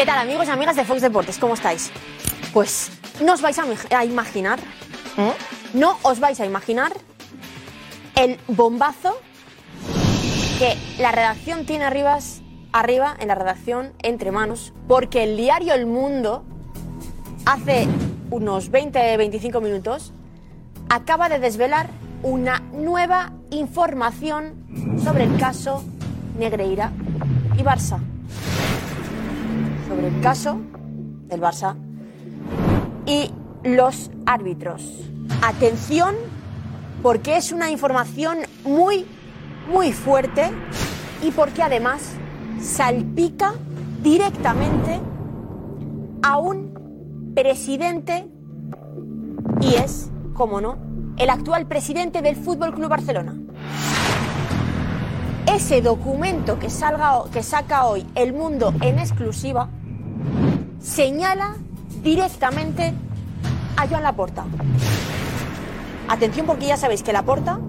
¿Qué tal amigos y amigas de Fox Deportes? ¿Cómo estáis? Pues no os vais a, imaginar, ¿eh? no os vais a imaginar el bombazo que la redacción tiene arriba, arriba en la redacción entre manos, porque el diario El Mundo hace unos 20-25 minutos acaba de desvelar una nueva información sobre el caso Negreira y Barça. Sobre el caso del Barça y los árbitros. Atención, porque es una información muy, muy fuerte y porque además salpica directamente a un presidente y es, como no, el actual presidente del Fútbol Club Barcelona. Ese documento que, salga, que saca hoy El Mundo en exclusiva señala directamente a Joan Laporta. Atención porque ya sabéis que Laporta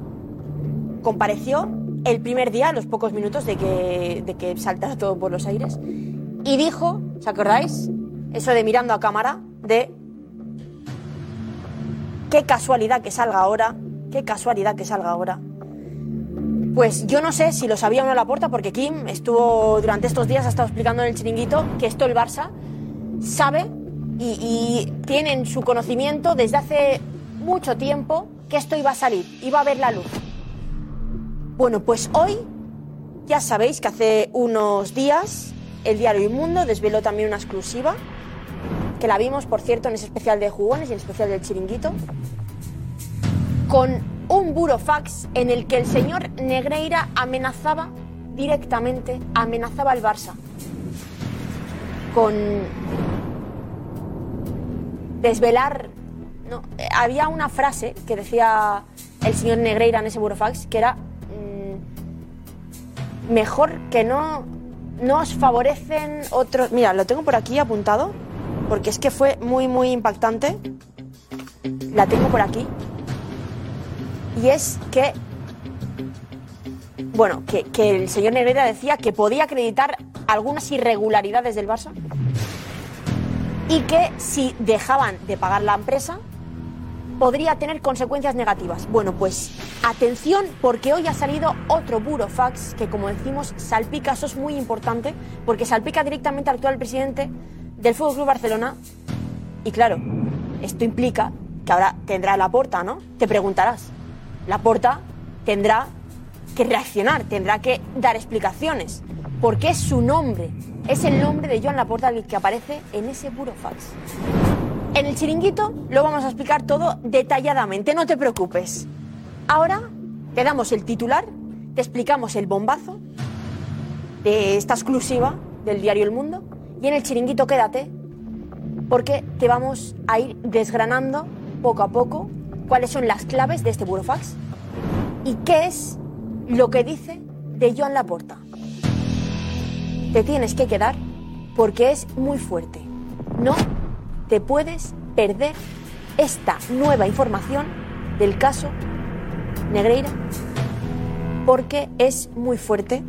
compareció el primer día, a los pocos minutos de que, de que saltara todo por los aires, y dijo, ¿os acordáis? Eso de mirando a cámara, de qué casualidad que salga ahora, qué casualidad que salga ahora. Pues yo no sé si lo sabía o no Laporta, porque Kim estuvo durante estos días, ha estado explicando en el chiringuito que esto el Barça sabe y, y tiene en su conocimiento desde hace mucho tiempo que esto iba a salir, iba a ver la luz. Bueno, pues hoy ya sabéis que hace unos días el diario Inmundo desveló también una exclusiva, que la vimos, por cierto, en ese especial de jugones y en especial del chiringuito, con un burofax en el que el señor Negreira amenazaba directamente, amenazaba al Barça con desvelar. No, había una frase que decía el señor Negreira en ese burofax que era mm, mejor que no, no os favorecen otros. Mira, lo tengo por aquí apuntado porque es que fue muy, muy impactante. La tengo por aquí. Y es que. Bueno, que, el señor Negreira decía que podía acreditar algunas irregularidades del Barça y que si dejaban de pagar la empresa podría tener consecuencias negativas. Bueno, pues atención porque hoy ha salido otro burofax que como decimos salpica, eso es muy importante porque salpica directamente al actual presidente del Fútbol Club Barcelona y claro, esto implica que ahora tendrá la porta, ¿no? Te preguntarás. La porta tendrá que reaccionar, tendrá que dar explicaciones porque es su nombre, es el nombre de Joan Laporta el que aparece en ese burofax. En el chiringuito lo vamos a explicar todo detalladamente, no te preocupes. Ahora te damos el titular, te explicamos el bombazo de esta exclusiva del diario El Mundo y en el chiringuito quédate porque te vamos a ir desgranando poco a poco cuáles son las claves de este burofax y qué es lo que dice de Joan Laporta. Te tienes que quedar porque es muy fuerte. No te puedes perder esta nueva información del caso Negreira porque es muy fuerte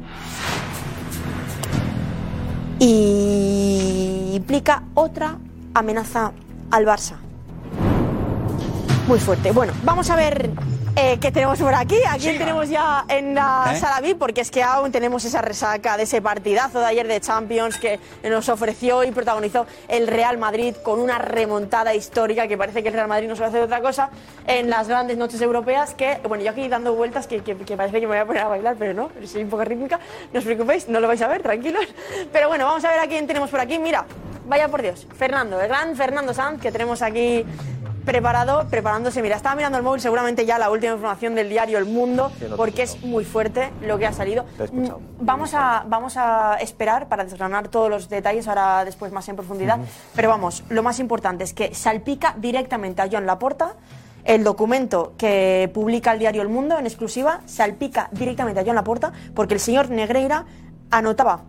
y implica otra amenaza al Barça. Muy fuerte. Bueno, vamos a ver eh, qué tenemos por aquí. ¿A quién tenemos ya en la ¿Eh? sala VIP? Porque es que aún tenemos esa resaca de ese partidazo de ayer de Champions que nos ofreció y protagonizó el Real Madrid con una remontada histórica que parece que el Real Madrid no suele hacer otra cosa en las grandes noches europeas que, bueno, yo aquí dando vueltas que, que- que parece que me voy a poner a bailar, pero no, soy un poco rítmica. No os preocupéis, no lo vais a ver, tranquilos. Pero bueno, vamos a ver a quién tenemos por aquí. Mira, vaya por Dios, Fernando, el gran Fernando Sanz que tenemos aquí preparado, preparándose. Mira, estaba mirando el móvil seguramente ya la última información del diario El Mundo, porque es muy fuerte lo que ha salido. Mm, Vamos a, vamos a esperar para desgranar todos los detalles ahora después más en profundidad. Pero vamos, lo más importante es que salpica directamente a Joan Laporta. El documento que publica el diario El Mundo en exclusiva salpica directamente a Joan Laporta porque el señor Negreira anotaba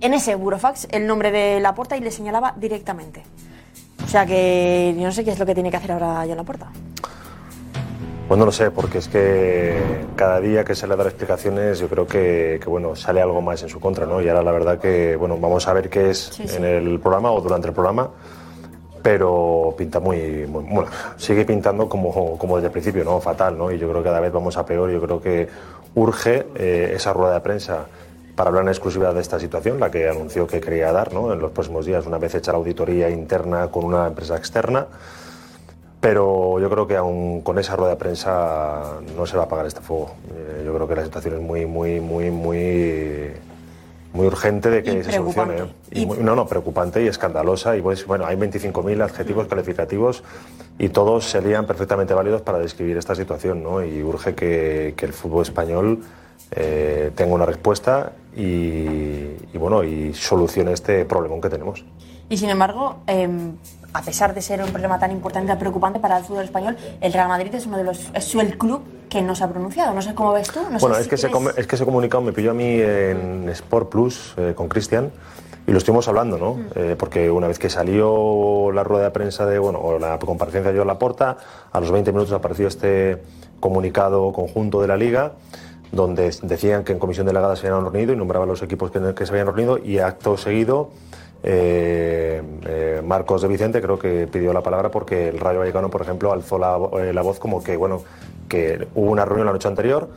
en ese burofax el nombre de Laporta y le señalaba directamente. O sea que yo no sé qué es lo que tiene que hacer ahora Joan Laporta. Pues no lo sé, porque es que cada día que se le da explicaciones yo creo que, que, bueno, sale algo más en su contra, ¿no? Y ahora la verdad que, bueno, vamos a ver qué es Sí, sí. en el programa o durante el programa, pero pinta muy, muy- bueno, sigue pintando como, como desde el principio, ¿no? Fatal, ¿no? Y yo creo que cada vez vamos a peor, yo creo que urge eh, esa rueda de prensa para hablar en exclusividad de esta situación, la que anunció que quería dar, ¿no? En los próximos días, una vez hecha la auditoría interna con una empresa externa. Pero yo creo que aún con esa rueda de prensa no se va a apagar este fuego. Eh, yo creo que la situación es muy, muy, muy, muy, muy urgente de que se solucione. ¿eh? Y Y- muy- no, no, preocupante y escandalosa. Y pues, bueno, hay 25.000 adjetivos calificativos y todos serían perfectamente válidos para describir esta situación. ¿no? Y urge que, que el fútbol español eh, tenga una respuesta y, y, bueno, y solucione este problemón que tenemos. Y sin embargo, eh, a pesar de ser un problema tan importante y preocupante para el fútbol español, el Real Madrid es uno de los es el club que no se ha pronunciado. No sé cómo ves tú. No bueno, sé es, si que com- es que ese comunicado me pilló a mí en Sport Plus eh, con Cristian y lo estuvimos hablando, ¿no? Mm. Eh, porque una vez que salió la rueda de prensa de, bueno, o la comparecencia de la Porta, a los 20 minutos apareció este comunicado conjunto de la Liga donde decían que en comisión delegada se habían reunido y nombraban los equipos que, se habían reunido y acto seguido eh, eh, Marcos de Vicente creo que pidió la palabra porque el Rayo Vallecano, por ejemplo, alzó la, eh, la voz como que, bueno, que hubo una reunión la noche anterior,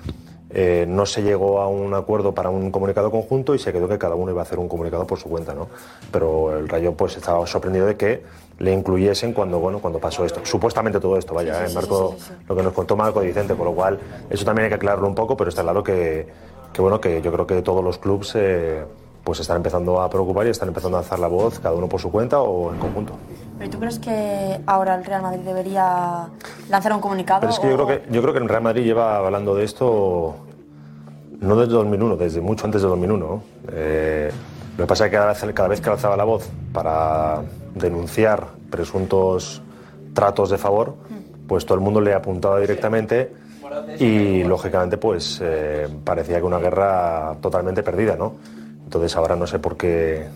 no se llegó a un acuerdo para un comunicado conjunto y se quedó que cada uno iba a hacer un comunicado por su cuenta, ¿no? Pero el Rayo pues estaba sorprendido de que le incluyesen cuando, bueno, cuando pasó esto. Supuestamente todo esto, vaya, Sí, sí, eh, Marco, sí, lo que nos contó Marco de Vicente, con lo cual eso también hay que aclararlo un poco, pero está claro que, que bueno, que yo creo que todos los clubes eh, pues están empezando a preocupar y están empezando a alzar la voz, cada uno por su cuenta o en conjunto. ¿Pero tú crees que ahora el Real Madrid debería lanzar un comunicado? Pero es que yo creo que, yo creo que el Real Madrid lleva hablando de esto no desde 2001, desde mucho antes de 2001. ¿no? Eh, lo que pasa es que cada vez, cada vez que alzaba la voz para denunciar presuntos tratos de favor, pues todo el mundo le apuntaba directamente y lógicamente pues eh, parecía que una guerra totalmente perdida, ¿no? Entonces ahora no sé por qué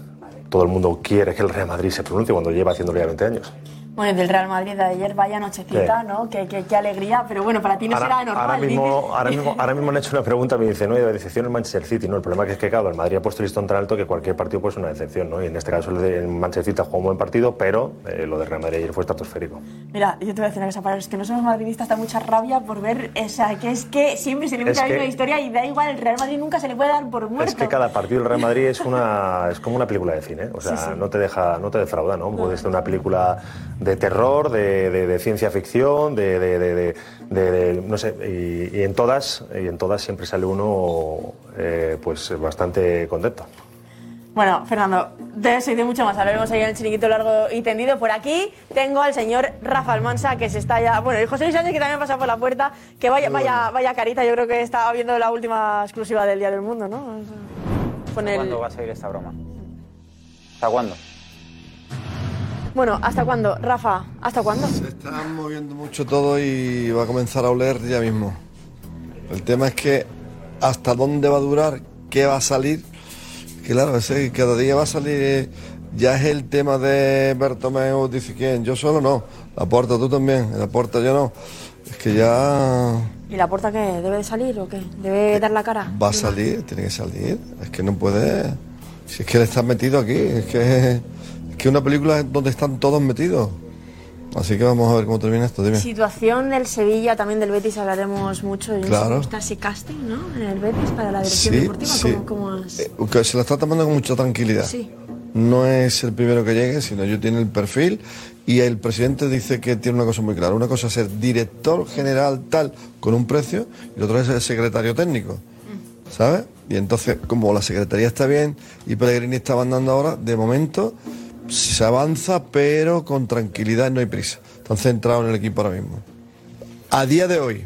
todo el mundo quiere que el Real Madrid se pronuncie cuando lleva haciéndolo ya 20 años. Bueno, y del Real Madrid de ayer, vaya nochecita, Sí. ¿no? Qué, qué- qué alegría, pero bueno, para ti no será normal. ahora mismo, ahora, mismo, ahora mismo han hecho una pregunta, me dicen, no, de decepción en Manchester City, ¿no? El problema que es que, claro, el Madrid ha puesto el listón tan alto que cualquier partido puede ser una decepción, ¿no? Y en este caso el de Manchester City ha jugado un buen partido, pero eh, lo de Real Madrid ayer fue estratosférico. Mira, yo te voy a decir una cosa, para los que no somos madridistas da mucha rabia por ver, o sea, que es que siempre se le mete Es la misma historia y da igual, el Real Madrid nunca se le puede dar por muerto. Es que cada partido del Real Madrid es una es como una película de cine, ¿eh? o sea, Sí, sí. no te deja, no te defrauda, ¿no? Puede ser una película de terror, de, de- de ciencia ficción, de, de- de- de- de- de- no sé, y, y en todas y en todas siempre sale uno eh, pues bastante contento. Bueno, Fernando, de eso y de mucho más hablaremos ahí en el chiringuito largo y tendido. Por aquí tengo al señor Rafa Almansa, que se está ya. Bueno, y José Luis Sánchez, que también pasa por la puerta. Que vaya, vaya, vaya carita, yo creo que estaba viendo la última exclusiva del Día del Mundo, ¿no? Con el... ¿Cuándo va a salir esta broma? ¿Hasta cuándo? Bueno, ¿hasta cuándo? Rafa, ¿hasta cuándo? Se está moviendo mucho todo y va a comenzar a oler ya mismo. El tema es que hasta dónde va a durar, qué va a salir. Claro, ese, cada día va a salir. Ya es el tema de Bertomeu, dice quién. Yo solo no. La puerta tú también. La puerta yo no. Es que ya ¿Y la puerta qué? ¿Debe de salir o qué? ¿Debe dar la cara? va a salir, tiene que salir. Es que no puede. Si es que él está metido aquí, es que que una película donde están todos metidos. Así que vamos a ver cómo termina esto. Dime. Situación del Sevilla, también del Betis hablaremos mucho. Claro. está ese casting, ¿no? En el Betis para la dirección Sí, deportiva. sí. ¿Cómo, cómo? Eh, que se la está tomando con mucha tranquilidad. Sí. No es el primero que llegue, sino yo tiene el perfil y el presidente dice que tiene una cosa muy clara. Una cosa es ser director general tal con un precio y otra es ser secretario técnico. ¿Sabes? Y entonces, como la secretaría está bien y Pellegrini está mandando ahora, de momento se avanza, pero con tranquilidad, no hay prisa. Están centrados en el equipo ahora mismo. A día de hoy,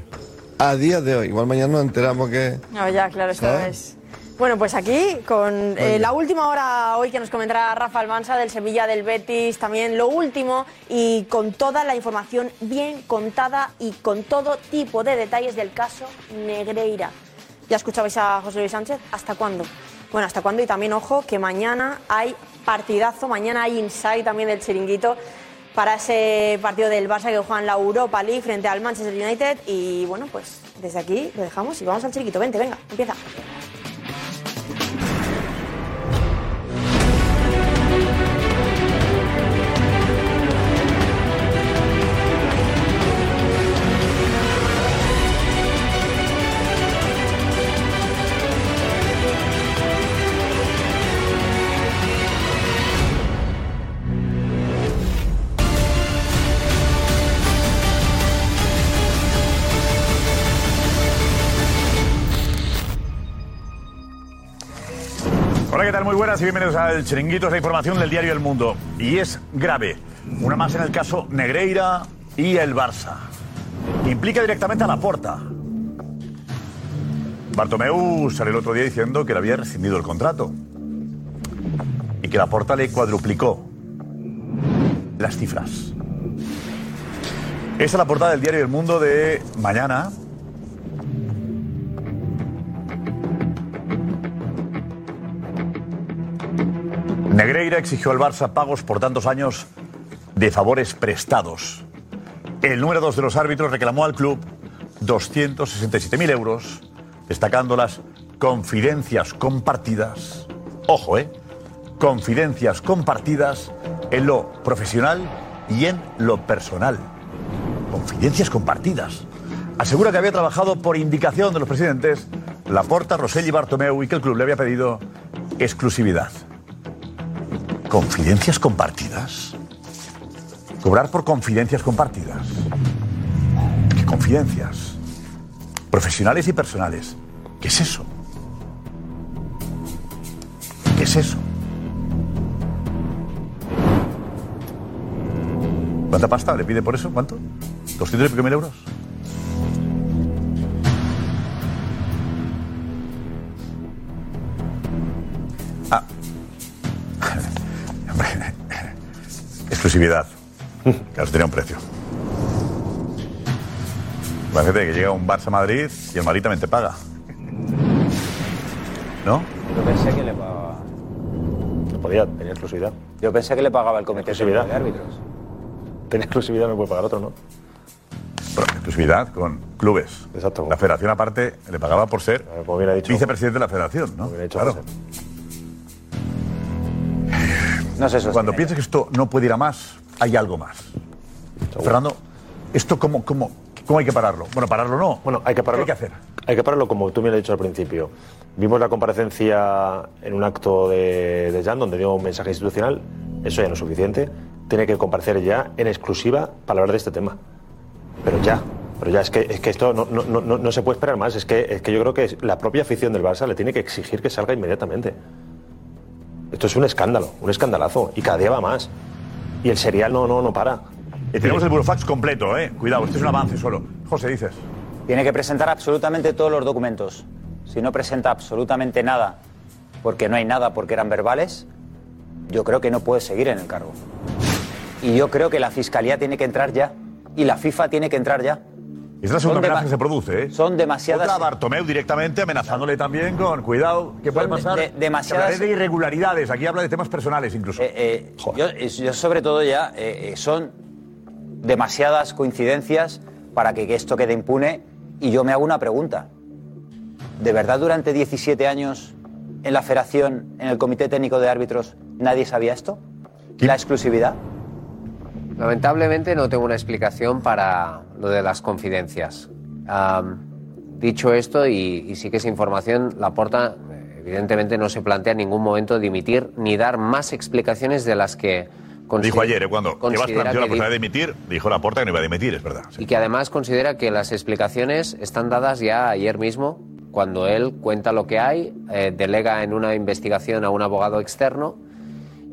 a día de hoy, igual mañana nos enteramos que... No, ya, claro, esto ¿Sabes? es. Bueno, pues aquí con eh, la última hora hoy que nos comentará Rafa Almansa del Sevilla, del Betis, también lo último y con toda la información bien contada y con todo tipo de detalles del caso Negreira. Ya escuchabais a José Luis Sánchez, ¿hasta cuándo? Bueno, ¿hasta cuándo? Y también, ojo, que mañana hay partidazo, mañana hay inside también del chiringuito para ese partido del Barça que juega en la Europa League frente al Manchester United. Y bueno, pues desde aquí lo dejamos y vamos al chiquito. Vente, venga, empieza. Hola, ¿qué tal? Muy buenas y bienvenidos al Chiringuito, es la información del diario El Mundo. Y es grave. Una más en el caso Negreira y el Barça. Implica directamente a la porta. Bartomeu salió el otro día diciendo que le había rescindido el contrato. Y que la porta le cuadruplicó las cifras. Esta es la portada del diario El Mundo de mañana. Negreira exigió al Barça pagos por tantos años de favores prestados. El número dos de los árbitros reclamó al club 267.000 euros, destacando las confidencias compartidas. Ojo, ¿eh? Confidencias compartidas en lo profesional y en lo personal. Confidencias compartidas. Asegura que había trabajado por indicación de los presidentes Laporta, Rosell y Bartomeu y que el club le había pedido exclusividad. ¿Confidencias compartidas? Cobrar por confidencias compartidas. ¿Qué confidencias? Profesionales y personales. ¿Qué es eso? ¿Qué es eso? ¿Cuánta pasta le pide por eso? ¿Cuánto? ¿200 y pico mil euros? Ah. Exclusividad. Claro, tenía un precio. Imagínate que llega un Barça a Madrid y el Madrid también te paga. ¿No? Yo pensé que le pagaba. No podía, tenía exclusividad. Yo pensé que le pagaba el comité Exclusividad. de árbitros. Tenía exclusividad, no puede pagar otro, ¿no? Pero exclusividad con clubes. Exacto. La federación, aparte, le pagaba por ser vicepresidente de la federación, ¿no? Claro. No eso. Cuando piensas que esto no puede ir a más, hay algo más. Fernando, ¿esto cómo, cómo, cómo hay que pararlo? Bueno, pararlo no. Bueno, hay que pararlo. ¿Qué hay que hacer? Hay que pararlo como tú me lo has dicho al principio. Vimos la comparecencia en un acto de, de Jan donde dio un mensaje institucional. Eso ya no es suficiente. Tiene que comparecer ya en exclusiva para hablar de este tema. Pero ya. Pero ya, es que, es que esto no, no, no, no se puede esperar más. Es que, es que yo creo que la propia afición del Barça le tiene que exigir que salga inmediatamente. Esto es un escándalo, un escandalazo. Y cada día va más. Y el serial no, no, no para. Y tenemos el burofax completo, ¿eh? Cuidado, este es un avance solo. José, dices. Tiene que presentar absolutamente todos los documentos. Si no presenta absolutamente nada, porque no hay nada, porque eran verbales, yo creo que no puede seguir en el cargo. Y yo creo que la Fiscalía tiene que entrar ya. Y la FIFA tiene que entrar ya. Es la segunda que se produce, ¿eh? Son demasiadas... Otra Bartomeu directamente amenazándole también con cuidado. ¿Qué puede pasar? de- demasiadas- de irregularidades. Aquí habla de temas personales incluso. Eh, eh, yo, yo sobre todo ya eh, son demasiadas coincidencias para que, que esto quede impune y yo me hago una pregunta. ¿De verdad durante 17 años en la federación, en el comité técnico de árbitros, nadie sabía esto? ¿La exclusividad? Lamentablemente no tengo una explicación para lo de las confidencias. Am, dicho esto, y, y sí que esa información la aporta, evidentemente no se plantea en ningún momento dimitir ni dar más explicaciones de las que dijo ayer, ¿eh? cuando considera planteó la posibilidad de di- dimitir, dijo la porta que no iba a dimitir, es verdad. sí. y que además considera que las explicaciones están dadas ya ayer mismo, cuando él cuenta lo que hay, eh, delega en una investigación a un abogado externo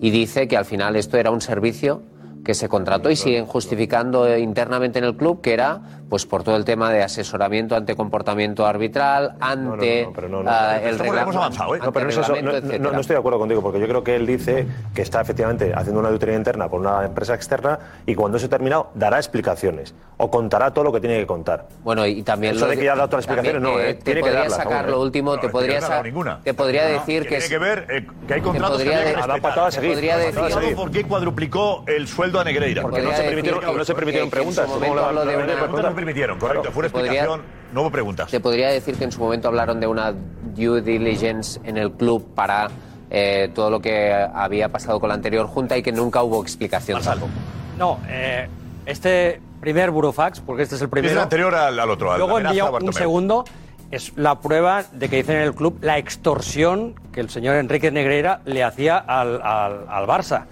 y dice que al final esto era un servicio que se contrató y siguen justificando internamente en el club que era pues por todo el tema de asesoramiento ante comportamiento arbitral, ante el reglamento. ¿eh? No, estoy de acuerdo contigo, porque yo creo que él dice que está efectivamente haciendo una auditoría interna por una empresa externa y cuando eso terminado dará explicaciones o contará todo lo que tiene que contar. Bueno, y también Eso lo de que ya ha dado todas las también, explicaciones, no, eh, ¿eh? te Tiene que darlas sacar ¿eh? lo último, te podría, no ha ninguna. te podría No, decir que tiene que ver eh, que hay contratos que, Ha patada a seguir, podría ha decir-. ¿Por qué cuadruplicó el sueldo a Negreira. Porque no se permitieron, preguntas. Momento ¿Cómo la- hablo de la- una- la- Preguntas no permitieron, correcto. Fue una Podría- explicación, no hubo preguntas. Se podría decir que en su momento hablaron de una due diligence en el club para eh, todo lo que había pasado con la anterior junta y que nunca hubo explicación tampoco. No, eh, este primer burofax, porque este es el Es primero. el anterior al, al otro, al Luego envía un segundo. Es la prueba de que dicen en el club la extorsión que el señor Enrique Negreira le hacía al, al- al Barça,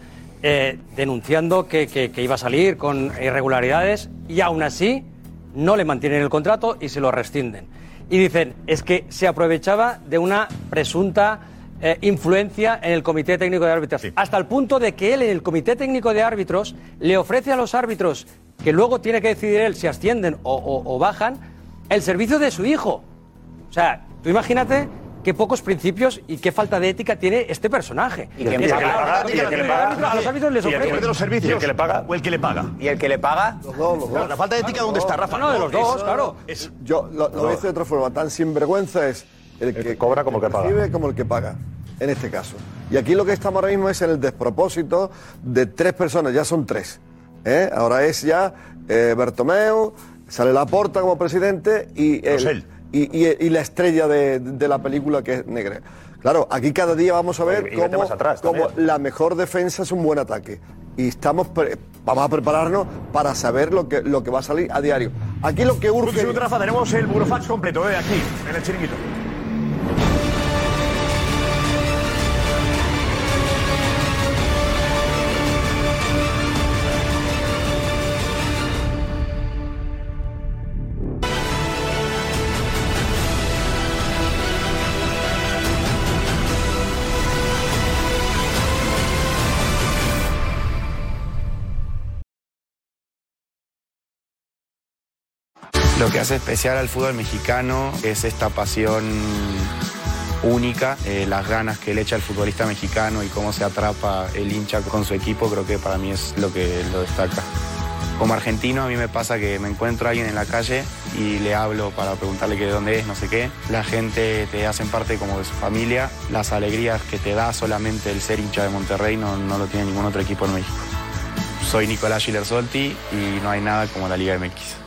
eh, denunciando que, que- que iba a salir con irregularidades y aún así no le mantienen el contrato y se lo rescinden. Y dicen, es que se aprovechaba de una presunta eh, influencia en el Comité Técnico de Árbitros, hasta el punto de que él en el Comité Técnico de Árbitros le ofrece a los árbitros, que luego tiene que decidir él si ascienden o, o- o bajan, el servicio de su hijo. O sea, tú imagínate qué pocos principios y qué falta de ética tiene este personaje. ¿Y que a los ¿Y el árbitros- que le paga? A los árbitros les ¿Y el que ofrece. los servicios? ¿Y el que le paga? ¿O el que le paga? ¿Y el que le paga? Claro, La falta de ética, ¿dónde está, Rafa? No, de los dos, es- claro. es- Yo lo, lo voy a decir de otra forma, tan sinvergüenza es el que, que cobra como el que paga. recibe como el que paga, en este caso. Y aquí lo que estamos ahora mismo es en el despropósito de tres personas, ya son tres. ¿eh? Ahora es ya eh, Bertomeu, sale Laporta como presidente y, el- Rosell. Y, y- y la estrella de, de la película que es Negre. Claro, aquí cada día vamos a ver Y- y vete cómo, atrás la mejor defensa es un buen ataque. Y estamos pre- vamos a prepararnos para saber lo que, lo que va a salir a diario. Aquí lo que Un urge... segundo, Rafa, tenemos el burofax completo, ¿eh? Aquí, en el chiringuito. Lo que hace especial al fútbol mexicano es esta pasión única, eh, las ganas que le echa el futbolista mexicano y cómo se atrapa el hincha con su equipo, creo que para mí es lo que lo destaca. Como argentino a mí me pasa que me encuentro a alguien en la calle y le hablo para preguntarle que de dónde es, no sé qué. La gente te hacen parte como de su familia. Las alegrías que te da solamente el ser hincha de Monterrey no, no lo tiene ningún otro equipo en México. Soy Nicolás Schiller-Solti y no hay nada como la Liga MX.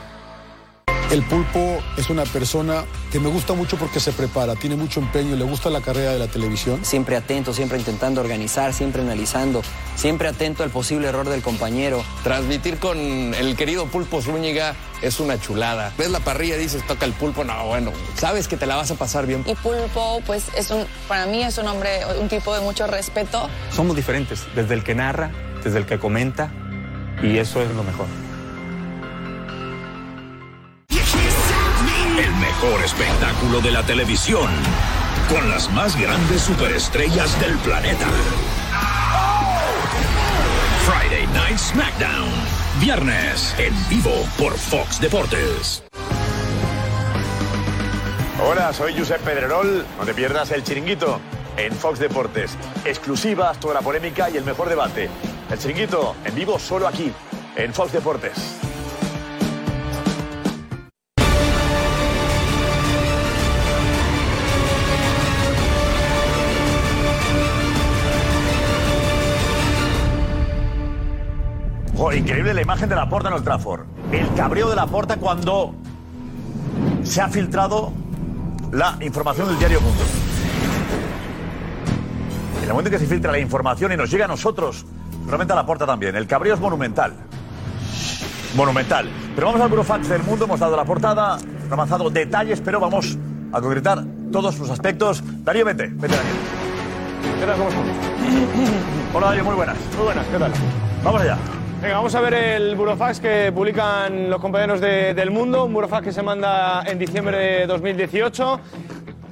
El pulpo es una persona que me gusta mucho porque se prepara, tiene mucho empeño, le gusta la carrera de la televisión. Siempre atento, siempre intentando organizar, siempre analizando, siempre atento al posible error del compañero. Transmitir con el querido Pulpo Zúñiga es una chulada. Ves la parrilla y dices, toca el pulpo, no, bueno, sabes que te la vas a pasar bien. Y Pulpo, pues es un, para mí es un hombre, un tipo de mucho respeto. Somos diferentes, desde el que narra, desde el que comenta, y eso es lo mejor. El mejor espectáculo de la televisión. Con las más grandes superestrellas del planeta. Friday Night SmackDown. Viernes en vivo por Fox Deportes. Hola, soy Josep Pedrerol. No te pierdas el chiringuito en Fox Deportes. Exclusivas, toda la polémica y el mejor debate. El chiringuito en vivo solo aquí, en Fox Deportes. Jo, increíble la imagen de la porta en el Trafford. El cabreo de la porta cuando se ha filtrado la información del diario Mundo. En el momento en que se filtra la información y nos llega a nosotros, seguramente a la porta también. El cabreo es monumental. Monumental. Pero vamos al Burofax del Mundo, hemos dado la portada, hemos avanzado detalles, pero vamos a concretar todos los aspectos. Darío, vete, vete Darío. ¿Qué tal? ¿Cómo estamos? Hola Darío, muy buenas. Muy buenas, ¿qué tal? Vamos allá. Venga, vamos a ver el burofax que publican los compañeros de- del Mundo, un burofax que se manda en diciembre de 2018,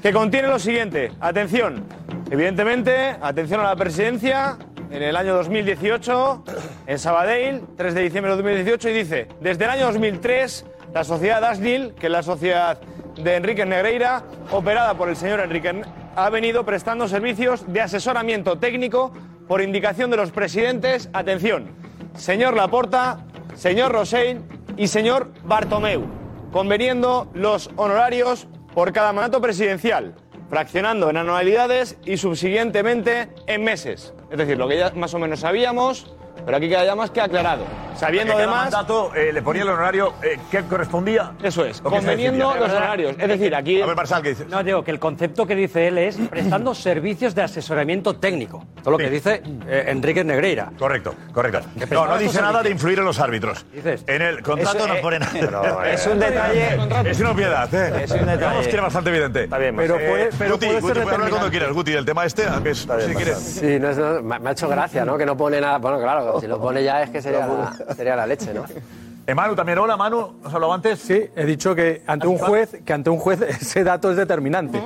que contiene lo siguiente. Atención, evidentemente, atención a la presidencia, en el año 2018, en Sabadell, 3 de diciembre de 2018, y dice, desde el año 2003, la sociedad Asnil, que es la sociedad de Enrique Negreira, operada por el señor Enrique, ha venido prestando servicios de asesoramiento técnico por indicación de los presidentes, atención, señor Laporta, señor Rosell y señor Bartomeu, conveniendo los honorarios por cada mandato presidencial, fraccionando en anualidades y subsiguientemente en meses. Es decir, lo que ya más o menos sabíamos, pero aquí queda ya más que aclarado. Sabiendo además. mandato eh, le ponía el honorario eh, que correspondía. Eso es, conveniendo los horarios. Es decir, aquí. A ver, Marsal, ¿qué dices? No, digo que el concepto que dice él es prestando servicios de asesoramiento técnico. Todo lo que dice eh, Enrique Negreira. Correcto, correcto. No, no dice nada de influir en los árbitros. Dices. En el contrato no pone eh, nada. Eh, es un detalle- Es una obviedad, ¿eh? Es un detalle. Digamos que bastante evidente. Está bien, Pero puede- pero Guti, puede puedes hablar cuando quieras, Guti, del tema este, es, si quieres. Sí, no es- me ha hecho gracia, ¿no? Que no pone nada. Bueno, claro, si lo pone ya es que sería, la, sería la leche, ¿no? Eh, Manu, también hola, Manu, ¿nos hablaba antes? Sí, he dicho que ante un juez, que ante un juez ese dato es determinante.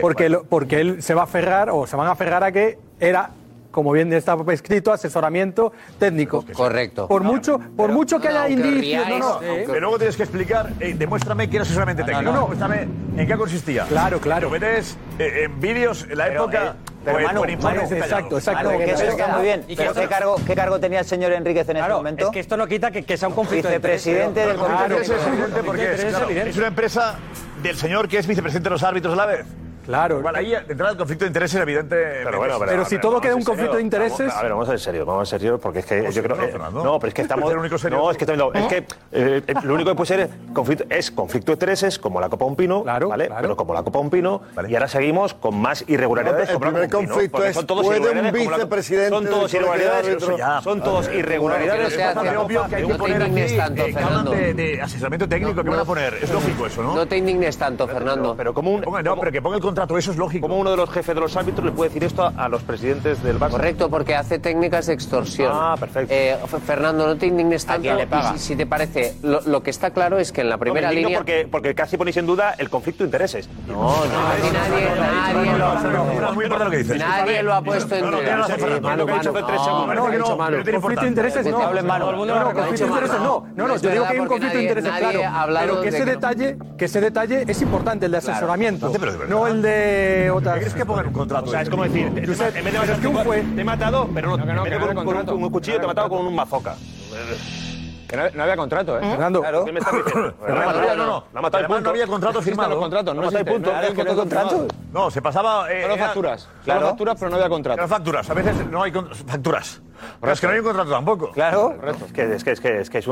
Porque, porque él se va a aferrar o se van a aferrar a que era como bien está escrito, asesoramiento técnico. Correcto. Por mucho, por mucho que no, haya indicios. No, no. Eh, pero luego tienes que explicar, eh, demuéstrame que era asesoramiento técnico. No, Demuéstrame en qué consistía. Claro, claro. Lo metes eh, en vídeos en la época. Pero pues, exacto, exacto. Manu, que eso está muy bien. Pero ¿qué, cargo, tenía el señor Enríquez en este claro, ese momento? Es que esto no quita que, sea un conflicto. Vicepresidente del Comité. Claro, es es, es una empresa del señor que es vicepresidente de los árbitros a la vez. Claro. Bueno, ahí entra el conflicto de intereses evidente. Pero, bueno, pero, si todo queda un conflicto de intereses. Vamos, a ver, vamos a ser serios, vamos a ser serios porque es que pues yo creo. Eh, no, pero es que este estamos. único serio? No, es que, no, es ¿Eh? que eh, eh, lo único que puede ser es conflicto, es conflicto de intereses, como la Copa Un Pino, claro, ¿vale? Pero como la Copa Un Pino, vale. y ahora seguimos con más irregularidades. El primer conflicto es: son todos ¿puede un vicepresidente? Son todos irregularidades. Son todos irregularidades. Es obvio que hay que poner aquí de asesoramiento técnico que van a poner. Es lógico eso, ¿no? No te indignes tanto, Fernando. Pero como un. No, pero que ponga contrato, eso es lógico. Como uno de los jefes de los árbitros le puede decir esto a, los presidentes del Barça. Correcto, porque hace técnicas de extorsión. Ah, perfecto. Eh, Fernando, no te indignes tanto. ¿A quién le paga? Si, te parece, lo, lo, que está claro es que en la primera línea... Porque, porque casi ponéis en duda el conflicto de intereses. No, no, nadie, nadie, nadie lo ha puesto en duda. No, conflicto de intereses no. No, conflicto de intereses no. No, no, yo digo que hay un conflicto de intereses claro. Pero que ese detalle, que ese detalle es importante, el de asesoramiento. No el de Otas. ¿Qué crees que pongan un contrato? O sea, es como decir, en vez de que un fue, te he matado, pero no, no, no, con un cuchillo, te he matado con un mazoca. Que no, no, había contrato, ¿eh? Fernando. Claro. ¿Qué me estás diciendo? Fernando, no, no. no. Además, punto. no había contrato firmado. Los contratos, no, no existe, punto. No, había contrato. No, se pasaba... Eh, no facturas. Claro. facturas, pero no había contrato. No facturas. A veces no hay facturas. Pero es que no hay un contrato tampoco. Claro. Correcto.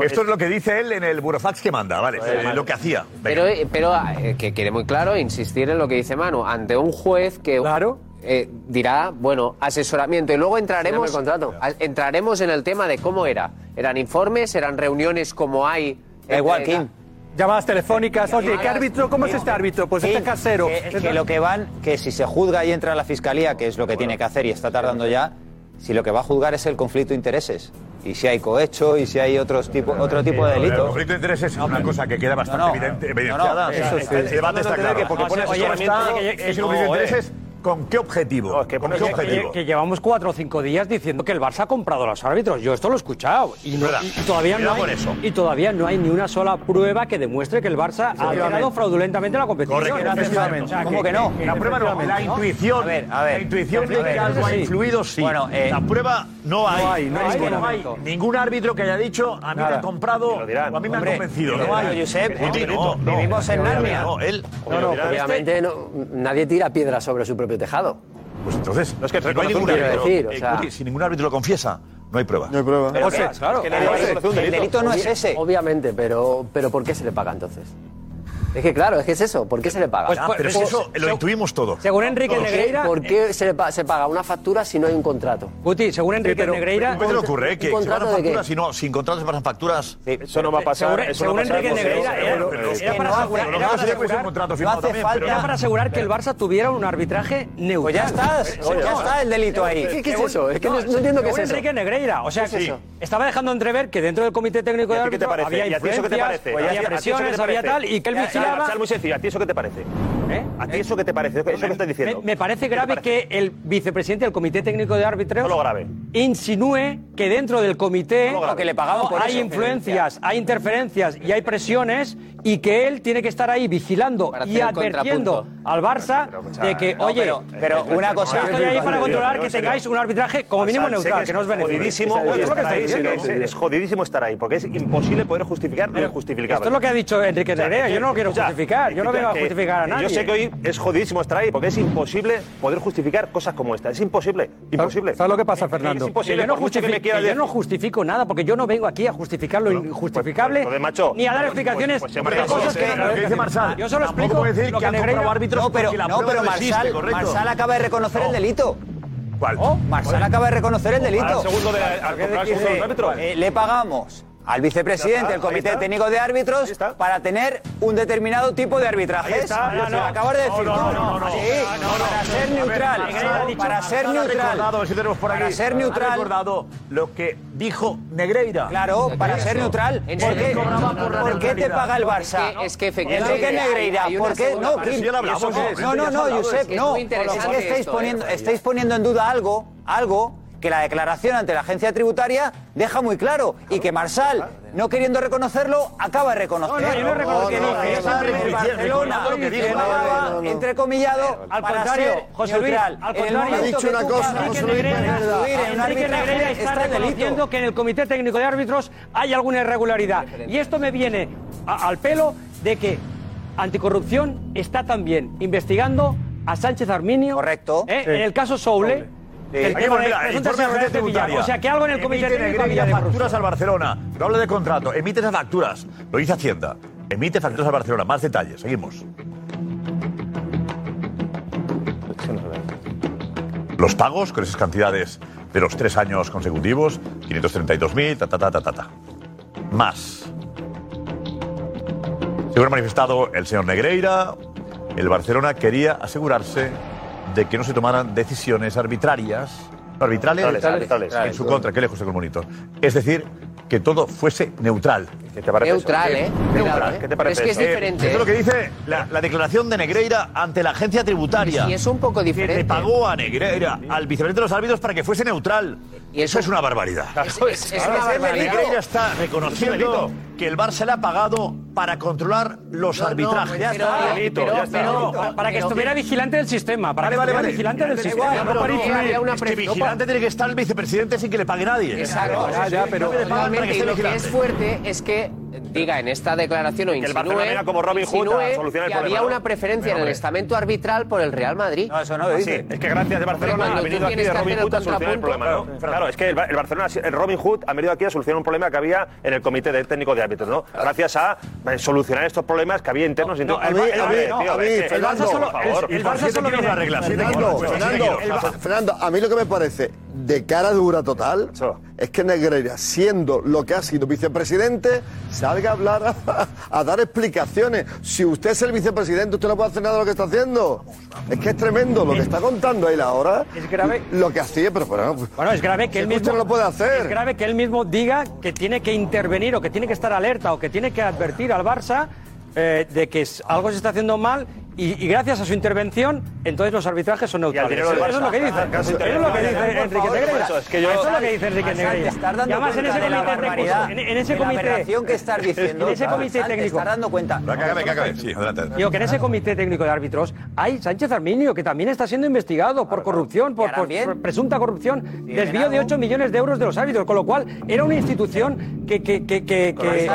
Esto es lo que dice él en el burofax que manda, ¿vale? Lo que hacía. Pero, eh, pero ah, eh, que quede muy claro, insistir en lo que dice Manu, ante un juez que eh, dirá, bueno, asesoramiento. Y luego entraremos, a- entraremos en el tema de cómo era. ¿Eran informes? ¿Eran reuniones como hay? Da igual, Kim. Llamadas telefónicas, oye, ¿qué árbitro? ¿Cómo es este árbitro? Pues este casero. Que, que lo que van, que si se juzga y entra a la fiscalía, que es lo que tiene que hacer y está tardando ya, si lo que va a juzgar es el conflicto de intereses. Y si hay cohecho y si hay otros tipo, otro tipo de delitos. El conflicto de intereses es una cosa que queda bastante no, no, evidente. evidenciada. Porque pones ¿Con qué objetivo? Que, llevamos cuatro o cinco días diciendo que el Barça ha comprado a los árbitros. Yo esto lo he escuchado. Y, no, y todavía no hay, ni una sola prueba que demuestre que el Barça ha ganado fraudulentamente la competición. ¿Cómo que, no? la prueba no. La intuición. La intuición de que algo ha influido, sí. Bueno, eh, la prueba no hay. No hay, no hay, ningún árbitro que haya dicho a mí me ha comprado o a mí me ha convencido. No hay, Josep. Vivimos en Narnia. No, él. Obviamente nadie tira piedras sobre su propio propio. Pues entonces, no es que no hay ningún árbitro, decir, o eh, sea... si ningún árbitro lo confiesa, no hay prueba. No hay prueba. Claro, eh, el, delito. el delito no es ese. Obviamente, pero, pero ¿por qué se le paga entonces? Es que claro, es que es eso. ¿Por qué se le paga? Pues, pues, pero es pues, eso lo intuimos todo. Según Enrique ¿Por Negreira. ¿Por qué eh, se, le pa se paga una factura si no hay un contrato? Guti, según Enrique pero, Negreira. ¿Qué te le ocurre? ¿Que se facturas si no, sin contratos se pasan facturas? Sí, eso no va a pasar. Según, eso según eh, no Enrique Negreira, era para asegurar. Era para asegurar que el Barça tuviera un arbitraje neutral. Pues ya está. Eh, ya está el delito ahí. ¿Qué es eso? Es que no entiendo qué es eso. Enrique Negreira. O sea, estaba dejando entrever que dentro del comité técnico de árbitro había influencias, había presiones, había tal, y que él sencilla. Sal, muy sencilla. ¿A ti eso qué te parece? ¿Eh? ¿A ti eh, eso qué te parece? Eso que estoy diciendo. Me, parece grave que el vicepresidente del Comité Técnico de Árbitros insinúe que dentro del comité lo que le hay influencias, hay interferencias y hay presiones y que él tiene que estar ahí vigilando y advirtiendo al Barça de que, oye, pero, una cosa... Yo estoy ahí para controlar que tengáis un arbitraje como mínimo neutral, que no os beneficie. Es jodidísimo estar ahí, porque es imposible poder justificar lo injustificable. Esto es lo que ha dicho Enrique Nerea, yo no lo quiero justificar, yo no vengo a justificar a nadie sé que hoy es jodidísimo estar ahí, porque es imposible poder justificar cosas como esta. Es imposible, imposible. ¿Sabes lo que pasa, Fernando? Es imposible, yo no, por mucho que me quiera yo no justifico nada, porque yo no vengo aquí a justificar lo injustificable, pues, macho, ni a dar pues, explicaciones pues, de cosas pues, que... eh, lo que dice Marsal, Yo solo explico decir lo que que han comprobado árbitros No, pero, porque la no, pero no existe, Marsal. Marsal acaba de reconocer el delito. ¿Cuál? Marsal acaba de reconocer el delito. Al segundo de- al comprar el segundo de. Eh, le pagamos al vicepresidente del Comité. Técnico de Árbitros para tener un determinado tipo de Lo no, no. acabas de decir No, no, no, no, no. Sí, No, no, para ser neutral. Para ser neutral. por. Para ser neutral. recordado lo que dijo Negreira. Claro, para ser neutral. ¿Por serio. qué, por ¿por qué te paga el Barça? es que efectivamente Enrique hay- Negreira, ¿por qué? No, no, no, no. Josep, no. Es que estáis esto, poniendo, estáis poniendo en duda algo, algo que la declaración ante la agencia tributaria deja muy claro y que Marsal, no queriendo reconocerlo, acaba de reconocer. No, no, yo no reconozco que no, Barcelona recordando lo que dijo. le pagaba, No, no, no. entrecomillado, Al contrario, José Luis, al contrario, momento que tú pagas Enrique influir Negreira, en un Enrique arbitraje, Negreira está reconociendo que en el Comité Técnico de Árbitros hay alguna irregularidad. Y esto me viene a- al pelo de que Anticorrupción está también investigando a Sánchez Arminio. Correcto. En el caso Soule. El presuntas informe de tributaria. O sea, que algo en el Comité Emite Técnico de facturas al Barcelona. No habla de contrato. Emite esas facturas. Lo dice Hacienda. Emite facturas al Barcelona. Más detalles. Seguimos. Los pagos con esas cantidades de los tres años consecutivos, 532.000, ta, ta, ta, ta, ta, ta. Más. Según ha manifestado el señor Negreira, el Barcelona quería asegurarse de que no se tomaran decisiones arbitrarias, no, arbitrales, Arbitrales, arbitrales. en su contra, que lejos está el monitor. Es decir, que todo fuese neutral. ¿Qué te parece Neutral, eso? ¿eh? Neutral. Cuidado, ¿eh? ¿Qué te parece Es que es eso? diferente, es lo que ¿eh? dice la, la declaración de Negreira ante la agencia tributaria. Y es un poco Que diferente. le pagó a Negreira, al vicepresidente de los árbitros, para que fuese neutral. Y eso es una barbaridad. Es, es- es una barbaridad. Está reconociendo que el Barça le ha pagado para controlar los arbitrajes. Ya está, pero- pero- para- para que estuviera vigilante del sistema. Para Vale, que vale, vale. vigilante del sistema. no pero no, una Es que vigilante tiene que estar el vicepresidente sin que le pague nadie. Exacto. Ya, ya, pero- Totalmente, Para que y esté lo que es fuerte es que diga en esta declaración o el insinúe, Barcelona venga como Robin Hood a insinúe solucionar el que había problema, ¿no? una preferencia en el estamento arbitral por el Real Madrid. No, eso no Ah, sí, es que gracias de Barcelona ha venido aquí de Robin Hood a solucionar el problema, ¿no? Claro, es que el, Ba- el Barcelona, el Robin Hood ha venido aquí a solucionar un problema que había en el comité de técnico de árbitros, ¿no? Gracias a eh, solucionar estos problemas que había internos favor. el- el ¿Por Barça solo viene- el Ba- Fernando, a mí lo que me parece de cara dura total es que Negreira, siendo lo que ha sido vicepresidente, salga a hablar, a, a dar explicaciones. Si usted es el vicepresidente, usted no puede hacer nada de lo que está haciendo. Es que es tremendo lo que está contando él ahora. Es grave. Lo que hacía, pero bueno, Bueno, es grave que él mismo usted no lo puede hacer. Es grave que él mismo diga que tiene que intervenir o que tiene que estar alerta o que tiene que advertir al Barça eh, de que algo se está haciendo mal y, y gracias a su intervención, entonces los arbitrajes son neutrales. Eso es lo que dice. Ah, caso Eso es lo que intervención. dice Por Enrique Negreira. eso, es que yo- Eso es lo que dice Enrique Negreira. Y además en ese comité técnico, en, en ese comité, que estás diciendo. en ese comité técnico, estás dando cuenta. Sí, adelante. Digo que en ese comité técnico de árbitros hay Sánchez Arminio, que también está siendo investigado por corrupción, por, por- bien. por presunta corrupción, ¿Tienen desvío de algo? 8 millones de euros de los árbitros, con lo cual era una institución que, que, que, que, que-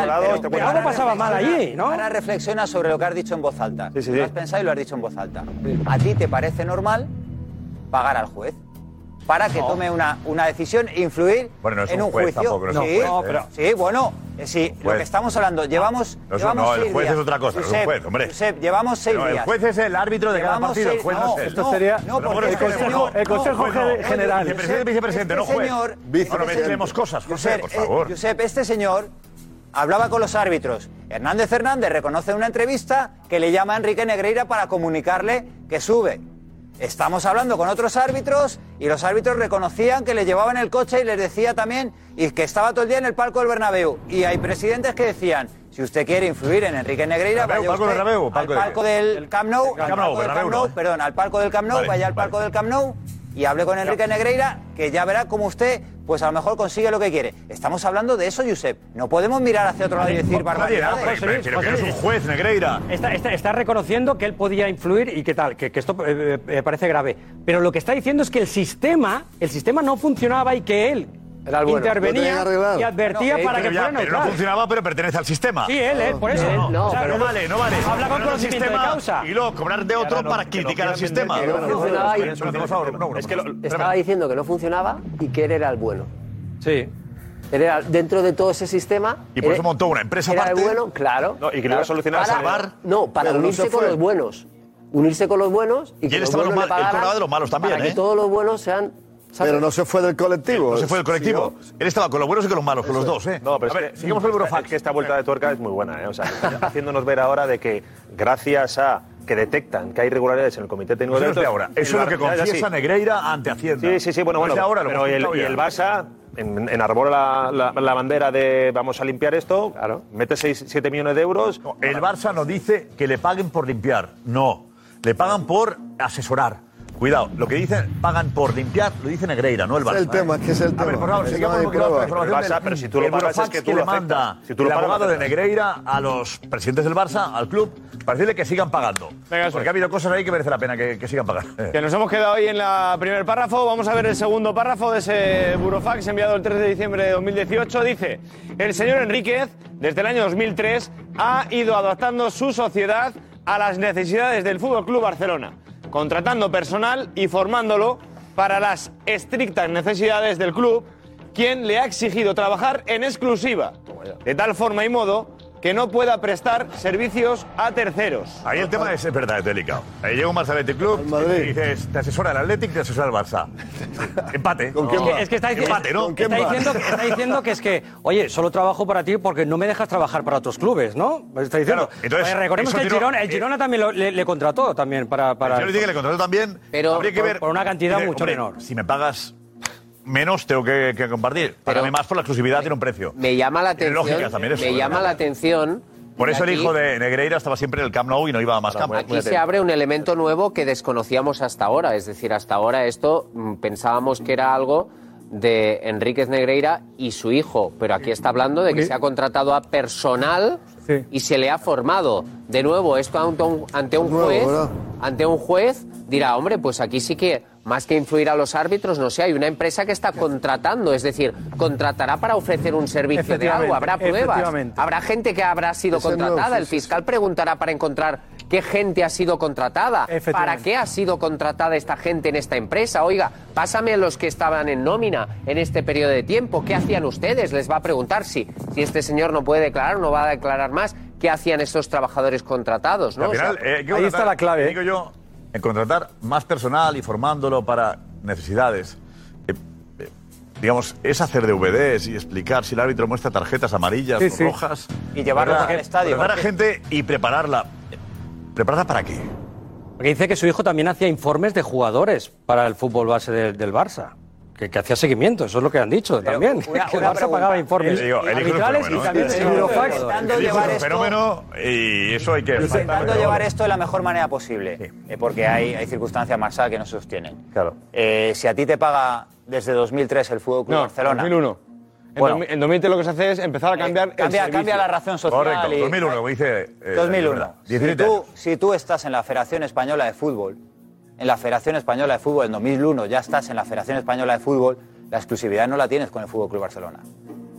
pero algo pasaba mal allí, ¿no? Ahora reflexiona sobre lo que has dicho en voz alta. Sí, sí, sí. Pensado y lo has dicho en voz alta. ¿A ti te parece normal pagar al juez? Para que tome una, una decisión e influir Bueno, no es en un juez juicio. tampoco, no es un juez, no, ¿eh? pero, sí, bueno, eh, sí, lo que estamos hablando, llevamos. No, llevamos no, el juez días. es otra cosa, no es un Josep, juez, hombre. Josep, llevamos seis No, el días. juez es el árbitro de cada Llevamos partido, el seis- juez no, es él. Esto sería- no, porque el es que Consejo- el Consejo no. General. Vicepresidente, vicepresidente, no Este juez. señor- No, mezclemos cosas, José, Josep, por eh, favor. Josep, este señor hablaba con los árbitros. Hernández Hernández reconoce en una entrevista que le llama a Enrique Negreira para comunicarle que sube. Estamos hablando con otros árbitros y los árbitros reconocían que le llevaban el coche y les decía también y que estaba todo el día en el palco del Bernabéu. Y hay presidentes que decían, si usted quiere influir en Enrique Negreira, Bernabéu, vaya usted Bernabéu, al palco de- palco del Camp Nou, al palco del Camp no, Nou, perdón, al palco del Camp Nou, Vale, vaya al palco del Camp Nou y hable con Enrique Negreira, que ya verá cómo usted, pues a lo mejor consigue lo que quiere. Estamos hablando de eso, Josep. No podemos mirar hacia otro lado y decir barbaridades. Pero, pero, pero que no es un juez, Negreira. Está, está- está reconociendo que él podía influir y que tal, que, que esto eh, eh, parece grave. Pero lo que está diciendo es que el sistema, el sistema no funcionaba y que él, Era el bueno. intervenía y advertía No, para que fuera pero no funcionaba, pero pertenece al sistema. Sí, él, él, por eso. No, No, o sea, pero no vale, no vale. habla con conocimiento de sistema causa. Y luego cobrar de otro para criticar al sistema. Que no funcionaba y- Estaba diciendo que no funcionaba y que él era el bueno. Sí. Él era dentro de todo ese sistema. Y por era- eso montó una empresa Era aparte. el bueno, claro. No, y que lo iba claro. a solucionar, Para- salvar. No, para Pero unirse se con los buenos. Unirse con los buenos y, Y que él los buenos le mal- él cobraba de los malos también, Para ¿eh? que todos los buenos sean. ¿Sabes? Pero no se fue del colectivo. No se fue del colectivo. Él estaba con los buenos y con los malos, con los dos, ¿eh? No, pero a es ver, que, con el Burofax. Es que esta vuelta de tuerca es muy buena, ¿eh? O sea, haciéndonos ver ahora de que gracias a que detectan que hay irregularidades en el comité técnico Eso de es de Árbitros, ahora. Eso es lo que Bar- ya, ya, confiesa sí. Negreira ante Hacienda. Sí, sí, sí, bueno, No bueno. ahora, lo pero el, y el Barça en, enarbora la, la, la bandera de vamos a limpiar esto, mete 7 millones de euros. El Barça no dice que le paguen por limpiar. No. Le pagan por asesorar. Cuidado, lo que dicen, pagan por limpiar, lo dice Negreira, no el Barça. Es el tema, ¿eh? es que es el A ver, tema. por favor, sigamos que no un hay poquito con la información El Barça, pero si tú lo el pagas es que tú le manda Si tú lo el pagas, abogado de. Negreira a los presidentes del Barça, al club, para decirle que sigan pagando. Porque ha habido cosas ahí que merece la pena que, que sigan pagando. Que nos hemos quedado ahí en la primer párrafo. Vamos a ver el segundo párrafo de ese burofax enviado el 3 de diciembre de 2018. Dice, el señor Enríquez, desde el año 2003, ha ido adaptando su sociedad a las necesidades del Fútbol Club Barcelona, contratando personal y formándolo para las estrictas necesidades del club, quien le ha exigido trabajar en exclusiva, de tal forma y modo que no pueda prestar servicios a terceros. Ahí el tema es, es verdad, es delicado. Ahí llega un Barça Athletic Club y dices, te asesora el Athletic, te asesora el Barça. Empate. Es que- es que está, dic- Empate, ¿no? está diciendo, que- está diciendo que es que, oye, solo trabajo para ti porque no me dejas trabajar para otros clubes, ¿no? Está diciendo. Claro, entonces, Oye, recordemos que el tiró- Girona, el eh, Girona también lo- le, le contrató también para. para Yo le dije que le contrató también. Pero habría que por- ver. por una cantidad mucho hombre, menor. Si me pagas menos, tengo que, que compartir. Págame más por la exclusividad, tiene un precio. Me llama la Tiene atención. lógica también eso, me llama la atención. Por eso el aquí- hijo de Negreira estaba siempre en el Camp Nou y no iba a más campo. Aquí se abre un elemento nuevo que desconocíamos hasta ahora. Es decir, hasta ahora esto mm, pensábamos que era algo de Enríquez Negreira y su hijo, pero aquí está hablando de que se ha contratado a personal y se le ha formado. De nuevo, esto ante un, ante un Nuevo, juez, ¿verdad? ante un juez dirá, hombre, pues aquí sí que más que influir a los árbitros, no sé, hay una empresa que está contratando, es decir, contratará para ofrecer un servicio de algo, habrá pruebas, efectivamente. habrá gente que habrá sido Ese contratada, sí, el fiscal preguntará para encontrar qué gente ha sido contratada, para qué ha sido contratada esta gente en esta empresa, oiga, pásame a los que estaban en nómina en este periodo de tiempo, ¿qué hacían ustedes? Les va a preguntar si, si este señor no puede declarar, no va a declarar más, ¿qué hacían estos trabajadores contratados? ¿no? Al final, O sea, eh, hay que contratar, Digo yo, en contratar más personal y formándolo para necesidades. Eh, eh, digamos, es hacer DVDs y explicar si el árbitro muestra tarjetas amarillas Sí, o sí. rojas. Y llevarlos al estadio. Preparar a gente y prepararla. ¿Prepararla para qué? Porque dice que su hijo también hacía informes de jugadores para el fútbol base del, del Barça. Que, que hacía seguimiento, eso es lo que han dicho también. una- que el una Barça pregunta. pagaba informes El- digo, el hijo arbitrales y fenómeno, también ¿eh? Sí, Eurofax. Intentando El hijo llevar esto- fenómeno y eso hay que... Intentando llevar esto de la mejor manera posible, eh, porque hay, hay circunstancias más allá que no se sostienen. Claro. Eh, si a ti te paga desde 2003 el Fútbol Club No, Barcelona. 2001. En, Bueno. 2000 en 2003 lo que se hace es empezar a cambiar el cambia, servicio. cambia la razón social. Correcto, y- 2001, como dice... eh, 2001. verdad, Si 17 tú, si tú estás en la Federación Española de Fútbol, en la Federación Española de Fútbol en 2001 ya estás en la Federación Española de Fútbol, la exclusividad no la tienes con el Fútbol Club Barcelona.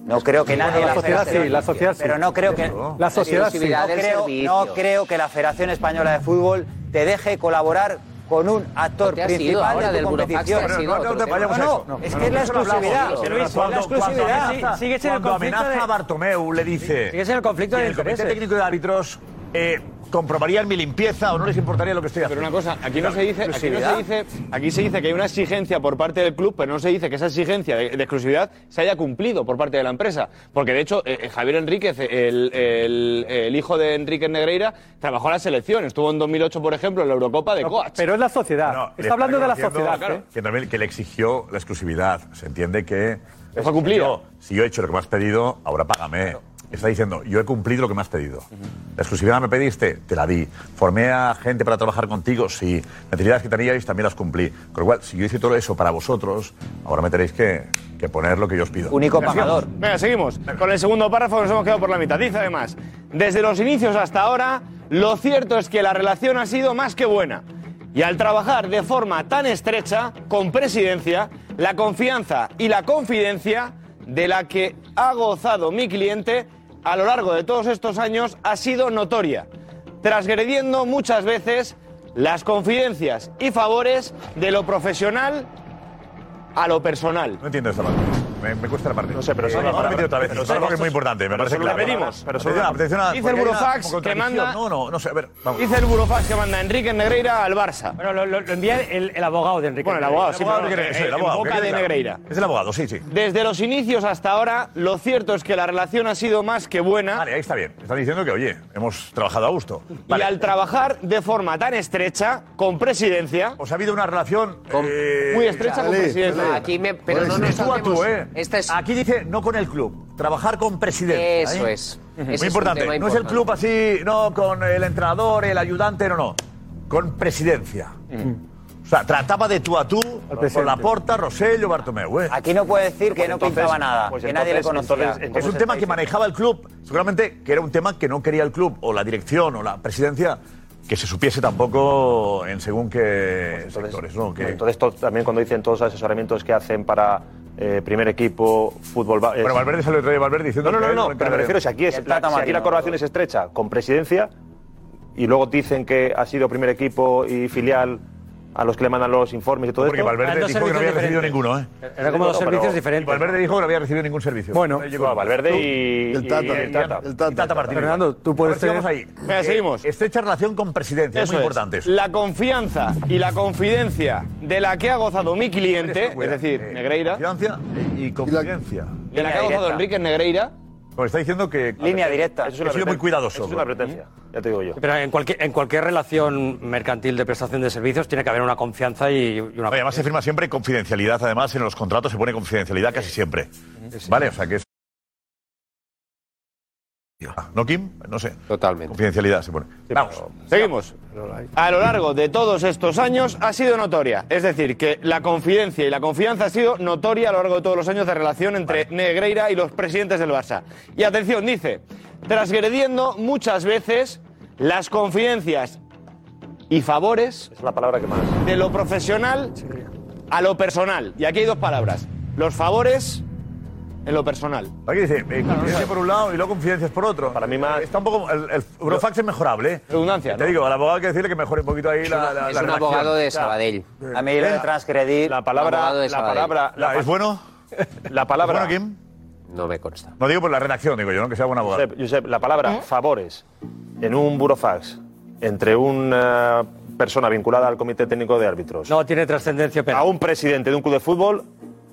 No creo que nadie la sociedad sí, la sociedad sí. Pero no creo que La sociedad sí. no creo, no creo que la Federación Española de Fútbol te deje colaborar con un actor principal de tu del competición. no No, es que es la exclusividad. Cuando- exclusividad. Sigue siendo el conflicto amenaza de- a Bartomeu, le dice... Sigue siendo el conflicto de el Comité. Técnico de Árbitros eh, comprobarían mi limpieza o no les importaría lo que estoy Pero haciendo. una cosa, aquí no se dice, aquí no se dice, aquí se dice que hay una exigencia por parte del club, pero no se dice que esa exigencia de, de exclusividad se haya cumplido por parte de la empresa. Porque de hecho, eh, eh, Javier Enríquez, el, el- el hijo de Enrique Negreira, trabajó en la selección. Estuvo en 2008, por ejemplo, en la Eurocopa de Coach. Pero es la sociedad. No, Está hablando de la sociedad. ¿eh? Que, también, que le exigió la exclusividad. Se entiende que. fue cumplida. Yo, si yo he hecho lo que me has pedido, ahora págame. Está diciendo, yo he cumplido lo que me has pedido. La exclusividad me pediste, te la di. Formé a gente para trabajar contigo, sí. Necesidades que teníais, también las cumplí. Con lo cual, si yo hice todo eso para vosotros, ahora me tenéis que, que poner lo que yo os pido. Único pagador. Venga, seguimos. Con el segundo párrafo nos hemos quedado por la mitad. Dice además, desde los inicios hasta ahora, lo cierto es que la relación ha sido más que buena. Y al trabajar de forma tan estrecha con presidencia, la confianza y la confidencia de la que ha gozado mi cliente a lo largo de todos estos años ha sido notoria, transgrediendo muchas veces las confidencias y favores de lo profesional a lo personal. No entiendo esta parte. Me, me cuesta la parte. No sé, pero me he metido otra vez. pero algo que es muy importante. Me parece claro. pedimos, pero eso- Atención, atención a- Dice el Burofax que manda- No, no, no sé. A ver, vamos. Dice el Burofax que manda Enrique Negreira al Barça. Bueno, lo, lo- lo envía el, el abogado de Enrique. Bueno, el abogado, sí, El abogado pero que- no, sí, eh, el abogado, boca de. Negreira. Es el abogado, sí, sí. Desde los inicios hasta ahora, lo cierto es que la relación ha sido más que buena. Vale, ahí está bien. Están diciendo que, oye, hemos trabajado a gusto. Y al trabajar de forma tan estrecha, con presidencia. Os ha habido una relación. eh, Muy estrecha con presidencia. Aquí me, pero no Pues nos tú a tú, saltemos- ¿eh? Este es- Aquí dice no con el club, trabajar con presidente. Eso ¿eh? es. Muy es importante. No es el club así, no con el entrenador, el ayudante, no, no. Con presidencia. O sea, trataba de tú a tú con la porta, Rosello, Bartomeu. ¿eh? Aquí no puede decir que Pues no entonces- pintaba nada, pues que nadie le conocía. entonces- es un tema que manejaba el club, seguramente que era un tema que no quería el club, o la dirección, o la presidencia, que se supiese tampoco en según qué sectores. ¿no? Que- Entonces, to- también cuando dicen todos los asesoramientos que hacen para eh, primer equipo, fútbol. Bueno, Valverde salió el rey de Valverde diciendo No, no, no, pero me refiero, si aquí, es, la, si aquí la correlación es estrecha con presidencia y luego dicen que ha sido primer equipo y filial a los que le mandan los informes y todo Porque esto. Valverde dos dijo que no había recibido ninguno, ¿eh? Era como dos servicios diferentes. Valverde dijo que no había recibido ningún servicio. Bueno, Eh, llegó No, Valverde y, El Tata, y el Tata. el Tata. y Tata Martínez. Fernando, tú puedes A vamos tener- ahí. Venga, Eh, seguimos. Estrecha relación con presidencia, es Eso muy importante eso. La confianza y la confidencia de la que ha gozado mi cliente, es decir, Eh, Negreira, Confianza y confidencia. de la que ha gozado. Enrique Negreira, Pues está diciendo que Línea directa. Eso es he una sido muy cuidadoso. eso es una pretencia, ya te digo yo. Pero en cualquier, en cualquier relación mercantil de prestación de servicios tiene que haber una confianza y, y una. Oye, además se firma siempre confidencialidad, además en los contratos se pone confidencialidad casi siempre. ¿Vale? O sea que es... ¿No, Kim? No sé. Totalmente. Confidencialidad se pone. Vamos. seguimos. A lo largo de todos estos años ha sido notoria. Es decir, que la confidencia y la confianza ha sido notoria a lo largo de todos los años de relación entre Negreira y los presidentes del Barça. Y atención, dice, transgrediendo muchas veces las confidencias y favores Es la palabra que más. de lo profesional a lo personal. Y aquí hay dos palabras. Los favores en lo personal. Aquí dice, eh, confidencia por un lado y luego confidencias por otro. Para mí más- Está un poco... El, el Eurofax es mejorable, ¿eh? Redundancia, Te ¿no? digo, al abogado hay que decirle que mejore un poquito ahí la, la, es la un redacción. abogado de Sabadell. A mí lo de transgredir. La palabra, Abogado de la Sabadell. palabra, la, ¿Es bueno? la palabra, ¿Es bueno, Kim? No me consta. No digo por la redacción, digo yo, no que sea buen abogado. Josep, Josep, la palabra favores en un burofax entre una persona vinculada al comité técnico de árbitros No tiene trascendencia a penal. un presidente de un club de fútbol,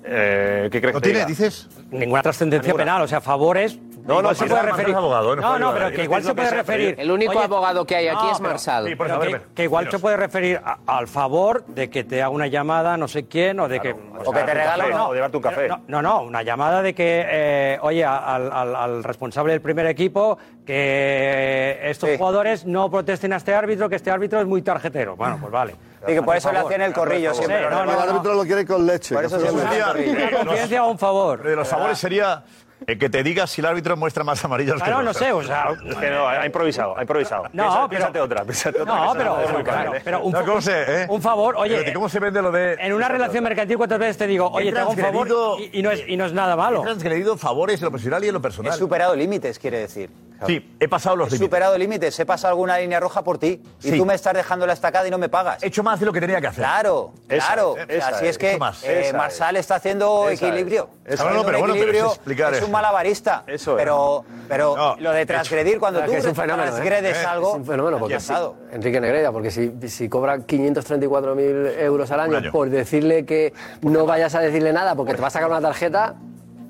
eh, ¿qué crees ¿No que tiene, diga? dices? Ninguna trascendencia Ninguna. penal, o sea, favores. No, no, se puede referir. es abogado, no no, puede no, pero que no igual se puede sea, referir. El único Oye, abogado que hay aquí no, es pero- Marsal. Sí, que, que igual se puede referir a- al favor de que te haga una llamada no sé quién o de que o que te regala café, una- o llevarte un café. no, no, no, una llamada de que, eh, oye, al, al- al responsable del primer equipo, que estos Sí. jugadores no protesten a este árbitro, que este árbitro es muy tarjetero. Bueno, pues vale. Y que por eso le hacían el corrillo siempre. Sí, no, árbitro lo quiere con leche. Por eso Una confidencia o un favor. De los favores sería eh, que te digas si el árbitro muestra más amarillos que Claro, no sé, o sea. Es que no, ha improvisado, ha improvisado. No, Piensa- pero- piénsate otra, piénsate otra. No, esa pero, es muy claro, ¿eh? pero un, No, ¿cómo se, eh? un favor, oye, Pero, ¿Cómo se vende lo de...? en una relación mercantil, ¿cuántas veces te digo, oye, te hago un favor y, y no es, y no es nada malo? He transgredido favores en lo profesional y en lo He personal. superado límites, quiere decir. Sí, he pasado los He límites. superado límites, he pasado alguna línea roja por ti. Y Sí. tú me estás dejando la estacada y no me pagas. He hecho más de lo que tenía que hacer. Claro, Esa claro. es, O sea, esa Así es, es que más. eh, Esa Marsal está haciendo Esa equilibrio. es. Está No, no, pero un bueno, pero equilibrio, es explicar es un malabarista. Eso es. pero pero No, lo de transgredir, cuando tú es un fenómeno, transgredes Eh, algo, Es un fenómeno, porque está. Enrique Negreira, porque si, si cobra 534.000 euros al año, año. por decirle que no vayas a decirle nada porque te va a sacar una tarjeta,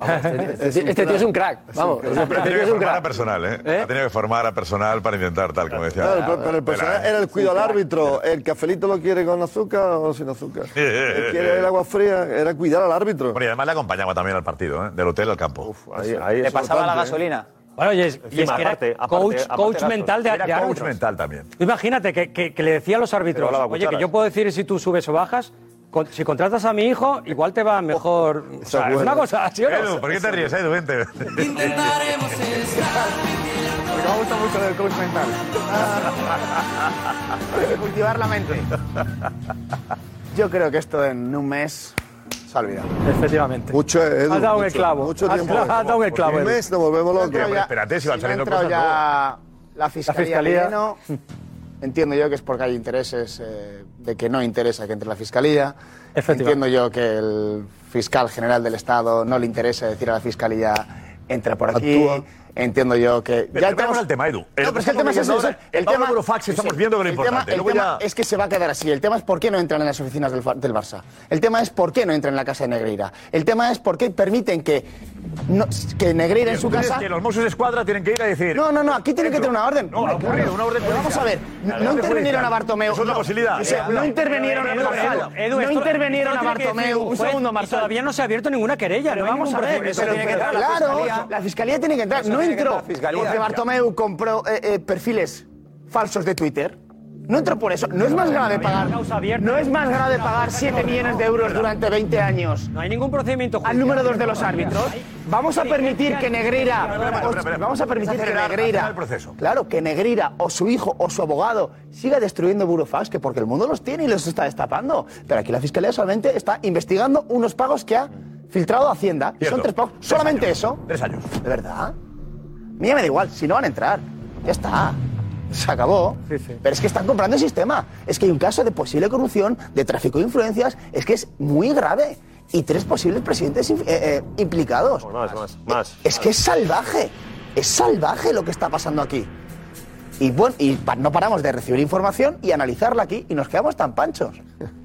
este, este- este tío es un crack. Vamos, Ha este tenido tío que es un formar a crack. personal, ¿eh? ¿Eh? Ha tenido que formar a personal para intentar tal, como decía. Claro, pero, pero el personal Espera, era ¿eh? el cuido al árbitro. ¿El cafelito lo quiere con azúcar o sin azúcar? ¿El quiere el agua fría? Era cuidar al árbitro. Bueno, y además le acompañaba también al partido, ¿eh? Del hotel al campo. Ahí- ahí Le pasaba la ¿eh? gasolina. Bueno, y es, y es que era aparte- coach, aparte coach mental de, Era de coach mental también. Imagínate que, que- que le decía a los árbitros, oye, que yo puedo decir si tú subes o bajas, con- si contratas a mi hijo, igual te va mejor. O sea, es una cosa así, ¿o no? Edu, ¿por qué te ríes, Edu? Vente. Intentaremos estar Porque me gusta mucho del coach mental. Hay que cultivar la mente. Yo creo que esto en un mes se ha olvidado. Efectivamente. Mucho, Edu, Has dado un mucho, clavo. Mucho Has- tiempo. has dado un clavo, Un Edu. mes nos volvemos locos. Espérate, si van saliendo cosas ya la fiscalía, fiscalía. Entiendo yo que es porque hay intereses eh, de que no interesa que entre la fiscalía. Entiendo yo que el fiscal general del Estado no le interesa decir a la fiscalía entra por aquí. Actúa. Entiendo yo que Pero entramos al tema, Edu. No, pero es que el tema es viendo el tema el Burofax estamos viendo que lo importante. Tema, el Luego tema ya- es que se va a quedar así. El tema es por qué no entran en las oficinas del, del Barça. El tema es por qué no entran en la casa de Negreira. El tema es por qué permiten que, no- que Negreira en su ¿Tú crees casa. que los Mossos de Escuadra tienen que ir a decir. No, no, no, aquí tiene que tener una orden. No, ha ocurrido una orden Pero Vamos a ver, no, intervinieron a Bartomeu. Es otra no, posibilidad. No intervinieron Edu, Edu, no intervinieron a Bartomeu. Un segundo, Marcelo. Todavía no se ha abierto ninguna querella. Pero no hay vamos a ver, pero- tiene que entrar la claro, fiscalía. la fiscalía tiene que entrar. Eso No entró porque Bartomeu compró eh, eh, perfiles falsos de Twitter. No entró por eso. No es más grave pagar. No es más grave pagar 7 millones de euros durante 20 años. No hay ningún procedimiento Al número 2 de los árbitros. Vamos a permitir que Negreira. Vamos a permitir que Negreira. Claro, que Negreira o su hijo o su abogado siga destruyendo Burofax, que porque el mundo los tiene y los está destapando. Pero aquí la fiscalía solamente está investigando unos pagos que ha filtrado Hacienda. Y son tres pagos. Solamente eso. Tres años. ¿De verdad? A mí ya me da igual, si no van a entrar. Ya está. Se acabó. Pero es que están comprando el sistema. Es que hay un caso de posible corrupción, de tráfico de influencias. Es que es muy grave. Y tres posibles presidentes eh, eh, implicados. Más, más, más. Es que es salvaje. Es salvaje lo que está pasando aquí. Y bueno, y pa- no paramos de recibir información y analizarla aquí y nos quedamos tan panchos.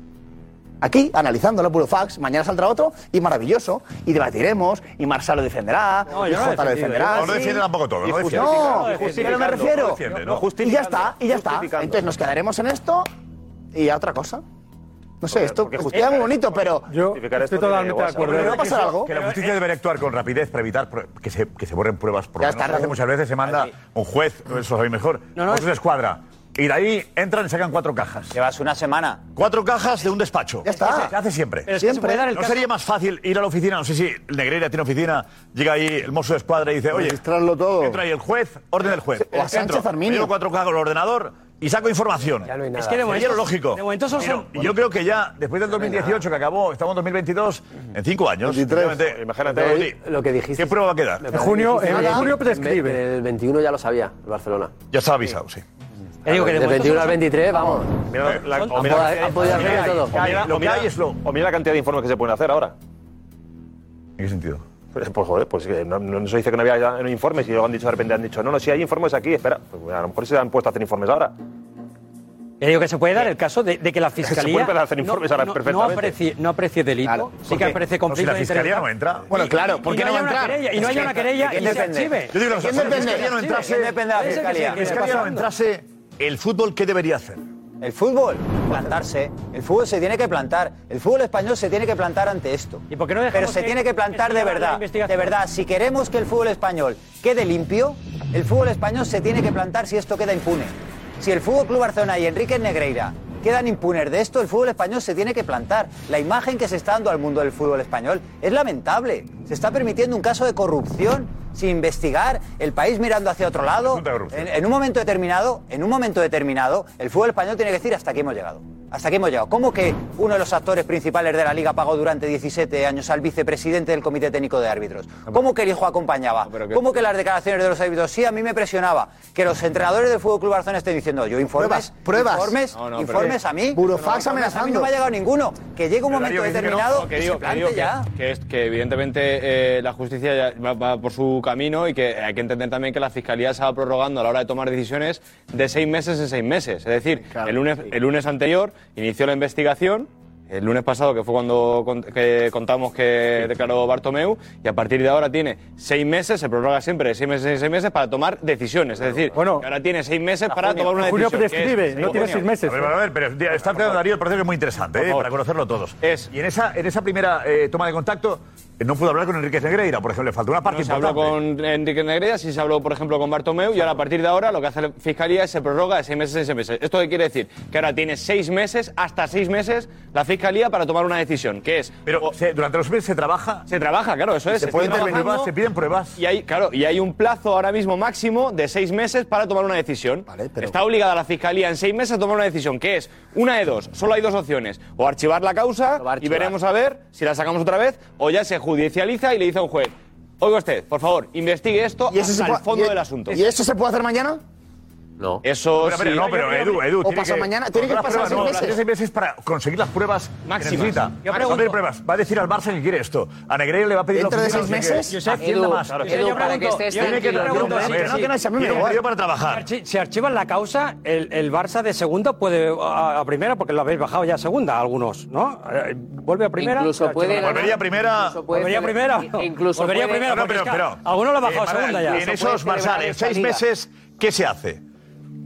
Aquí, analizándolo, puro fax, mañana saldrá otro y maravilloso. Y debatiremos, y Marsal lo defenderá, No, y no lo Jota lo defenderá. yo no defiende tampoco todo, no Y defiende. No, No, pero me refiero. no defiende, no. y ya está, y ya está. Entonces nos quedaremos en esto y a otra cosa. No sé, esto queda muy bonito, pero. Yo estoy totalmente de acuerdo. Pero va a que pasar eso- algo. Que la justicia debería actuar con rapidez para evitar que se, que se borren pruebas. Por Ya está, muchas veces se manda un juez, eso lo sabéis mejor, No, no, de escuadra. Y de ahí entran y sacan cuatro cajas. Llevas una semana. Cuatro cajas de un despacho. Ya está. Se hace siempre. Pero es que se puede dar el ¿No caso- sería más fácil ir a la oficina? No sé si Negreira tiene oficina, llega ahí el mozo de escuadra y dice, oye, Registrarlo todo. entra ahí el juez, orden del juez. O a Sánchez Entro, Arminio. me llevo cuatro cajas al ordenador y saco información. Ya no hay nada. Es que de momento- lógico. de momento son- yo creo que ya, después del 2018 que acabó, estamos en 2022, en cinco años. 23. efectivamente, Imagínate. Lo que dijiste. ¿Qué prueba va a quedar? En junio, en junio prescribe. El 21 ya lo sabía, el Barcelona. Ya está avisado, sí. Ya digo que de Del momento 21 al son- 23, vamos. Mira la- Han o mira- podido- han podido hacer todo. o mira- Lo o que mira- hay es lo- O mira la cantidad de informes que se pueden hacer ahora. ¿En qué sentido? Pues, pues, joder, pues que no, no se dice que no había no informes y luego han dicho de repente han dicho, no, no, si hay informes aquí, espera. Pues a lo mejor se han puesto a hacer informes ahora. Ya digo que se puede dar el caso de, de que la fiscalía puede empezar a hacer informes ahora no, perfectamente. No aprecie, no aprecie delito, Claro. sí ¿Por que qué? aprecie No, si conflicto la fiscalía no entra. Bueno, claro, Y ¿por qué no no va a una entrar? querella, y no haya una querella ¿de y quién se depende? archive. Yo digo, ¿De quién si la depende? fiscalía no entrase, ¿quién depende de la fiscalía? la fiscalía no entrase, el fútbol, ¿qué debería hacer? El fútbol, plantarse. El fútbol se tiene que plantar. El fútbol español se tiene que plantar ante esto. ¿Y por qué no Pero se que- tiene que plantar de verdad. De verdad, si queremos que el fútbol español quede limpio, el fútbol español se tiene que plantar si esto queda impune. Si el Fútbol Club Barcelona y Enrique Negreira quedan impunes de esto, el fútbol español se tiene que plantar. La imagen que se está dando al mundo del fútbol español es lamentable. Se está permitiendo un caso de corrupción sin investigar, el país mirando hacia otro lado. En, en un momento determinado, en un momento determinado, el fútbol español tiene que decir hasta aquí hemos llegado. Hasta aquí hemos llegado. ¿Cómo que uno de los actores principales de la liga pagó durante 17 años al vicepresidente del Comité Técnico de Árbitros? ¿Cómo que el hijo acompañaba? ¿Cómo que las declaraciones de los árbitros? Sí, a mí me presionaba que los entrenadores del Fútbol Club Barcelona estén diciendo yo informes, Pruebas, pruebas. informes, No, no, pero- informes a mí. Burofax No, informes A mí amenazando. no me ha llegado ninguno. Que llegue un Pero, momento determinado que que digo, se que, plante digo que- ya. que es- que evidentemente eh, la justicia ya va, va por su camino y que hay que entender también que la fiscalía se va prorrogando a la hora de tomar decisiones de seis meses en seis meses. Es decir, el, lunes, el lunes anterior inició la investigación. El lunes pasado, que fue cuando con- que contamos que declaró Bartomeu, y a partir de ahora tiene seis meses, se prorroga siempre de seis meses en seis meses para tomar decisiones. Es decir, Bueno, que ahora tiene seis meses para junio. tomar una decisión. es- prescribe, no tiene seis meses. A ver, a ver, pero está planteando Darío el proceso que es muy interesante, ¿eh? para conocerlo todos. Es- Y en esa, en esa primera eh, toma de contacto, eh, no pudo hablar con Enrique Negreira, por ejemplo, le faltó una parte no se habló con Enrique Negreira, sí se habló, por ejemplo, con Bartomeu, y ahora a partir de ahora lo que hace la Fiscalía es se prorroga de seis meses en seis meses. ¿Esto qué quiere decir? Que ahora tiene seis meses, hasta seis meses, la Fiscalía para tomar una decisión, que es... Pero durante los meses se trabaja... Se trabaja, claro, eso es. Se, se pueden intervenir más, se piden pruebas. Y hay, claro, y hay un plazo ahora mismo máximo de seis meses para tomar una decisión. Está obligada la Fiscalía en seis meses a tomar una decisión, que es una de dos, solo hay dos opciones, o archivar la causa y veremos a ver si la sacamos otra vez, o ya se judicializa y le dice a un juez, oiga usted, por favor, investigue esto ¿Y hasta el fondo del asunto. ¿Y esto se puede hacer mañana? No. Eso pero. No, pero Edu, Edu. O pasa que, mañana. Tiene que pasar seis meses. No, seis meses para conseguir las pruebas máximas. Yo pregunto. pruebas. Va a decir al Barça que quiere esto. A Negreira le va a pedir Dentro de seis meses. Edu, que este tiene que ¿eh? trabajar. Si archivan la causa, el, Barça de segunda puede a, primera porque lo habéis bajado ya a segunda algunos, ¿no? Eh, vuelve a primera. Incluso puede volvería a primera. Volvería a primera. Incluso volvería a primera. Pero, pero, algunos lo ha bajado eh, a segunda ya. En esos, Marsal, en seis meses, ¿qué se hace?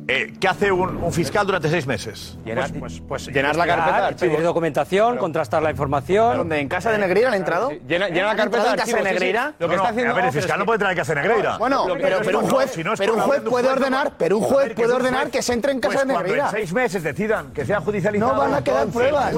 Eh, ¿Qué hace un, fiscal durante seis meses? Llenar, pues, pues, pues, llenar la carpeta. Pedir documentación, contrastar la información. ¿Dónde? ¿En casa de Negreira han entrado? Llena, la carpeta. ¿En casa de Negreira? Lo que está haciendo, a ver, el fiscal no puede entrar en casa de Negreira. Bueno, pero, un juez, pero un juez puede ordenar, pero un juez puede ordenar que se entre en pues casa de Negreira. en seis meses decidan que sea judicializado. No van a quedar pruebas.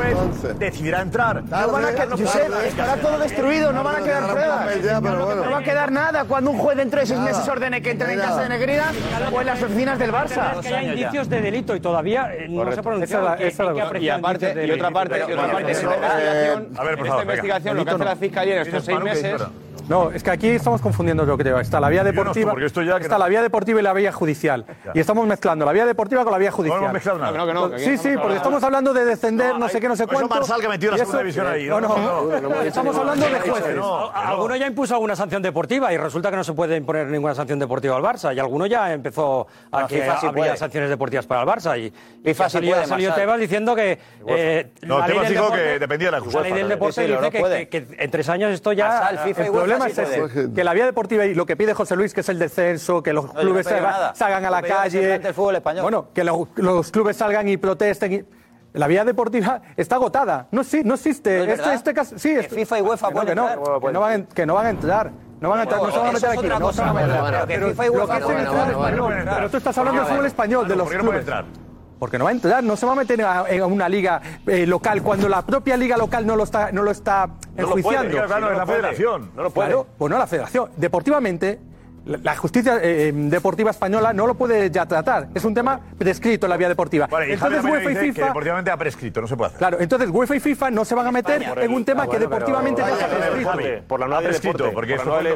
decidirá entrar. No van a quedar, estará todo destruido, no van a quedar pruebas. No va a quedar nada cuando un juez dentro de seis meses ordene que entre en casa de Negreira o en las oficinas del Barça que haya indicios ya. de delito y todavía eh, no se ha pronunciado. Esa, esa, esa, que y, aparte, de y otra parte, esta, investigación, esta investigación, lo que hace la Fiscalía en estos seis meses no, es que aquí estamos confundiendo lo que creo. Está la vía deportiva, está la vía deportiva y la vía judicial. Y estamos mezclando la vía deportiva con la vía judicial. No, no, sí, sí, porque estamos hablando de descender, no, sé qué, no sé cuánto. Marsal que metió la y ahí. No, no, estamos hablando de jueces. Alguno ya impuso alguna sanción deportiva y resulta que no se puede imponer ninguna sanción deportiva al Barça. Y alguno ya empezó a que FIFA sanciones deportivas para el Barça. Y, y ha. Tebas diciendo que. Eh, no, Tebas dijo que dependía de la La ley del deporte dice que, en tres años esto ya problema es ese, que la vía deportiva y lo que pide José Luis, que es el descenso, que los clubes salgan, a la calle, bueno, que los, clubes salgan y protesten. Y, la vía deportiva está agotada. No, sí, no existe. Este, este, caso, sí, es, que este- FIFA y UEFA que, que, no, que, no, van, a entrar. No van a entrar, no se van a meter aquí. Pero, tú estás hablando del fútbol español, de los clubes porque no va a entrar, no se va a meter en una liga eh, local cuando la propia liga local no lo está, no lo está enjuiciando. No lo puede, claro, la federación. No lo puede. Pues no la federación. Deportivamente, la justicia eh, eh, deportiva española no lo puede ya tratar. Es un tema prescrito en la vía deportiva. Vale, entonces UEFA y FIFA... Deportivamente ha prescrito, no se puede hacer. Claro, entonces UEFA y FIFA no se van a meter España, en un tema que deportivamente prescrito. Por la nueva prescrito, porque por la nueva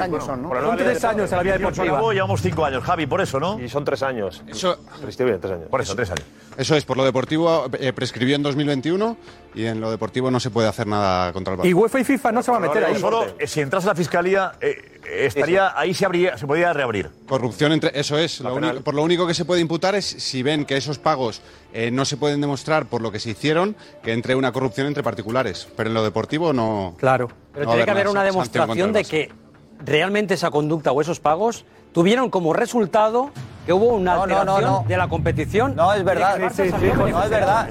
años son, tres años en la vía deportiva. Llevamos cinco años, Javi, por eso, ¿no? Y son tres años. Eso... Prescribe, tres años. Por eso, tres años. Eso es, por lo deportivo eh, prescribió en 2021 y en lo deportivo no se puede hacer nada contra el Barça. Y UEFA y FIFA no se van a meter ahí. Solo, si entras a la Fiscalía estaría ahí se abría, se podía reabrir. Corrupción entre eso es lo por lo único que se puede imputar es si ven que esos pagos eh, no se pueden demostrar por lo que se hicieron que entre una corrupción entre particulares, pero en lo deportivo no. Claro, pero tiene que haber una demostración de que realmente esa conducta o esos pagos tuvieron como resultado que hubo una no, de la competición. No, es verdad. Sí, sí, sí, no, es verdad.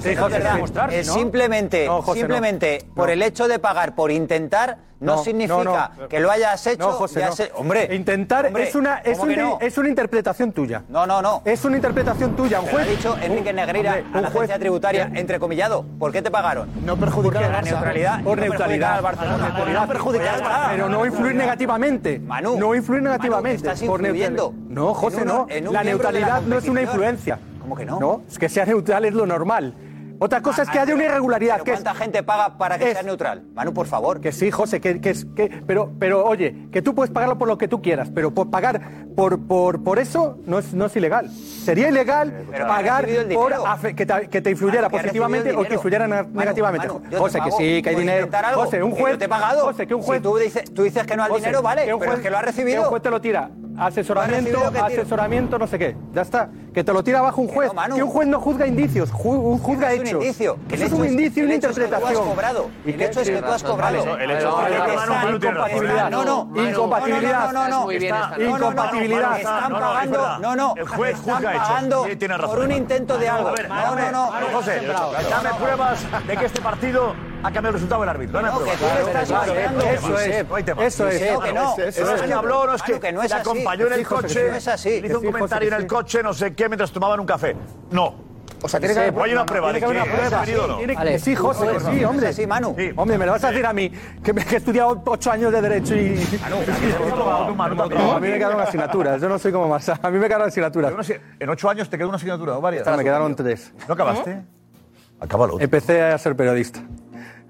Simplemente, simplemente por el hecho de pagar, por intentar, no, significa que lo hayas hecho. José. Hombre, intentar es, una, es, un, es una interpretación tuya. No, no, no. Es una interpretación tuya. Un juez. Ha dicho Enrique Negreira hombre, a la agencia tributaria, entrecomillado. ¿Por qué te pagaron? No perjudicar la neutralidad. Por neutralidad. Barcelona. No perjudicar pues Pero no influir negativamente. Manu. No influir negativamente. Estás influyendo. No, José, no la neutralidad no es una influencia. ¿Cómo que no? No, es que sea neutral es lo normal. Otra cosa es que haya una irregularidad. Que ¿Cuánta gente paga para que es, sea neutral? Manu, por favor. Que sí, José, que, que, pero, pero oye, que tú puedes pagarlo por lo que tú quieras, pero por pagar por, por, por eso no es, no es ilegal. Sería ilegal pagar por que, te, influyera positivamente o que influyera negativamente. José, que sí, que hay dinero. José, un juez. Te pagado. José, que un juez. Si tú, dices, tú dices que no al dinero, vale, que un juez, pero es que lo ha recibido. Un juez te lo tira. Asesoramiento, asesoramiento, no sé qué. Ya está. Que te lo tira abajo un juez. Que, un juez no juzga indicios, juzga hechos indicio. El Eso es hecho un es- indicio y el una hecho es que tú has interpretación. cobrado. ¿Y El hecho es que tú has cobrado. El hecho es que tú has cobrado. No, no. Incompatibilidad. No, no, no. Incompatibilidad. Están es pagando. No, no. El juez juzga Sí, tiene razón. por un intento de algo. No, no, no. José, dame pruebas de que este partido ha cambiado el resultado del árbitro. No, No, que tú le estás hay Eso es, No hay tema. eso es. Que no, eso eso es es. que habló, no es Claro que, que no es le así. acompañó en el coche, que no es así. le hizo un comentario en el coche, no sé qué, mientras tomaban un café. No. O sea, tiene que haber- hay una prueba tiene que haber una prueba. no. Tiene que- sí, José, sí, hombre. Sí, Manu. Hombre, me lo vas a decir a mí, que, me, que he estudiado ocho años de Derecho y... No, a mí me quedaron asignaturas, yo no soy como más. A mí me quedaron asignaturas. En ocho años te quedó una asignatura o varias. Me quedaron tres. ¿No acabaste? Acábalo. Empecé a ser periodista.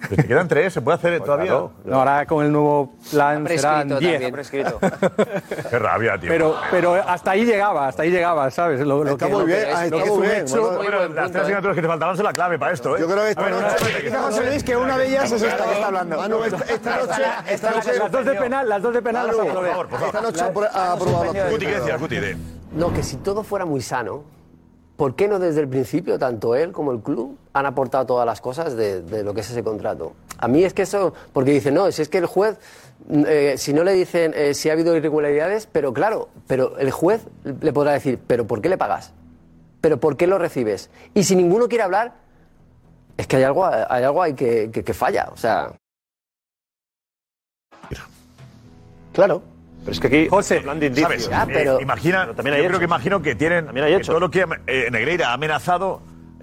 Pues te quedan tres, se puede hacer todavía. No, ahora con el nuevo plan serán diez. también. Prescrito. Qué rabia, tío. Pero, pero hasta ahí llegaba, hasta ahí llegaba, ¿sabes? Lo, lo Está que, muy lo que bien, es- ah, lo está que muy bien. hecho. Bueno, Bueno, las tres asignaturas que te faltaban son la clave para esto, ¿eh? Yo creo que esta ver, noche- Dice José Luis que una de ellas es esta que está hablando. Manu, esta, noche, esta noche, Las dos de penal, las dos de penal las aprobé. por favor, por favor. esta noche ha apro- ha aprobado Guti, ¿qué decías, Guti? No, que si todo fuera muy sano, ¿por qué no desde el principio, tanto él como el club, han aportado todas las cosas de, de lo que es ese contrato? A mí es que eso, porque dicen, no, si es que el juez, mm, eh, si no le dicen eh, si ha habido irregularidades, pero claro, pero el juez le podrá decir, pero ¿por qué le pagas? ¿Pero por qué lo recibes? Y si ninguno quiere hablar, es que hay algo, hay algo ahí que, que, que falla, o sea... Claro. Pero es que aquí José, hablan de indicios. ¿Sabes? Ya, pero- Eh, imagina, Pero también hay yo creo que imagino que tienen También hay que hechos. todo lo que eh, Negreira ha amenazado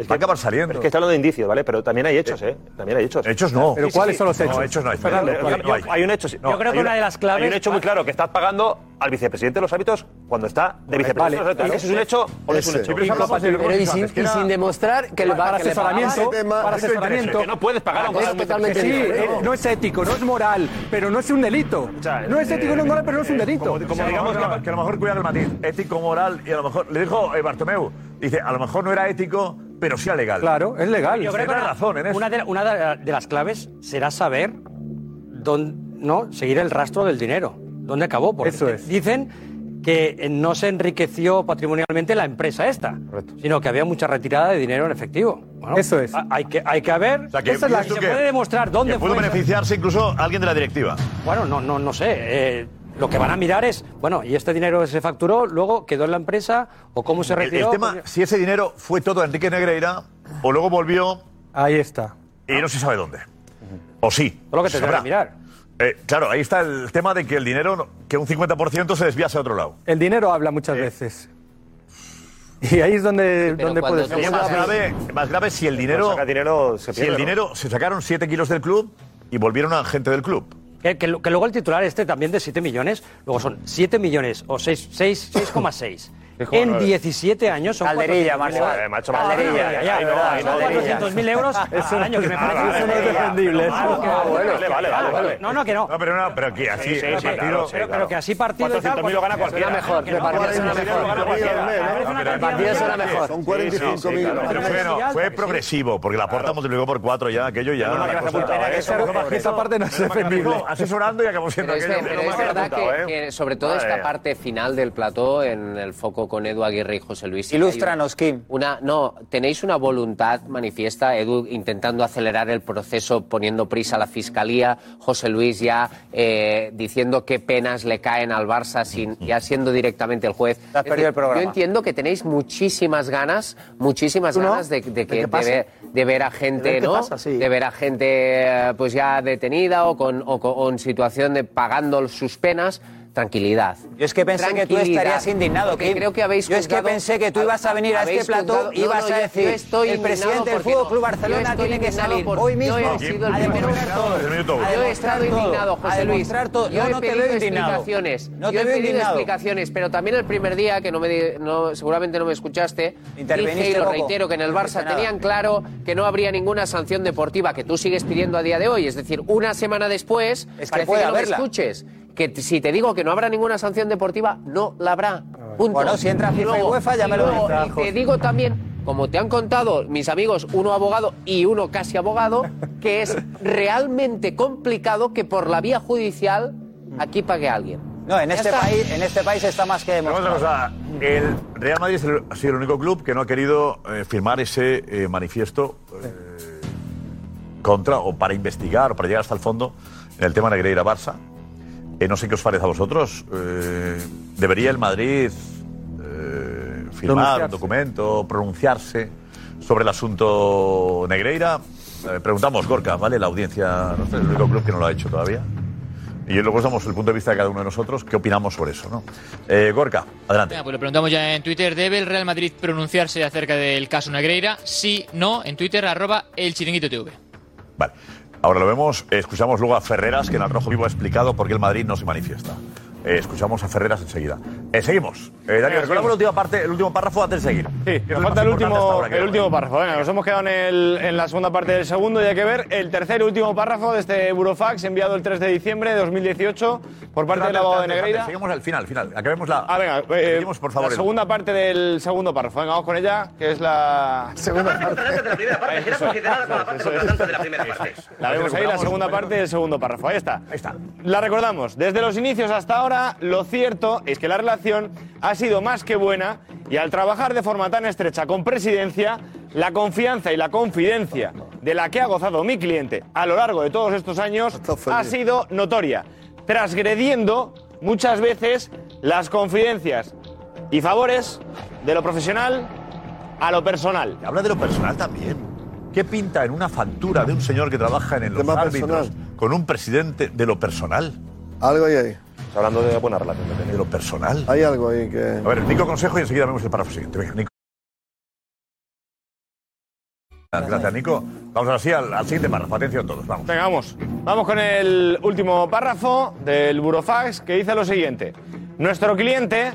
va a acabar saliendo. Pero es que está hablando de indicios, ¿vale? Pero también hay hechos, ¿eh? También hay hechos. Hechos no. Pero ¿cuáles son los hechos? No, hechos no hay. Fernando, No, ¿cuáles? no hay. Hay un hecho. sí. No, Yo creo que una de las claves- Hay un hecho muy claro que estás pagando al vicepresidente de los hábitos cuando está de vicepresidente. ¿Ese es un hecho o no es un hecho? Pero y sin, que y demostrar que le va Para que le asesoramiento, para asesoramiento. Que no puedes pagar a un Es totalmente Que sí, eh, no es ético, no es moral, pero no es un delito. No es ético, no es moral, pero no es un delito. Como, digamos que, que a lo mejor cuida el matiz ético, moral, y a lo mejor, le dijo eh, Bartomeu, dice, a lo mejor no era ético, pero sí era legal. Claro, es legal. Yo creo que Tienes una, razón en eso. una de, una de- de las claves será saber dónde, no seguir el rastro del dinero, dónde acabó. Porque Eso es. dicen que eh, no se enriqueció patrimonialmente la empresa esta, sino que había mucha retirada de dinero en efectivo. Bueno, Eso es. a- Hay que, hay que ver. O sea, que Esa es la- dices tú se puede demostrar dónde que pudo fue. beneficiarse incluso alguien de la directiva. Bueno, no, no, no sé. eh, lo que van a mirar es, bueno, ¿y este dinero se facturó, luego quedó en la empresa o cómo se El, retiró? el tema, si ese dinero fue todo a Enrique Negreira, o luego volvió Ahí está. y no se sabe dónde. O sí. Todo lo que se tendrá sabrá. mirar. Eh, claro, ahí está el tema de que el dinero, que un 50% se desviase a otro lado. El dinero habla muchas veces. Y ahí es donde, pero donde Sería más grave, más grave si el dinero, saca dinero, se si pierde, el ¿no? dinero se sacaron 7 kilos del club y volvieron a gente del club. Que, que que luego el titular este también de 7 millones, luego son 7 millones o 6 6 6,6. En 17 años son Calderilla, 400.000 Marcel. euros. Eh, macho, Calderilla, ya, ahí no, ¿verdad? ahí no, Son Calderilla. 400.000 euros al año, que me parece Eso no es defendible. Vale, vale, vale, vale. No, no, que no. No, pero, no, pero aquí, así, Sí, sí, el sí, partido- claro, sí, Pero, claro. pero que así partido y tal, 400.000 lo gana pues, cualquiera. Mejor, de partida que suena mejor. De partida suena mejor. Son Sí, 45.000. sí, sí, claro. Pero fue, no, fue progresivo, porque la porta multiplicó por 4 ya, aquello ya. ¿eh? Esa parte no es defendible. Asesorando y acabó siendo Pero es, aquello. es verdad que, ¿eh? sobre todo esta parte final del plató, en el foco con Edu Aguirre y José Luis. Ilústranos, Kim. Una, no, tenéis una voluntad manifiesta, Edu intentando acelerar el proceso, poniendo prisa a la fiscalía, José Luis ya eh, diciendo qué penas le caen al Barça, sin, ya siendo directamente el juez. Has perdido el programa. Yo entiendo que tenéis muchísimas ganas, muchísimas ganas de, de ¿De que, ver, de ver a gente, ver ¿no? pasa, sí. De ver a gente pues ya detenida o con, o con- o en situación de pagando sus penas. Tranquilidad. Yo es que pensé que tú estarías indignado, Kim. creo que habéis Yo es que juzgado- pensé que tú ibas a venir a este plató juzgado- y ibas no, no, a yo- decir yo estoy el presidente indignado del porque Fútbol no. Club Yo Barcelona estoy tiene que indignado salir porque hoy yo mismo he sido el a primero. demostrar todo. Desde el minuto uno. A Yo he estado indignado, José Luis. Yo No, he no te pedido veo indignado. explicaciones. No yo te he veo pedido indignado. explicaciones, pero también el primer día, que no me di- no, seguramente no me escuchaste, Interveniste dije y lo poco. reitero, que en el No Barça nada. tenían claro que no habría ninguna sanción deportiva que tú sigues pidiendo a día de hoy. Es decir, una semana después, Es que parece puede que no me haberla. escuches. Que si te digo que no habrá ninguna sanción deportiva, no la habrá. Punto. Bueno, si entra FIFA y UEFA, ya y me lo luego, y te digo también, como te han contado mis amigos, uno abogado y uno casi abogado, que es realmente complicado que por la vía judicial aquí pague alguien. No, en este, país, en este país está más que Pero otra demostrado. cosa, el Real Madrid es el- ha sido el único club que no ha querido eh, firmar ese eh, manifiesto eh, contra o para investigar o para llegar hasta el fondo en el tema Negreira-Barça. Eh, no sé qué os parece a vosotros. Eh, ¿Debería el Madrid eh, firmar un documento, pronunciarse sobre el asunto Negreira? eh, preguntamos, Gorka, ¿vale? La audiencia, no sé, el único club que no lo ha hecho todavía. Y luego damos el punto de vista de cada uno de nosotros, qué opinamos sobre eso, ¿no? Eh, Gorka, adelante. Venga, pues lo preguntamos ya en Twitter. ¿Debe el Real Madrid pronunciarse acerca del caso Negreira? Sí, no, en Twitter, arroba el chiringuito TV. Vale. Ahora lo vemos, escuchamos luego a Ferreras, que en el Rojo Vivo ha explicado por qué el Madrid no se manifiesta. Eh, escuchamos a Ferreras enseguida. Eh, seguimos. Eh, Daniel, recordamos la última parte, el último párrafo antes de seguir. Sí, nos falta el último, el último párrafo. Venga, nos hemos quedado en, el- en la segunda parte del segundo y hay que ver el tercer y último párrafo de este Burofax enviado el 3 de diciembre de 2018 por parte del abogado de Negreira. Seguimos al final, al final. Acabemos la. Ah, venga, eh, Seguimos, por favor, la el- segunda parte del segundo párrafo. Venga, vamos con ella, que es la segunda parte. La vemos ahí, la segunda parte del segundo párrafo. Ahí está. Ahí está. La recordamos. Desde los inicios hasta ahora, lo cierto es que la relación ha sido más que buena y al trabajar de forma tan estrecha con presidencia, la confianza y la confidencia de la que ha gozado mi cliente a lo largo de todos estos años ha sido notoria, transgrediendo muchas veces las confidencias y favores de lo profesional a lo personal. Habla de lo personal también. ¿Qué pinta en una factura de un señor que trabaja en los Tema árbitros personal. con un presidente de lo personal? Algo hay ahí. Hablando de buena relación que. De lo personal. Hay algo ahí que. A ver, Nico consejo y enseguida vemos el párrafo siguiente. Venga, Nico. Gracias, Nico. Vamos ahora sí al, al siguiente párrafo. Atención todos, vamos. Venga, vamos. Vamos con el último párrafo del Burofax que dice lo siguiente. Nuestro cliente,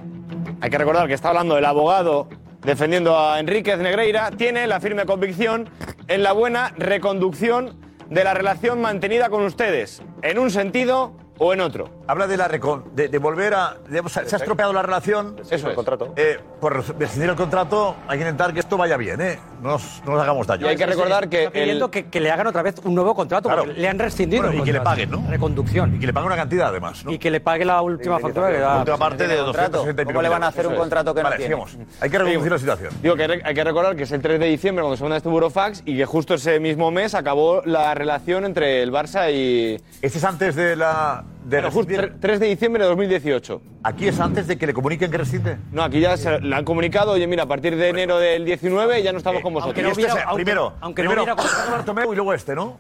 hay que recordar que está hablando el abogado defendiendo a Enríquez Negreira, tiene la firme convicción en la buena reconducción de la relación mantenida con ustedes, en un sentido o en otro. Habla de la recon- de, de volver a. de- se ha estropeado la relación. Eso es. contrato. Eh, por rescindir el contrato hay que intentar que esto vaya bien, ¿eh? No nos, no nos hagamos daño. Y hay que recordar que Está pidiendo que, que le hagan otra vez un nuevo contrato, Claro. porque le han rescindido. Bueno, y el que le contrato. paguen, ¿no? Reconducción. Y que le paguen una cantidad además, ¿no? Y que le pague la última factura que da. La última parte de contrato. 260 y ¿Cómo pico le van a mil hacer euros. un Eso es. contrato que no vale, tiene? sigamos. Hay que reconducir la situación. Digo que re- hay que recordar que es el 3 de diciembre cuando se manda este Burofax y que justo ese mismo mes acabó la relación entre el Barça y... Este es antes de la... De justo rescindir. 3 de diciembre de 2018. Aquí es antes de que le comuniquen que rescinde. No, aquí ya se le han comunicado, oye, mira, a partir de enero del 19 ya no estamos con vosotros. Y no este es- aunque- primero, aunque no primero hubiera contrato- Bartomeu y luego este, ¿no?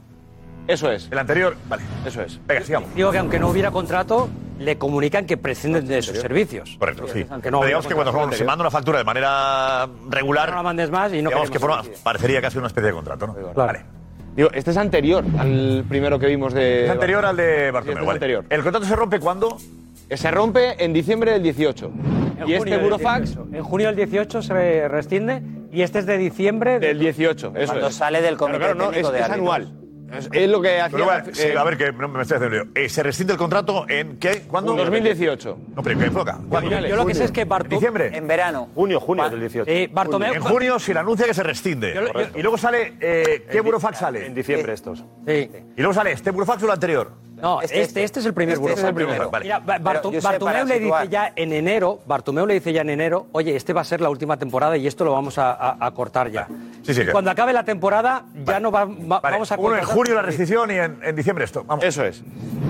Eso es, El anterior, vale. eso es. Venga, sigamos. Digo que aunque no hubiera contrato, le comunican que prescinden de sus servicios. Correcto, sí. Aunque no Pero digamos que cuando contrato se manda una factura de manera regular, No la mandes más y no digamos que forma- parecería casi una especie de contrato, ¿no? Vale. Digo, este es anterior al primero que vimos de... Es anterior al de Sí, este Bartomeu, es vale. anterior. ¿El contrato se rompe cuándo? Se rompe en diciembre del 18. En y este Burofax 18. En junio del 18 se rescinde y este es de diciembre. del 18, eso Cuando es. sale del comité Claro, claro, no, técnico es, de es árbitros. anual. Es, es lo que hacía... Pero, bueno, sí, eh, a ver, que no me estoy haciendo lío. Eh, ¿Se rescinde el contrato en qué? ¿Cuándo? en 2018. No, pero ¿qué época? ¿Cuándo? Yo, yo lo que sé es que ¿En Bartomeu. diciembre? En verano. Junio, junio del 18. Eh, Bartomeu. En junio se le anuncia que se rescinde. Yo lo- yo- y luego sale. Eh, ¿Qué burofax sale? En diciembre estos. Sí. Y luego sale este burofax o el anterior. No, Este, este, este, es el primer Este burofax. es el primero. Vale. Mira, Bartomeu para le situar. dice ya en enero, Bartomeu le dice ya en enero, oye, este va a ser la última temporada y esto lo vamos a, a- a cortar ya. Sí, sí, Cuando acabe la temporada ya no va, va- Vale, vamos a Uno en junio la rescisión y en, en diciembre esto. Vamos. Eso es.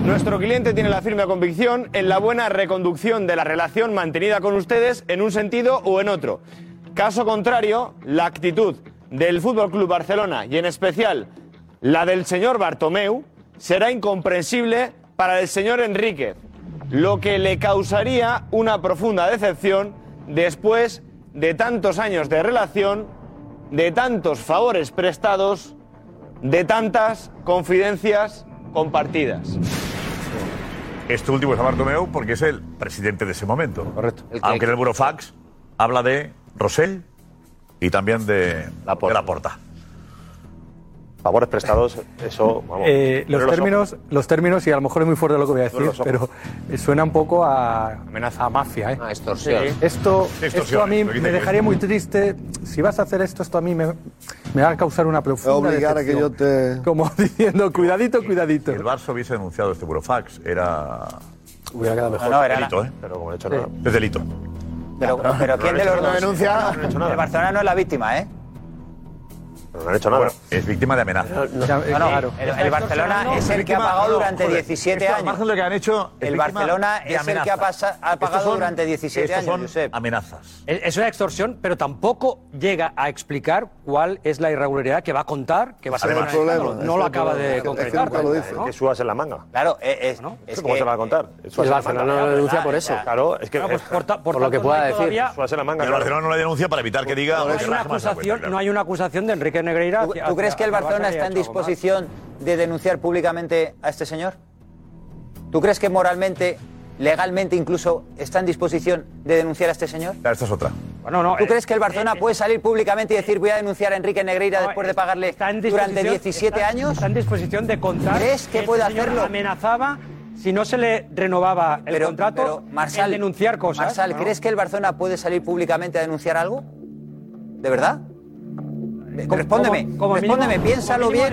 Nuestro cliente tiene la firme convicción en la buena reconducción de la relación mantenida con ustedes en un sentido o en otro. Caso contrario, la actitud del Fútbol Club Barcelona y en especial la del señor Bartomeu será incomprensible para el señor Enríquez, lo que le causaría una profunda decepción después de tantos años de relación, de tantos favores prestados, de tantas confidencias compartidas. Este último es a Bartomeu porque es el presidente de ese momento. Correcto. El Aunque en el burofax habla de Rosell y también de Laporta. de Laporta. Favores prestados, eso, vamos. Eh, los, Pero términos, los términos, y a lo mejor es muy fuerte lo que voy a decir, pero suena un poco a, a mafia. ¿eh? Ah, extorsión. Esto, Extorsión, esto a mí me dejaría muy triste. Si vas a hacer esto, esto a mí me, me va a causar una profunda obligar a que yo te. Como diciendo, cuidadito, cuidadito. Si el Barça hubiese denunciado este burofax, era. Hubiera quedado mejor. No, era delito, ¿eh? Pero como he hecho nada. Es delito. Pero, pero ¿quién de los dos? denuncia. El Barcelona no es la víctima, ¿eh? No han hecho nada. Bueno, es víctima de amenaza. No, no, el, el Barcelona es el que ha pagado durante 17 años. Margen de lo que han hecho, El Barcelona es el que ha, pasa- ha pagado son- durante 17 estos años, son Josep. amenazas. Es es una extorsión, pero tampoco llega a explicar cuál es la irregularidad que va a contar, que va a ser Además, un escándalo. No lo acaba de concretar. Que subas en la manga. Claro, es, es ¿Cómo que- se va a contar? El Barcelona no lo denuncia por eso. Claro, es que. Pues por lo que pueda no decir. el claro. Barcelona no la denuncia para evitar que diga. No hay una acusación, no hay una acusación de Enrique Negreira. ¿Tú, hacia- tú crees que el Barcelona está en disposición de denunciar públicamente a este señor? ¿Tú crees que moralmente, legalmente incluso, está en disposición de denunciar a este señor? Esta es otra. Bueno, no, ¿Tú eh, crees que el Barcelona puede salir públicamente y decir voy a denunciar a Enrique Negreira no, después de eh, pagarle está en durante disposición- 17 está- años? Está en disposición de contar. ¿Crees que este puede señor hacerlo? Amenazaba si no se le renovaba el Pero, contrato pero, Marsal, denunciar cosas. Marsal, ¿no? ¿crees que el Barcelona puede salir públicamente a denunciar algo? ¿De verdad? Respóndeme, como- como respóndeme, mínimo- piénsalo bien,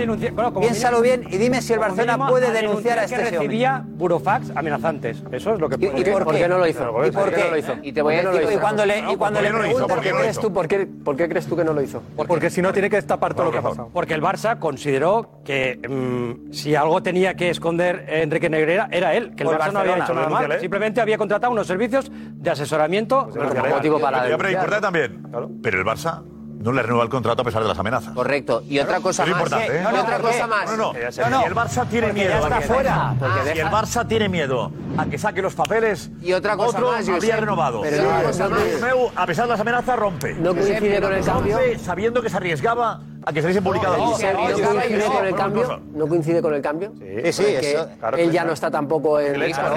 piénsalo mínimo- bien y dime si el Barcelona puede a denunciar a este que hombre. recibía burofax amenazantes. Eso es lo que ¿Y- y por ¿Por qué no lo hizo? ¿Y por qué? no lo hizo? Y te voy a ¿Por qué no decir- Y cuando le, y cuando ¿por le qué no lo hizo? preguntan ¿Por ¿Por qué crees tú, por qué, por qué crees tú que no lo hizo? Porque si no tiene que destapar todo lo que ha pasado. Porque el Barça consideró que mm, si algo tenía que esconder Enrique Negrera era él, que el Barça no había hecho nada mal. Simplemente había contratado unos servicios de asesoramiento. denúnciale. motivo para importante también. Pero el Barça no le renueva el contrato a pesar de las amenazas. Correcto. Y otra cosa Es más. importante, ¿eh? Otra más. No, no, se- no, no. no. Si el Barça tiene Porque miedo ya está que- fuera. Porque si el Barça tiene miedo a que saque los papeles, Y otra cosa otro más, habría renovado. Pero Sí, una cosa más. A pesar de las amenazas, rompe. No coincide con el cambio. Rompe sabiendo que se arriesgaba a que saliese publicado. No, coincide con el cambio. No coincide con el cambio. Sí, sí, eso- él ya no está tampoco en.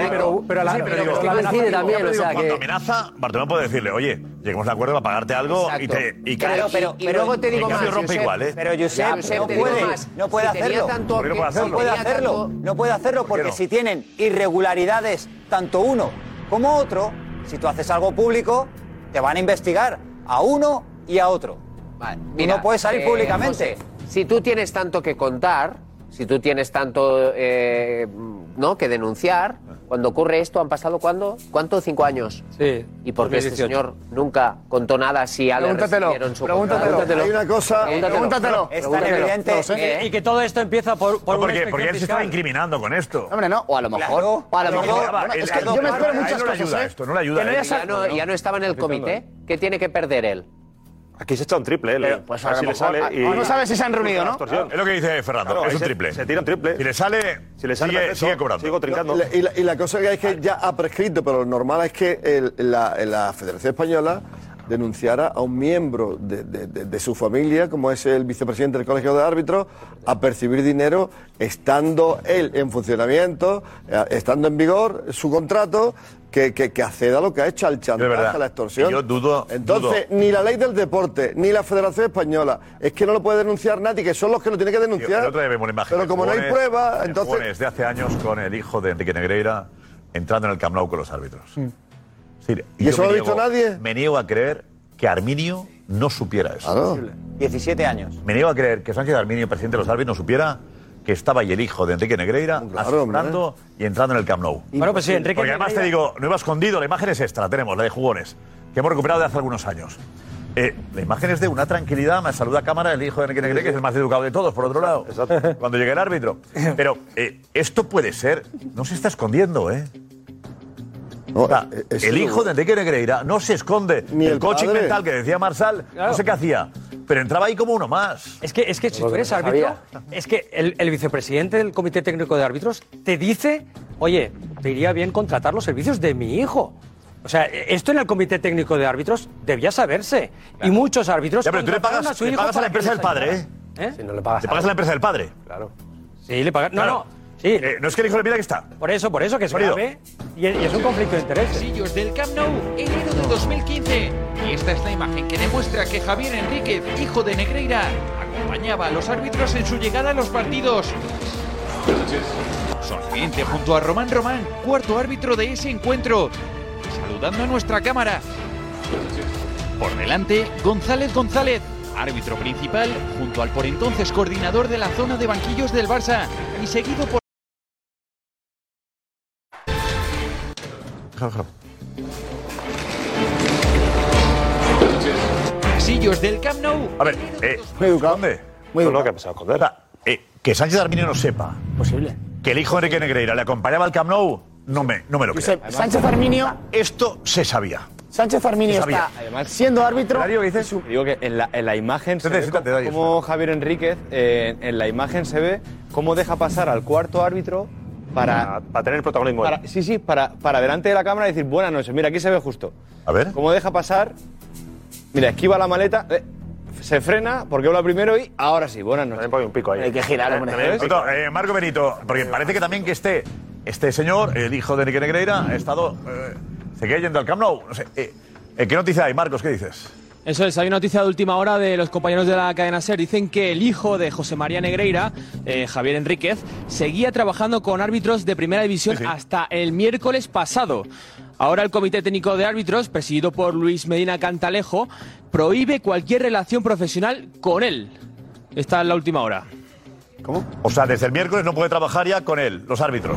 Pero, pero pero pero coincide amenaza- también, Pero o sea cuando que. amenaza, Bartomeu puede decirle, oye, lleguemos de acuerdo para pagarte algo y te y pero- y luego te digo más. Pero Josep, no puede, no hacerlo. tanto ¿Por qué no puede hacerlo? No puede hacerlo, porque si tienen irregularidades tanto uno como otro, si tú haces algo público, te van a investigar a uno y a otro. Vale, no puede salir públicamente. José, si tú tienes tanto que contar, si tú tienes tanto eh, ¿no? que denunciar, cuando ocurre esto, ¿han pasado cuándo? ¿Cuánto? ¿Cinco años? Sí. ¿Y por qué este 2018? señor nunca contó nada si le Pregúntatelo, su pregúntatelo. contrato? Hay una cosa. Pregúntatelo. Es tan Pregúntatelo. evidente. No sé. que- Y que todo esto empieza por, por No, una porque, porque él se estaba incriminando con esto. Hombre, no. O a lo mejor. Claro, o a lo mejor. claro, Bueno, él- es que yo me espero a muchas no le cosas. ayuda ¿eh? esto, no le ayuda no, ya no estaba en el comité. ¿Qué tiene que perder él? Aquí se echa un triple. Pero, eh. pues, a ver si le sale. y- no sabes si se han reunido, ¿no? Es lo que dice Fernando, Claro, es un triple. Se tira un triple. Si le sale, Si le sale sigue, perfecto, sigue cobrando. Sigo trincando. Y la, y la- y la cosa que es que ya ha prescrito, pero lo normal es que el- la, la Federación Española denunciara a un miembro de, de- de- de su familia, como es el vicepresidente del Colegio de Árbitros, a percibir dinero estando él en funcionamiento, eh, estando en vigor su contrato, que, que- que acceda a lo que ha hecho al chantaje, a la extorsión. Yo dudo- Entonces, dudo. ni la ley del deporte, ni la Federación Española, es que no lo puede denunciar nadie, que son los que lo tienen que denunciar. El otro imagen. Pero como no hay Jugones- prueba, de entonces... Jugones de hace años con el hijo de Enrique Negreira entrando en el Camp Nou con los árbitros. Es decir, ¿Y eso no lo ha visto niego- nadie? Me niego a creer que Arminio no supiera eso. Claro. 17 años. Me niego a creer que Sánchez Arminio, presidente de los árbitros, no supiera que estaba ahí el hijo de Enrique Negreira asesorando y entrando en el Camp Nou. Bueno, pues sí, Enrique Porque además te digo, no iba escondido, la imagen es esta, la tenemos, la de jugones, que hemos recuperado de hace algunos años. Eh, la imagen es de una tranquilidad, me saluda a cámara el hijo de Enrique Negreira, que es el más educado de todos, por otro lado, cuando llega el árbitro. Pero eh, esto puede ser, no se está escondiendo, ¿eh? O sea, eso el hijo de Enrique Negreira no se esconde. Ni el, el coaching padre. mental que decía Marsal, no sé qué hacía, pero entraba ahí como uno más. Es que, es que si tú que eres árbitro, sabía. es que el, el vicepresidente del Comité Técnico de Árbitros te dice, oye, te iría bien contratar los servicios de mi hijo. O sea, esto en el Comité Técnico de Árbitros debía saberse. Y muchos árbitros Ya, pero tú le pagas, a su le hijo pagas a la empresa del padre, ¿eh? ¿Eh? Si no le pagas Le pagas a la empresa del padre. Claro. Sí, le pagas. No, no. Sí. Eh, no es que el hijo le mira que está. Por eso, por eso, que es Marido. grave. Y, y es un conflicto de intereses. Pasillos del Camp Nou, enero de 2015. Y esta es la imagen que demuestra que Javier Enríquez, hijo de Negreira, acompañaba a los árbitros en su llegada a los partidos. Sonriente junto a Román Román, cuarto árbitro de ese encuentro, saludando a nuestra cámara. Por delante, González González, árbitro principal, junto al por entonces coordinador de la zona de banquillos del Barça, y seguido por... Pasillos del Camp Nou. A ver, eh, ¿dónde? Muy educado. lo que ha pasado con él. Eh, que Sánchez Arminio no sepa. Posible. Que el hijo de Enrique Negreira le acompañaba al Camp Nou, no me, no me lo creo. Josep, Sánchez Arminio. Esto se sabía. Sánchez Arminio está siendo árbitro. Digo que en la, en la imagen se Siéntate, ve Darío. como Javier Enríquez, eh, en la imagen se ve cómo deja pasar al cuarto árbitro para... Para tener el protagonismo. para- sí, sí, para, para delante de la cámara decir buenas noches. Mira, aquí se ve justo. A ver. Cómo deja pasar... Mira, esquiva la maleta, eh, se frena porque habla primero y ahora sí, buenas noches. un pico ahí. Hay que girar, hombre. Eh, Marco Benito, porque parece que también que este, este señor, el hijo de Enrique Negreira, ha estado. Eh, se queda yendo al Camp Nou. No sé, eh, eh, ¿Qué noticia hay, Marcos? ¿Qué dices? Eso es, hay una noticia de última hora de los compañeros de la cadena SER. Dicen que el hijo de José María Negreira, eh, Javier Enríquez, seguía trabajando con árbitros de primera división hasta el miércoles pasado. Ahora el Comité Técnico de Árbitros, presidido por Luis Medina Cantalejo, prohíbe cualquier relación profesional con él. Esta es la última hora. O sea, desde el miércoles no puede trabajar ya con él, los árbitros.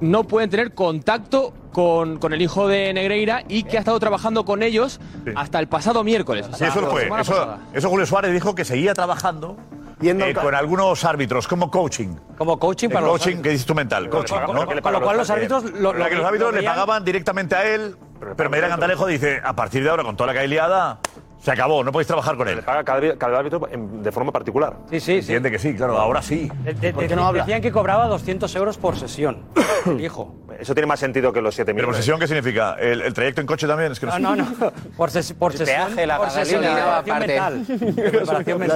No pueden tener contacto con, con el hijo de Negreira y que ha estado trabajando con ellos hasta el pasado miércoles. o Sí, sea, eso fue. Eso, eso Julio Suárez dijo que seguía trabajando eh, con algunos árbitros, como coaching. Como coaching El para los coaching que dices tú mental, coaching, con- ¿no? con- con lo cual los árbitros lo- que los árbitros lo le pagaban directamente a él, pero Medina Cantalejo dice, a partir de ahora, con toda la que hay liada, se acabó, no podéis trabajar con él. Le paga cada, árbitro de forma particular. Sí, sí, sí. Entiende que sí, claro, ahora sí. De- de- de- Decían que cobraba 200 euros por sesión. hijo. Eso tiene más sentido que los 7.000. ¿Pero por sesión qué significa? ¿El, el trayecto en coche también? Es que no, No, no, no. Por, ses- por sesión. peaje, la por gasolina, sesión aparte. preparación mental. De preparación La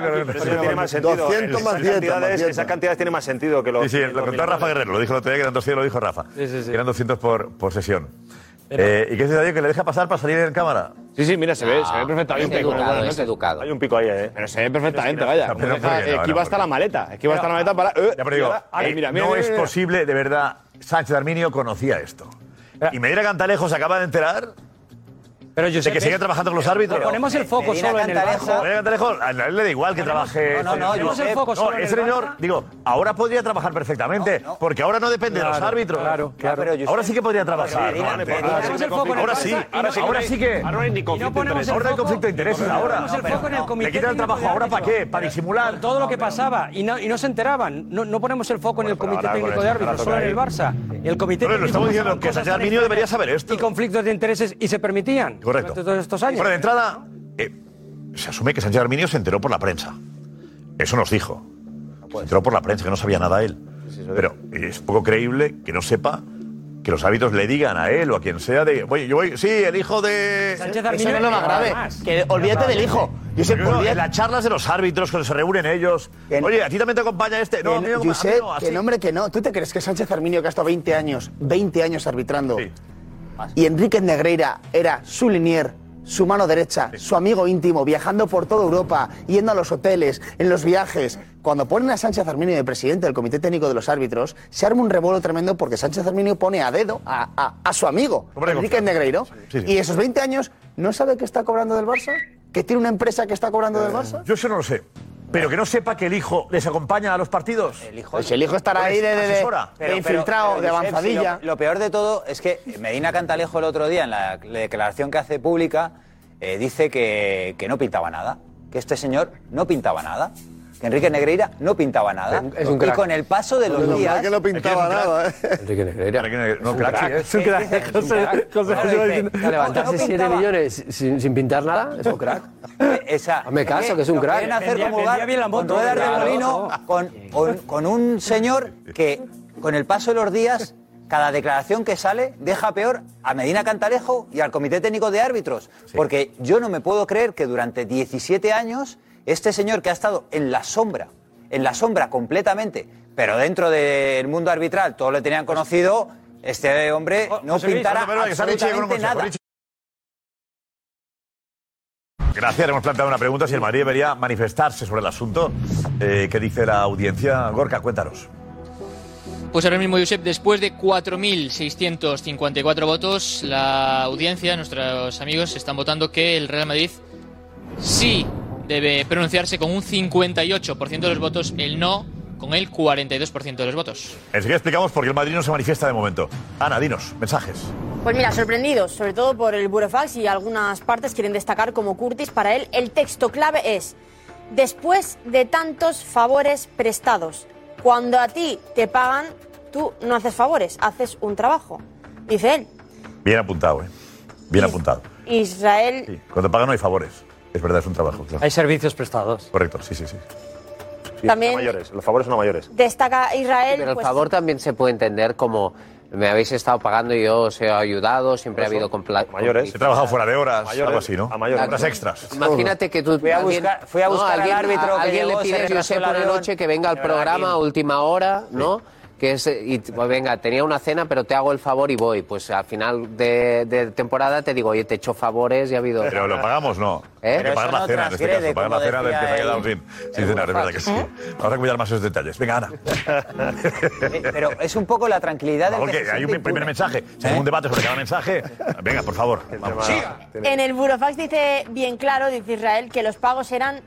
mental. pero eso tiene más sentido. 200 más Esas dieta, cantidades- más dieta. Esas cantidades tienen más sentido que los. Sí, sí, lo contó Rafa Guerrero, lo dijo el otro día que eran 200, lo dijo Rafa. Sí, sí, sí. Que eran 200 por, por sesión. Eh, ¿Y qué dice Darío? ¿Que le deja pasar para salir en cámara? Sí, sí, mira, se ve, se ve perfectamente. es educado, es educado. Hay un pico ahí, ¿eh? Pero se ve perfectamente, vaya. Pero Deja- ¿por qué no? esquiva No, hasta la maleta. Esquiva hasta la maleta para. eh, Ya, pero digo, y ahora- ahora, eh, mira, mira, no mira, es mira. posible, de verdad. Sánchez Arminio conocía esto. Y Medina Cantalejo se acaba de enterar Pero de que sigue trabajando con los árbitros. Ponemos el foco Medina solo en el Cantalejo-. Medina Cantalejo, a él le da igual que trabaje. no, no, Ponemos el foco No, solo en el señor, Barça. digo, ahora podría trabajar perfectamente, porque ahora no depende de los Claro, árbitros. claro, claro. pero yo Ahora sé- sí que podría trabajar. ¿no? Ahora sí Ahora sí, no- ahora ahora que. y no Ahora hay foco- conflicto de intereses. Ahora. El foco en el comité. Le quitan el trabajo técnico de ahora para qué? Para disimular. Todo lo que pasaba y no, y no se enteraban. No, no ponemos el foco en el comité ahora técnico de árbitros, solo en el Barça. El comité Pero lo técnico estamos diciendo que Sánchez Arminio debería saber esto. Y conflictos de intereses y se permitían. Correcto. Durante todos estos años. Bueno, de entrada, eh, se asume que Sánchez Arminio se enteró por la prensa. Eso nos dijo. Se enteró por la prensa, que no sabía nada él. Pero es poco creíble que no sepa que los hábitos le digan a él o a quien sea de. Oye, yo voy. Sí, el hijo de. Sánchez Eso Arminio no es lo más grave. Que olvídate del hijo. Josep, olvídate- en las charlas de los árbitros, cuando se reúnen ellos. Que- Oye, a ti también te acompaña este. No, que, no, Josep, no, así. que nombre que no. ¿Tú te crees que Sánchez Arminio, que ha estado 20 años, 20 años arbitrando, y Enrique Negreira era su linier, su mano derecha, su amigo íntimo, viajando por toda Europa, yendo a los hoteles, en los viajes? Cuando ponen a Sánchez Arminio de presidente del Comité Técnico de los Árbitros, se arma un revuelo tremendo porque Sánchez Arminio pone a dedo a, a- a su amigo, Hombre, Enrique. Negreiro, Sí, sí. y esos 20 años no sabe que está cobrando del Barça, que tiene una empresa que está cobrando Eh, del Barça. Yo eso no lo sé. Pero que no sepa que el hijo les acompaña a los partidos. El hijo, Pues el hijo estará ahí de, de- de- asesora. de infiltrado, de sí, avanzadilla. lo, lo peor de todo es que Medina Cantalejo el otro día, en la, la declaración que hace pública, eh, dice que, que no pintaba nada. Que este señor no pintaba nada. Que Enrique Negreira no pintaba nada. Es un y crack. con el paso de los mal días. que no pintaba nada, ¿eh? Enrique Negreira. No, crack, sí, ¿eh? Es un crack. José- José Claro, José dice, dice, levantarse no 7 pintaba. millones sin, sin pintar nada, es un crack. Esa, Hazme caso, que es un crack. Quieren hacer la con ruedas de molino con, un señor que, con el paso de los días, cada declaración que sale deja peor a Medina Cantalejo y al Comité Técnico de Árbitros. Porque yo no me puedo creer que durante 17 años este señor que ha estado en la sombra, en la sombra completamente, pero dentro del mundo arbitral todos le tenían conocido, este hombre no José Luis, con un absolutamente nada. Gracias, hemos planteado una pregunta si el Madrid debería manifestarse sobre el asunto. Eh, ¿Qué dice la audiencia? Gorka, cuéntanos. Pues ahora mismo, Josep, después de 4.654 votos, la audiencia, nuestros amigos, están votando que el Real Madrid sí debe pronunciarse con un 58% de los votos, el no con el 42% de los votos. Enseguida explicamos por qué el Madrid no se manifiesta de momento. Ana, dinos, mensajes. Pues mira, sorprendidos, sobre todo por el Burofax y algunas partes quieren destacar como Curtis. Para él, el texto clave es: después de tantos favores prestados. Cuando a ti te pagan, tú no haces favores, haces un trabajo. Dice él. Bien apuntado, ¿eh? Bien apuntado. Israel Sí. Cuando pagan no hay favores. Es verdad, es un trabajo. claro. Hay servicios prestados. Correcto, sí, sí, sí. También- son mayores, los favores son a mayores. destaca Israel. Pero el pues, favor también se puede entender como me habéis estado pagando y yo os he ayudado, siempre ha habido compla- Mayores. He trabajado fuera de horas, Mayores. algo así, ¿no? A mayores. Horas extras. Imagínate que tú Fui a alguien- buscar- fui a no, buscar al alguien- árbitro a que alguien llegó, le se pides retrasó Josep la por la noche que venga al programa a última hora, ¿no? Que es, y pues venga, tenía una cena, pero te hago el favor y voy. Pues al final de, de temporada te digo, oye, te he hecho favores y ha habido. Pero lo pagamos, no. ¿Eh? Hay que pagar la cena en este caso. Pagar la cena del que se ha quedado sin, sin cenar, es verdad que sí. Vamos a cuidar más esos detalles. Venga, Ana. Eh, Pero es un poco la tranquilidad del que hay un primer impune. mensaje. Si hay un debate sobre cada mensaje, venga, por favor. Vamos. En el Burofax dice bien claro, dice Israel, que los pagos eran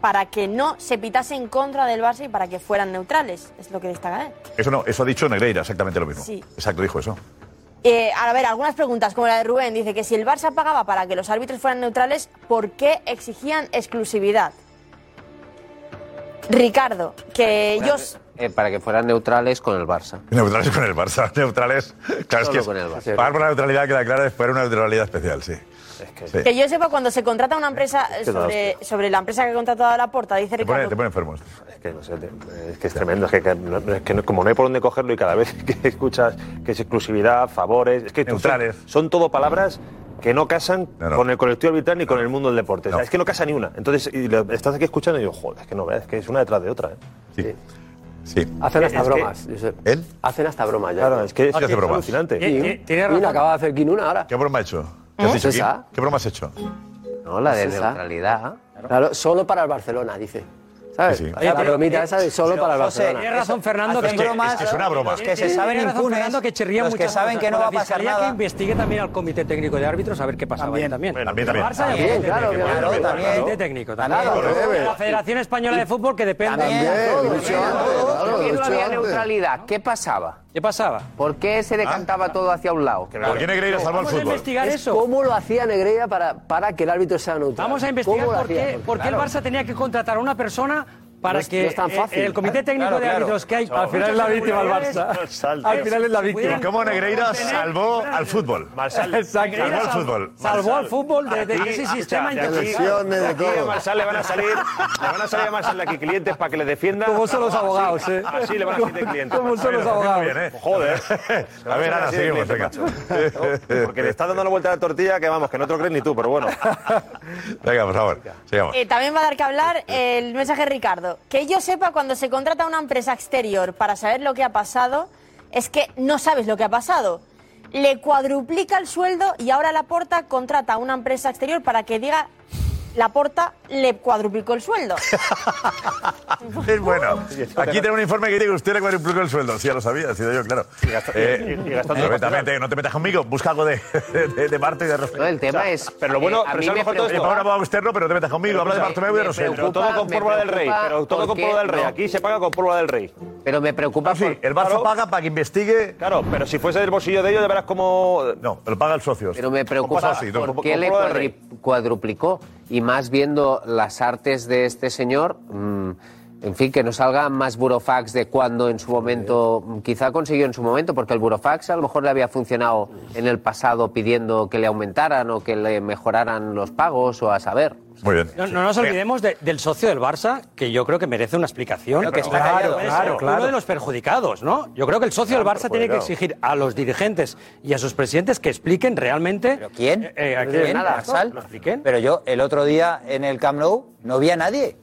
para que no se pitase en contra del Barça y para que fueran neutrales. Es lo que destaca él. Eso no, eso ha dicho Negreira, exactamente lo mismo. Sí. Exacto, dijo eso. Eh, a ver, algunas preguntas, como la de Rubén, dice que si el Barça pagaba para que los árbitros fueran neutrales, ¿por qué exigían exclusividad? Ricardo, que ellos... Eh, para que fueran neutrales con el Barça. Neutrales con el Barça. Neutrales. Claro, Solo es con el que Barça. pagar por la neutralidad que la clara por una neutralidad especial, sí. Sí. Que yo sepa, cuando se contrata una empresa eh, que sobre, sobre la empresa que ha contratado a la porta, dice Te pone, Ricardo... te pone enfermo. esto. Es que, no sé, te- es que es tremendo, es que, que no- es que no- como no hay por dónde cogerlo y cada vez que escuchas que es exclusividad, favores, es que Neutrales. Son, son todo palabras que no casan No, no. con el colectivo arbitral ni con el mundo del deporte. O sea, es que no casa ni una. Entonces, y lo- estás aquí escuchando y digo, joder, es que no veas, es que es una detrás de otra. ¿eh? Sí. Sí. Hacen hasta Es que- bromas. ¿Él? Hacen hasta bromas ya. Claro, es que es, Ah, que hace es bromas. alucinante. Tiene razón. Mira, acaba de hacer Kinuna ahora. ¿Qué broma ha hecho? ¿Qué has ¿Eh? dicho aquí? Esa. ¿Qué broma has hecho? No, la de Pues esa. neutralidad. Claro, solo para el Barcelona, dice. ¿Sabes? Sí, sí. La bromita esa de solo para el Barcelona. Tiene razón Fernando Hacen que, bromas, es que es una broma. Los que se saben impunes, Fernando que chirría los que saben cosas. que no va a pasar nada. que investigue también al comité técnico de árbitros a ver qué pasaba ahí también. También, también. Barça También, claro, técnico. claro, Claro, también. El comité técnico también. Claro, De la Federación Española de Fútbol que depende. También. ¿Por qué no había neutralidad? ¿Qué pasaba? ¿Qué pasaba? ¿Por qué se decantaba todo hacia un lado? ¿Por qué Negreira salvó el Vamos a fútbol? investigar Es eso. ¿Cómo lo hacía Negreira para, para que el árbitro sea neutral? Vamos a investigar ¿Cómo lo por hacía? qué, por qué el Barça tenía que contratar a una persona para No es- que no es tan eh, fácil. el comité técnico Claro, de claro. árbitros que hay. Al final es la víctima el Barça. Al final es la víctima. ¿Y cómo Negreira salvó al fútbol? Salvó al fútbol. Salvó al fútbol de, de ese sistema de aquí- de Aquí a todo. Marsal le van a salir, le van a salir a Marsal aquí clientes para que le defienda. Como son los abogados, ¿eh? Así le van a salir de clientes. Como son los abogados. bien, ¿eh? Joder. A ver, Ana, seguimos, venga. Porque le estás dando la vuelta a la tortilla que vamos, que no te lo crees ni tú, pero bueno. Venga, por favor, sigamos. Eh, también va a dar que hablar el mensaje de Que yo sepa, cuando se contrata una empresa exterior para saber lo que ha pasado, es que no sabes lo que ha pasado. Le cuadruplica el sueldo y ahora la porta contrata a una empresa exterior para que diga la porta le cuadruplicó el sueldo. Es bueno. Aquí tengo un informe que dice que usted le cuadruplicó el sueldo. Sí, ya lo sabía, ha sido yo, claro. Eh, y gastando pero también no te metas conmigo, busca algo de, de, de Barto y de. No, el tema es. pero lo bueno- eh, a pero mí ¿sabes me mejor todo esto? abogado externo, pero no te metas conmigo, habla de Bartomeu y de. Pero todo preocupa- con pólvora del rey. preocupa Pero todo con pólvora del rey. Aquí se paga con pólvora del rey. Pero me preocupa Sí, por- el Barça Claro. paga para que investigue. Claro, pero si fuese del bolsillo de ellos, ya verás cómo. No, lo paga el socio. Pero me preocupa socio, por qué le cuadruplicó. Y más viendo las artes de este señor, mm, en fin, que no salga más burofax de cuando en su momento, quizá consiguió en su momento, porque el burofax a lo mejor le había funcionado en el pasado pidiendo que le aumentaran o que le mejoraran los pagos o a saber. Muy bien. No, no nos olvidemos de- del socio del Barça, que yo creo que merece una explicación. Que está Claro, callado, claro, claro. Uno de los perjudicados, ¿no? Yo creo que el socio del Barça tiene que exigir a los dirigentes y a sus presidentes que expliquen realmente. ¿Pero quién? eh, eh, a ¿Quién? lo expliquen. Pero yo, el otro día en el Camp Nou, no vi a nadie.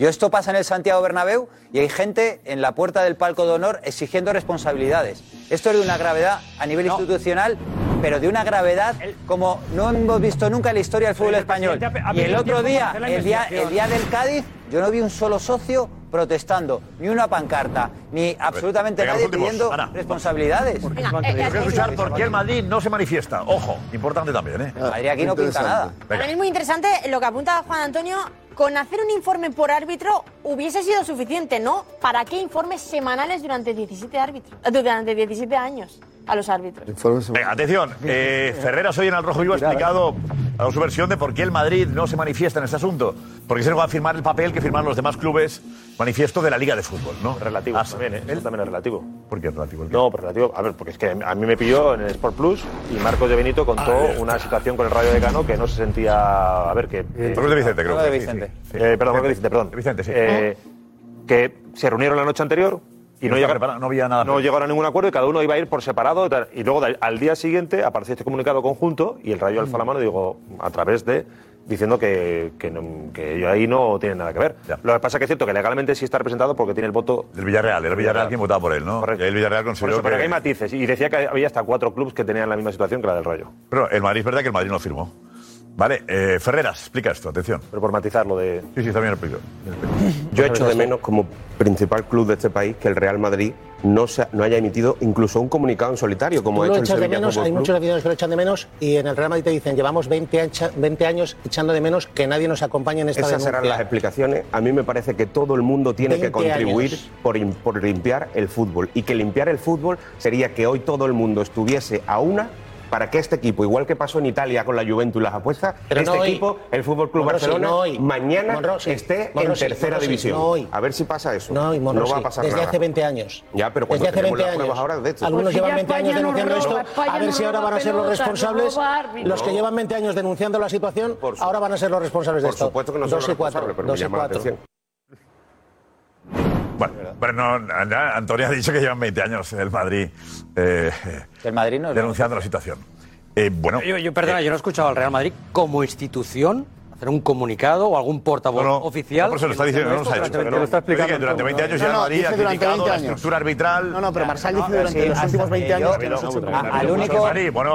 Yo esto pasa en el Santiago Bernabéu y hay gente en la puerta del palco de honor exigiendo responsabilidades. Esto es de una gravedad a nivel institucional, pero de una gravedad como no hemos visto nunca en la historia del fútbol el español. presidente ha- ha Y el otro día, el día, el día del Cádiz, yo no vi un solo socio protestando, ni una pancarta, ni absolutamente venga, nadie últimos. pidiendo Ana. responsabilidades. Venga, eh, Yo quiero escuchar por qué el Madrid no se manifiesta. Ojo, importante también, ¿eh? Madrid aquí no pinta nada. Para mí es muy interesante lo que apunta Juan Antonio. Con hacer un informe por árbitro hubiese sido suficiente, ¿no? ¿Para qué informes semanales durante 17 árbitros? Eh, Durante 17 años a los árbitros. Venga, atención. Eh, Ferreras hoy en el Rojo Vivo ha explicado ha dado su versión de por qué el Madrid no se manifiesta en este asunto. Porque se no va a firmar el papel que firman los demás clubes manifiesto de la Liga de Fútbol, ¿no? Relativo Ah, también, ¿eh? Eso también es relativo. ¿Por qué es relativo? No, pues relativo. A ver, porque es que a mí me pilló en el Sport Plus y Marcos de Benito contó una situación con el Rayo de Cano que no se sentía. A ver, que. Marcos de Vicente, creo Marcos de sí, Vicente. sí, sí. Eh, perdón, Marcos de Vicente, perdón. Vicente, sí. Que se reunieron la noche anterior y no, llegaron, no había nada no llegaron a ningún acuerdo y cada uno iba a ir por separado. y tal. Y luego al día siguiente apareció este comunicado conjunto y el Rayo alza la mano, digo, a través de diciendo que, que, no- que ellos ahí no tienen nada que ver. Lo que pasa es que es cierto que legalmente sí está representado porque tiene el voto Del Villarreal, el Villarreal quien votaba por él, ¿no? Y el Villarreal consideró eso, pero que... que hay matices. Y decía que había hasta cuatro clubes que tenían la misma situación que la del Rayo. Pero el Madrid es verdad que el Madrid no firmó. Vale, eh, Ferreras, explica esto, atención. Pero por matizarlo de... Sí, sí, también lo explico. Yo echo de menos, como principal club de este país, que el Real Madrid no, se, no haya emitido incluso un comunicado en solitario, como Tú ha lo hecho el echas de Sevilla menos, hay Club. muchos aficionados que lo echan de menos y en el Real Madrid te dicen llevamos 20, ancha- 20 años echando de menos que nadie nos acompañe en esta Esas serán denuncia. las explicaciones. A mí me parece que todo el mundo tiene que 20 contribuir por, por limpiar el fútbol. Y que limpiar el fútbol sería que hoy todo el mundo estuviese a una para que este equipo, igual que pasó en Italia con la Juventus y las apuestas, Pero este no hoy. equipo, el Fútbol Club Monrosi, Barcelona, no hoy. mañana Monrosi, esté Monrosi, en tercera Monrosi, división. no hoy. A ver si pasa eso. No, y Monrosi, va a pasar desde nada. hace 20 años. Ya, pero cuando Desde hace tenemos 20 las años. ahora, de hecho. Algunos Pues llevan ya 20 años no denunciando roba, esto. España A ver no si ahora van a ser los responsables. Los que No. llevan 20 años denunciando la situación, ahora van a ser los responsables de Por esto. supuesto que no son Dos los y cuatro. responsables, pero me Dos y llama la cuatro. atención. Bueno, pero no, ya Antonio ha dicho que llevan 20 años en el Madrid, eh, El Madrid no es denunciando la situación. Eh, bueno, Yo, yo, perdona, yo no he escuchado al Real Madrid como institución hacer un comunicado o algún portavoz oficial. no, por eso lo está diciendo, no nos ha hecho. Te lo está explicando. durante Durante 20 años ya No, el no, Madrid dice ha durante criticado 20 la estructura arbitral. No, no, pero Marsal dice pero durante sí, los últimos 20 que años que nos ha hecho a- al único- bueno,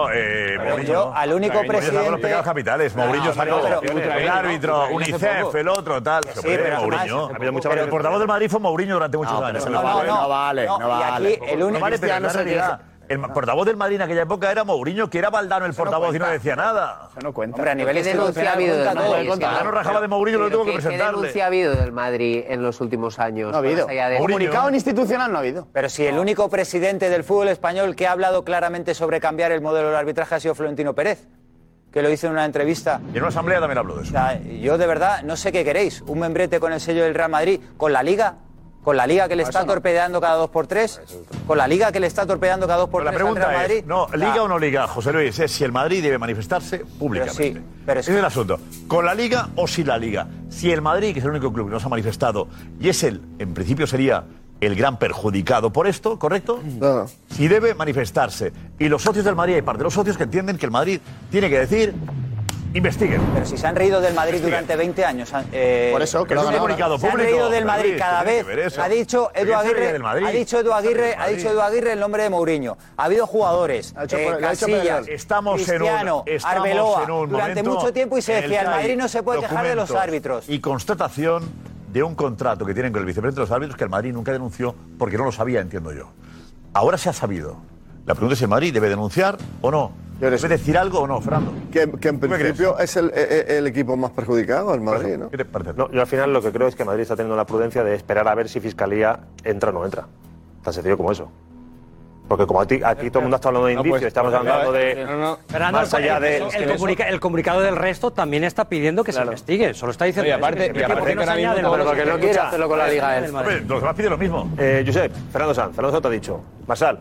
Mourinho, al único presidente- los pecados capitales. Mourinho No, sacó pero- el árbitro, UNICEF, el otro, tal. Pero Mourinho. Pero el portavoz del Madrid fue Mourinho durante muchos No, años. pero no vale, no vale, no vale. No pero Cristiano es realidad. El portavoz del Madrid en aquella época era Mourinho, que era Valdano el portavoz y no decía nada. Eso no cuenta. Hombre, a nivel ¿Qué denuncia ha institucional habido del. Madrid? Valdano rajaba de Mourinho, lo tuvo que ¿qué- ¿Qué presentarle. denuncia ha habido del Madrid en los últimos años? No ha habido. Comunicado institucional no ha habido. Pero si el único presidente del fútbol español que ha hablado claramente sobre cambiar el modelo del arbitraje ha sido Florentino Pérez, que lo hizo en una entrevista. Y en una asamblea también habló de eso. O sea, yo de verdad no sé qué queréis. Un membrete con el sello del Real Madrid, con la Liga, con la Liga que le está torpedeando cada dos por tres, con la Liga que le está torpedeando cada dos por Pero la tres al pregunta Real Madrid. es, no, ¿liga o no liga, José Luis? Es si el Madrid debe manifestarse públicamente. Pero sí, pero es el asunto. ¿Con la liga o sin la liga? Si el Madrid, que es el único club que no se ha manifestado, y es el, en principio sería el gran perjudicado por esto, ¿correcto? No, Si debe manifestarse. Y los socios del Madrid, hay parte de los socios que entienden que el Madrid tiene que decir, investiguen. Pero si se han reído del Madrid durante 20 años. eh, Por eso, que lo han ahora. Se han público, reído del Madrid cada ¿qué tiene vez. Ha dicho ¿Qué Edu Aguirre, del Madrid? ha dicho Edu Aguirre, ha dicho Edu Aguirre el nombre de Mourinho. Ha habido jugadores, hecho eh, ha Casillas, Pedro. Estamos en un- Cristiano, estamos Arbeloa, en un durante momento mucho tiempo y se decía, el Madrid no se puede quejar de los árbitros. Y constatación de un contrato que tienen con el vicepresidente de los árbitros que el Madrid nunca denunció porque no lo sabía, entiendo yo. Ahora se ha sabido. La pregunta es si el Madrid debe denunciar o no. ¿Debe decir algo o no, Fernando? Que, que en ¿Tú qué principio es el, el- el equipo más perjudicado, el Madrid, ¿no? ¿Qué te parece? No, yo al final lo que creo es que Madrid está teniendo la prudencia de esperar a ver si Fiscalía entra o no entra. Tan sencillo como eso. Porque como aquí, aquí todo el mundo está hablando de No, indicios, pues, estamos hablando no, de... no, no. Fernando, más allá el, de... el- el comunica- el comunicado del resto también está pidiendo que se investigue. Solo está diciendo. No, y aparte- eso, que- y que aparte ¿por qué que no se ahora mismo añaden todo los- lo que no quiere hacerlo con la Liga él. Hombre, los demás piden lo mismo. Eh, Josep, Fernando Sanz, Fernando Sanz te ha dicho. Marsal,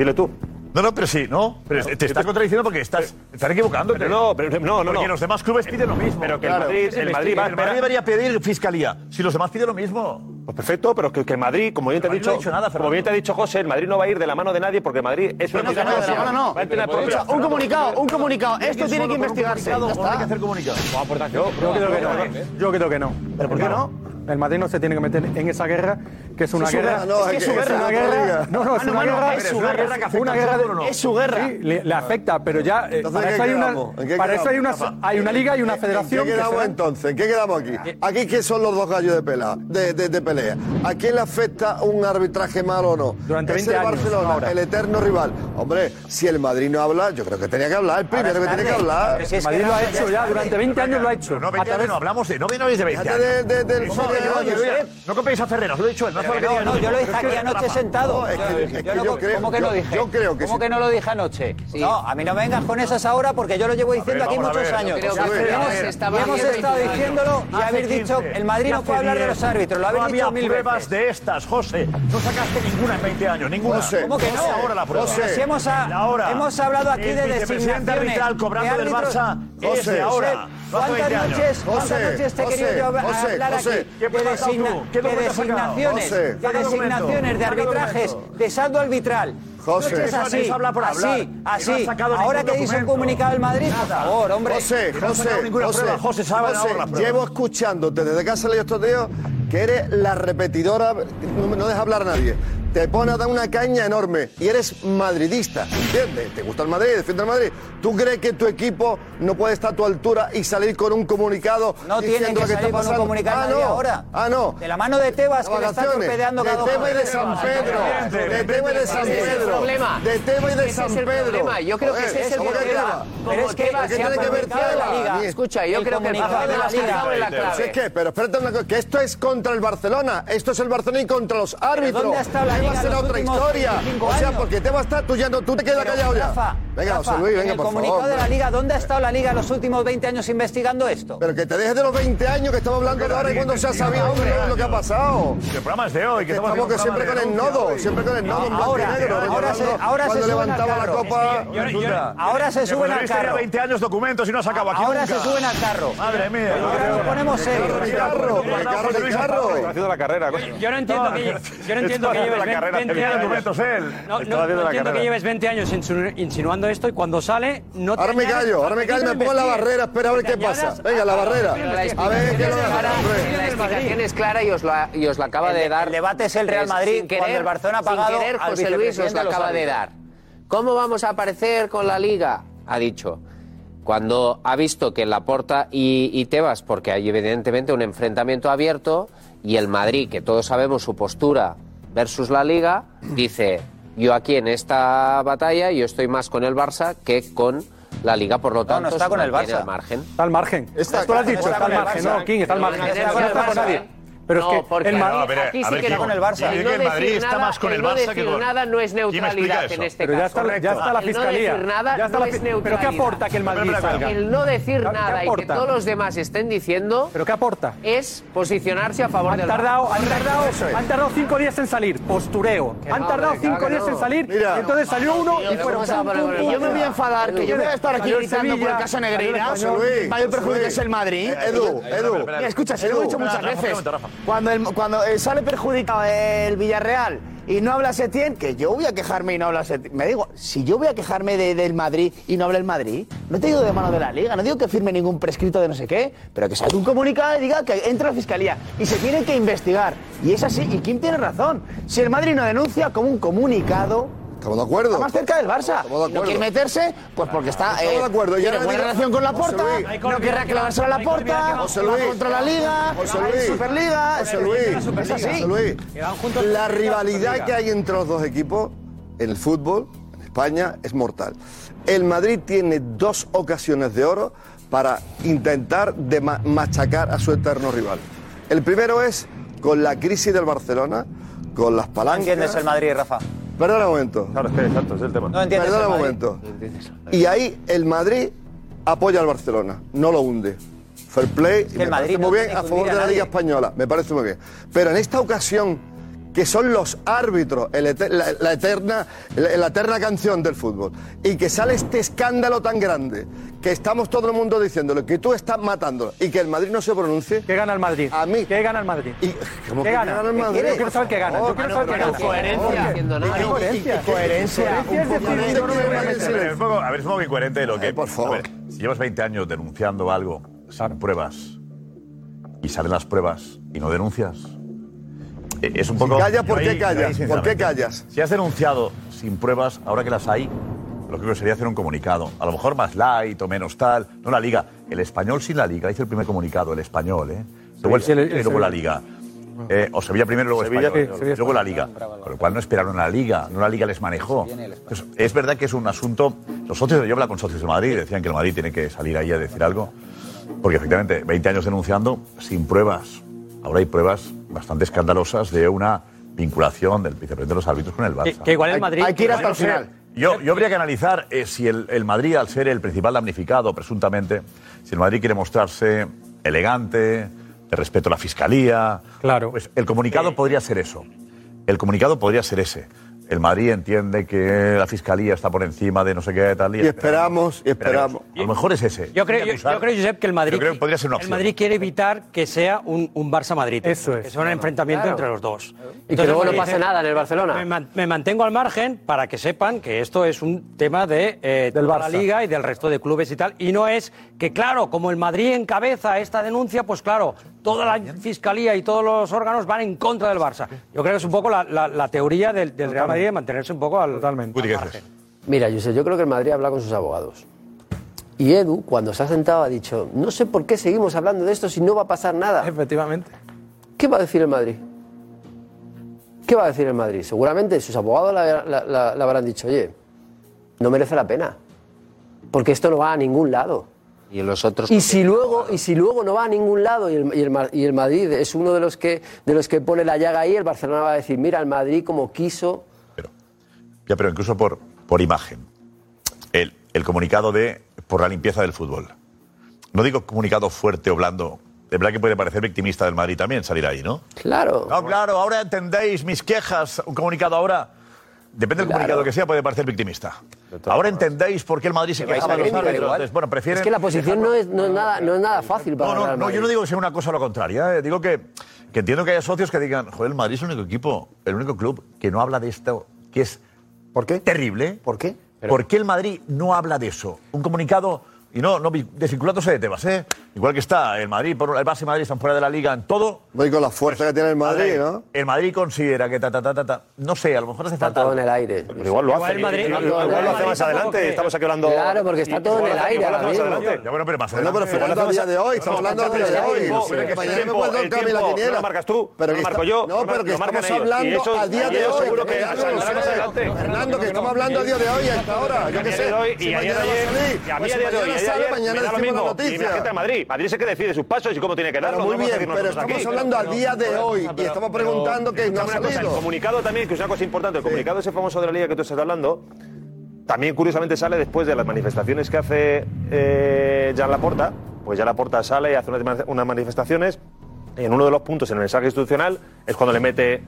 dile tú. No, no, pero sí, no. Pero te estás contradiciendo porque estás, estás equivocándote. Pero no, pero no, no, Porque no. los demás clubes piden lo mismo. Pero que el Madrid- el Madrid va a el Madrid debería pedir fiscalía. Si los demás piden lo mismo. Pues perfecto, pero que, que Madrid, como bien te ha dicho nada, como bien te ha dicho José, el Madrid no va a ir de la mano de nadie porque Madrid es una No, que no, no, no, no. Un comunicado, un comunicado. Esto ¿Quién tiene que investigarse. hay que hacer comunicado? Yo, yo creo que no. Yo creo que no. ¿Pero por qué no? El Madrid no se tiene que meter en esa guerra, que es una Es guerra. no, es que es su guerra, una no guerra. No, no, es Ah, no, una no, guerra. es su guerra que afecta una guerra fútbol, ¿o no? Es su guerra. Sí, le, le afecta, pero ya. eh, Entonces, para ¿en eso qué hay una, para eso hay una, quedamos? hay una liga y una federación. ¿En qué que quedamos entonces? ¿En qué quedamos aquí? ¿Aquí qué son los dos gallos de pelea? De, de- de pelea? ¿A quién le afecta un arbitraje malo o no? Durante ¿Es 20 el años, Barcelona, el eterno rival. Hombre, si el Madrid no habla, yo creo que tenía que hablar. El primero que tiene que hablar. El Madrid lo ha hecho ya, durante 20 años lo ha hecho. No, A 20 años no hablamos de, no habléis de 20 no copiéis a Ferreras, lo he dicho él. No, yo lo dije aquí anoche sentado. ¿Cómo que no dije? Yo creo que ¿Cómo que no lo dije anoche? No, a mí no vengas con esas ahora porque yo lo llevo diciendo aquí muchos años. Hemos estado diciéndolo y habéis dicho, el Madrid no puede hablar de los árbitros, lo habéis dicho mil pruebas de estas, José. No sacaste ninguna en 20 años, ninguna. ¿Cómo que no? Ahora la prueba. Hemos, hablado aquí de designaciones. El cobrando del Barça es de ahora. ¿Cuántas noches, ¿Cuántas noches te he querido yo hablar aquí? ¿Qué, de, designa ¿Qué de, designaciones, José. de designaciones, de arbitrajes, de saldo arbitral. José, no es así, eso habla por así, así. No Ahora que dice un comunicado del Madrid, por favor, hombre. José, José, no José, prueba. José, sabe José llevo escuchándote desde que has salido estos días que eres la repetidora, no, no deja hablar a nadie te pone a dar una caña enorme y eres madridista, ¿entiendes? Te gusta el Madrid, defiende el Madrid. ¿Tú crees que tu equipo no puede estar a tu altura y salir con un comunicado diciendo que, que está pasando? Con un ah, no, ahora. Ah, no. De la mano de Tebas que le está torpedeando cada De Tebas y de San Pedro. De Tebas y de San Pedro. De Tebas y de San Pedro. Yo creo que ese es el problema. Pero es que tiene que ver Tebas? Escucha, yo creo que el de la Liga. Es que, pero espérate una cosa, que esto es contra el Barcelona, esto es el Barcelona y contra los árbitros. ¿Dónde está la Teba será otra historia. O sea, porque te va a estar tuyendo, tú te quedas callado ya. Venga, José Luis, venga, en el comunicado de la Liga, ¿dónde ha estado la Liga los últimos 20 años investigando esto? Pero que te dejes de los 20 años que estamos hablando de ahora y cuando se ha sabido, lo que ha pasado. El programa es de hoy. Que estamos que siempre con el nodo, siempre con el nodo en blanco negro. Ahora se levantaba la copa. Ahora se suben al carro. 20 años documentos y no se aquí Ahora se suben al carro. Madre mía. Nos ponemos serios. carro, carro, carro. la carrera. Yo no entiendo que yo no entiendo que lleves carrera. 20 años. él. No, no, no entiendo carrera. que lleves 20 años insinu- insinuando esto y cuando sale no te Ahora me callo, ahora me callo, me pongo en la barrera, espera a ver qué pasa. Venga, la ah, barrera. A ver qué lo La explicación es clara y os la, y os la acaba de dar. El debate es el Real Madrid cuando el Barcelona ha pagado querer, José Luis os la acaba de dar. ¿Cómo vamos a aparecer con la Liga? Ha dicho. Cuando ha visto que Laporta y, y Tebas, porque hay evidentemente un enfrentamiento abierto, y el Madrid, que todos sabemos su postura versus la Liga, dice, yo aquí en esta batalla yo estoy más con el Barça que con la Liga, por lo tanto, está con el Barça. Al margen. Está al margen. Está, Esto lo has dicho, está, al margen. No, King, está al margen. Pero no, es que porque el Madrid, aquí, aquí sí ver, que Kiko, con el Barça. El el Madrid está más con el, el no Barça decir que con... nada no es neutralidad en este pero caso. Ya está, ya está la fiscalía. No decir nada ya está no la... es neutralidad. ¿Pero qué aporta que el Madrid salga? El no decir nada y que todos los demás estén diciendo... ¿Pero qué aporta? Es posicionarse a favor del tardado, han tardado, han tardado cinco días en salir, postureo. Han tardado cinco días en salir, entonces salió uno y fueron... Yo me voy a enfadar, que yo voy a estar aquí gritando por el caso Negreira. Mayor perjuicio es el Madrid. Eh, Edu, Edu. Escucha, se lo he dicho muchas veces. Cuando, cuando eh, sale perjudicado el Villarreal y no habla Setién, que yo voy a quejarme y no habla Setién. Me digo, si yo voy a quejarme de, del Madrid y no habla el Madrid, no te digo de mano de la liga, no digo que firme ningún prescrito de no sé qué, pero que salga un comunicado y diga que entra la fiscalía y se tiene que investigar. Y es así, y Kim tiene razón. Si el Madrid no denuncia como un comunicado Estamos de acuerdo. Está más cerca del Barça. De no quiere meterse, pues porque está. Estamos de eh, acuerdo. Tiene buena digas, relación con la porta. No querrá clavarse a la porta. José Luis. Contra la Liga. José Luis. Superliga. José Luis. Es así. Luis. La rivalidad que hay entre los dos equipos en el fútbol, en España, es mortal. El Madrid tiene dos ocasiones de oro para intentar machacar a su eterno rival. El primero es con la crisis del Barcelona, con las palancas. ¿Quién es el Madrid, Rafa? Perdona un momento. Claro, es que exacto, es el tema. No entiendes Perdona un momento. Y ahí el Madrid apoya al Barcelona, no lo hunde. Fair play, me Madrid parece muy bien a favor de la Liga. Española, me parece muy bien. Pero en esta ocasión que son los árbitros, el eter, la, eterna, la, eterna canción del fútbol, y que sale este escándalo tan grande, que estamos todo el mundo diciéndolo, que tú estás matándolo, y que el Madrid no se pronuncie. ¿Qué gana el Madrid? A mí. ¿Qué gana el Madrid? Y, ¿cómo ¿Qué que gana? gana el Madrid? Yo quiero saber qué gana. Yo quiero saber qué gana. Coherencia. ¿Qué coherencia? Coherencia. A ver, somos muy coherente de lo que... Por favor. Si llevas 20 años denunciando algo, sin pruebas, y salen las pruebas y no denuncias es un Si poco. callas, ¿por qué callas? ahí, ¿Por qué callas? Si has denunciado sin pruebas, ahora que las hay, lo que sería hacer un comunicado. A lo mejor más light o menos tal. No la liga. El español sin la liga. Hice el primer comunicado, el español, ¿eh? Luego el Sí, el- Sevilla y el luego la liga. Eh, o Sevilla primero, luego Sevilla, español. sí, Sevilla, luego la liga. Con lo cual no esperaron a la liga. No la liga les manejó. Entonces, es verdad que es un asunto. Los socios, yo hablaba con socios de Madrid, decían que el Madrid tiene que salir ahí a decir algo. Porque efectivamente, 20 años denunciando sin pruebas. Ahora hay pruebas bastante escandalosas de una vinculación del vicepresidente de los árbitros con el Barça. Que- que igual el Hay- Madrid- hay que ir hasta el final. Yo, yo habría que analizar eh, si el, el Madrid, al ser el principal damnificado, presuntamente, si el Madrid quiere mostrarse elegante, de respeto a la fiscalía. Claro. Pues el comunicado podría ser eso. El comunicado podría ser ese. El Madrid entiende que la fiscalía está por encima de no sé qué tal. Y esperamos, y esperamos. A lo mejor es ese. Yo creo, yo, creo, Josep, que el Madrid, Yo creo que podría ser una el. Madrid quiere evitar que sea un, un Barça-Madrid. Eso es. Que sea un enfrentamiento Claro. entre los dos. Y que luego no pase dice, nada en el Barcelona. Me, man- me mantengo al margen para que sepan que esto es un tema de eh, toda la Liga y del resto de clubes y tal. Y no es que, claro, como el Madrid encabeza esta denuncia, pues claro, toda la Fiscalía y todos los órganos van en contra del Barça. Yo creo que es un poco la, la- la teoría del, del Real Madrid de mantenerse un poco al, al margen. Mira, Josep, yo creo que el Madrid habla con sus abogados. Y Edu, cuando se ha sentado, ha dicho, no sé por qué seguimos hablando de esto si no va a pasar nada. Efectivamente. ¿Qué va a decir el Madrid? ¿Qué va a decir el Madrid? Seguramente sus abogados le, habrán dicho, oye, no merece la pena, porque esto no va a ningún lado. Y los otros. Y si luego, y si luego no va a ningún lado y el, y el Ma- y el Madrid es uno de los que de los que pone la llaga ahí, el Barcelona va a decir, mira, el Madrid como quiso. Ya, pero incluso por, por imagen. El, el comunicado de por la limpieza del fútbol. No digo comunicado fuerte o blando. De verdad que puede parecer victimista del Madrid también salir ahí, ¿no? Claro. No, claro, ahora entendéis mis quejas. Un comunicado ahora. Depende del Claro. comunicado que sea, puede parecer victimista. Ahora entendéis por qué el Madrid se quejaba a de los árbitros. bueno, prefieren. Es que la posición no es, no es nada, no es nada fácil para No, no, no, yo no digo que sea una cosa o lo contraria. ¿eh? Digo que, que entiendo que haya socios que digan, joder, el Madrid es el único equipo, el único club que no habla de esto, que es ¿Por qué? terrible. ¿Por qué? ¿Por qué el Madrid no habla de eso? Un comunicado, y no, no vi- desvinculándose de temas, ¿eh? Igual que está el Madrid, por, el y Madrid están fuera de la liga en todo. Voy con la fuerza que tiene el Madrid, ¿no? El Madrid considera que ta, ta, ta, ta, ta. No sé, a lo mejor hace Está falta. todo en el aire. igual lo Igual hace. el Madrid- igual, igual igual lo hace más adelante. Estamos aquí hablando. Claro, porque está todo en el aire Igual lo ahora mismo. adelante. Ya, bueno, pero más Bueno, pero adelante. hablando a día de hoy, estamos hablando a día de hoy. Pero que mañana me puedo el cambiar la tiempo, quiniela. no lo marcas tú, Pero no que lo está- marco yo, No, no pero que lo marcan estamos ellos. Y hablando eso- a día y de eso hoy. seguro que no más adelante. Fernando, que estamos hablando a día de hoy, hasta ahora. Yo qué sé. Y Si a mañana va a salir. y a mí Pues a día de hoy, mañana a sale, ayer, mañana decimos la noticia. a Madrid. Madrid es el que decide sus pasos y cómo tiene que darlo. Pero muy a bien, pero estamos aquí. Hablando a día de hoy y estamos preguntando que no ha salido. El comunicado también, que es una cosa importante, el comunicado ese famoso de la Liga que tú estás hablando, también curiosamente sale después de las manifestaciones que hace eh, Jan Laporta. Pues Jan Laporta sale y hace unas, unas manifestaciones. Y en uno de los puntos en el mensaje institucional es cuando le mete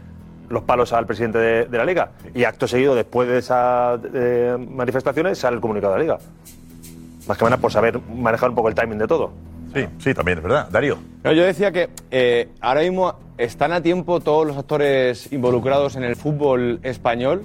los palos al presidente de, de la Liga. Y acto seguido, después de esas eh, manifestaciones, sale el comunicado de la Liga. Más que nada por saber manejar un poco el timing de todo. Sí, sí, también, es verdad. Darío. No, yo decía que eh, ahora mismo están a tiempo todos los actores involucrados en el fútbol español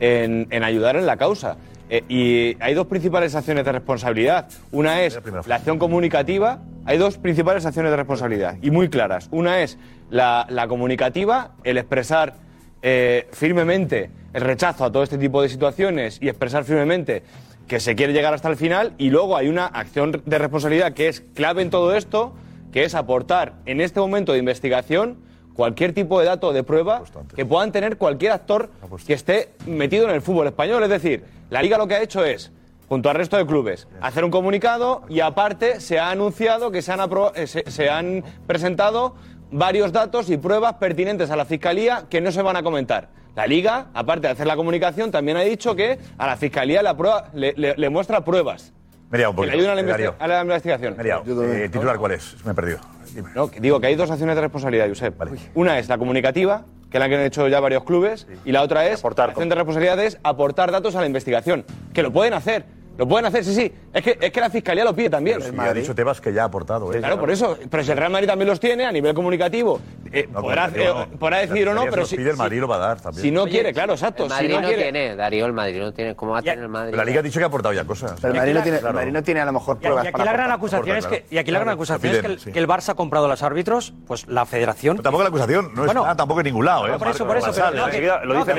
en, en ayudar en la causa. Eh, y hay dos principales acciones de responsabilidad. Una es la acción comunicativa. Hay dos principales acciones de responsabilidad y muy claras. Una es la, la comunicativa, el expresar eh, firmemente el rechazo a todo este tipo de situaciones y expresar firmemente que se quiere llegar hasta el final. Y luego hay una acción de responsabilidad que es clave en todo esto, que es aportar en este momento de investigación cualquier tipo de dato o de prueba que puedan tener cualquier actor que esté metido en el fútbol español. Es decir, la liga lo que ha hecho es, junto al resto de clubes, hacer un comunicado y aparte se ha anunciado que se han, eh, se, se han presentado varios datos y pruebas pertinentes a la fiscalía que no se van a comentar. La liga, aparte de hacer la comunicación, también ha dicho que a la fiscalía la prueba, le, le- le muestra pruebas. Me he liado un Que le poquito. ayudan a la, investi- Darío. a la investigación. Eh, ¿Titular cuál es? Me he perdido. Dime. No, que digo que hay dos acciones de responsabilidad, Josep. Una es la comunicativa, que es la que han hecho ya varios clubes, y la otra es la acción de responsabilidad es aportar datos a la investigación, que lo pueden hacer. Lo pueden hacer, sí, sí. Es que, es que la fiscalía lo pide también. Pero si ha dicho Tebas que ya ha aportado. ¿eh? Claro, por eso. Pero si el Real Madrid también los tiene a nivel comunicativo, eh, No, podrá, pero eh, no. podrá decidir o no, Si pero si, pide el si- Madrid lo va a dar también. si no Oye, quiere, claro, exacto. El Si Madrid no no, quiere, tiene, Darío, el Madrid no tiene. ¿Cómo va a tener el Madrid? La Liga ha dicho que ha aportado ya cosas. Pero el Madrid no tiene, el Claro. Madrid no tiene a lo mejor pruebas y aquí para la gran aportar. acusación es que, y aquí la gran Claro, acusación es que el, piden, sí. que el Barça ha comprado a los árbitros, pues la federación. Tampoco la acusación no Bueno, está tampoco en ningún lado, ¿eh? por eso, por eso, pero Lo no, dice que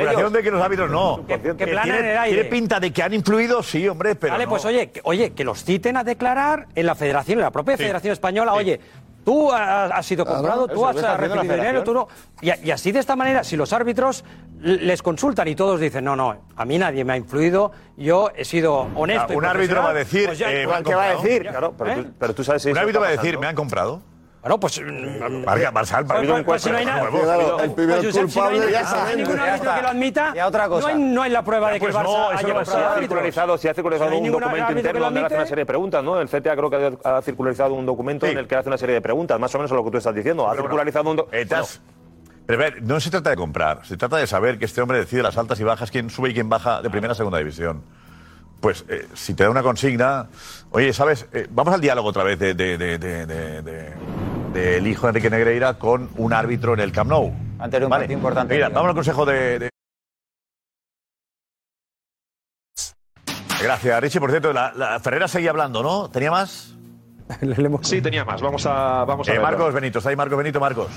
la acusación de que los árbitros no. Que- tiene pinta de que han influido, sí, hombre, pero Vale, no. pues oye, que, oye, que los citen a declarar en la federación, en la propia Federación Española, oye. Tú has, has sido comprado, tú has lo está haciendo la recibido dinero, tú no. Y, y así de esta manera, si los árbitros l- les consultan y todos dicen, no, no, a mí nadie me ha influido, yo he sido honesto. y un árbitro profesional", va a decir, pues ya- eh, me han ¿qué va a comprado. decir? Claro, pero, ¿Eh? tú, pero tú sabes si Un eso árbitro va a decir, pasando. ¿me han comprado? Bueno, pues. Marca, Barça, el partido Pues, pues, si no hay nada. Claro, El pues, Josep, si no hay, ya no saben, ningún árbitro que lo admita. Y a otra cosa. No hay, no hay la prueba de que Pues el Barça no, eso no, se ha circularizado, se ha circularizado no un documento que interno donde hace una serie de preguntas, ¿no? El CTA creo que ha circularizado un documento en el que hace una serie de preguntas, más o menos a lo que tú estás diciendo. Ha Pero bueno, circularizado un do- te has- Pero a ver, no se trata de comprar, se trata de saber que este hombre decide las altas y bajas, quién sube y quién baja de primera a segunda división. Pues eh, si te da una consigna, oye, ¿sabes? Eh, vamos al diálogo otra vez de, de- de- de- de- de- del hijo de Enrique Negreira con un árbitro en el Camp Nou. Antes de un Vale. partido importante. Mira, vamos al consejo de... de- Gracias, Richie. Por cierto, la, la Ferrera seguía hablando, ¿no? ¿Tenía más? Sí, tenía más. Vamos a, vamos a Eh, verlo. Marcos Benito, está ahí Marcos Benito, Marcos.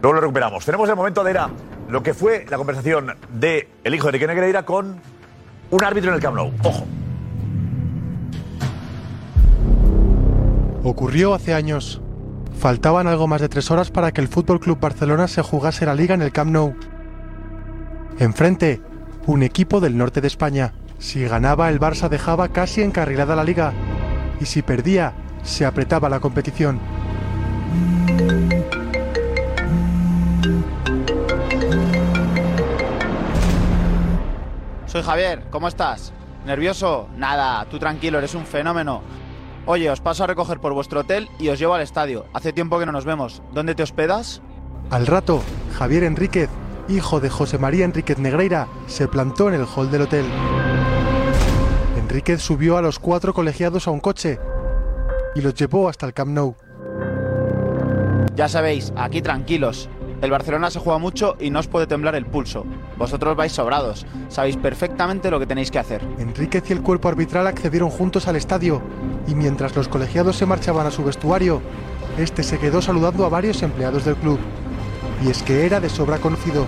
Luego lo recuperamos. Tenemos el momento de era lo que fue la conversación de el hijo de Enrique Negreira con un árbitro en el Camp Nou. Ojo. Ocurrió hace años. Faltaban algo más de tres horas para que el Fútbol Club Barcelona se jugase la liga en el Camp Nou. Enfrente, un equipo del norte de España. Si ganaba, el Barça dejaba casi encarrilada la liga. Y si perdía, se apretaba la competición. Soy Javier, ¿cómo estás? ¿Nervioso? Nada, tú tranquilo, eres un fenómeno. Oye, os paso a recoger por vuestro hotel y os llevo al estadio. Hace tiempo que no nos vemos. ¿Dónde te hospedas? Al rato, Javier Enríquez, hijo de José María Enríquez Negreira, se plantó en el hall del hotel. Enríquez subió a los cuatro colegiados a un coche y los llevó hasta el Camp Nou. Ya sabéis, aquí tranquilos. El Barcelona se juega mucho y no os puede temblar el pulso. Vosotros vais sobrados. Sabéis perfectamente lo que tenéis que hacer. Enríquez y el cuerpo arbitral accedieron juntos al estadio y mientras los colegiados se marchaban a su vestuario, este se quedó saludando a varios empleados del club. Y es que era de sobra conocido.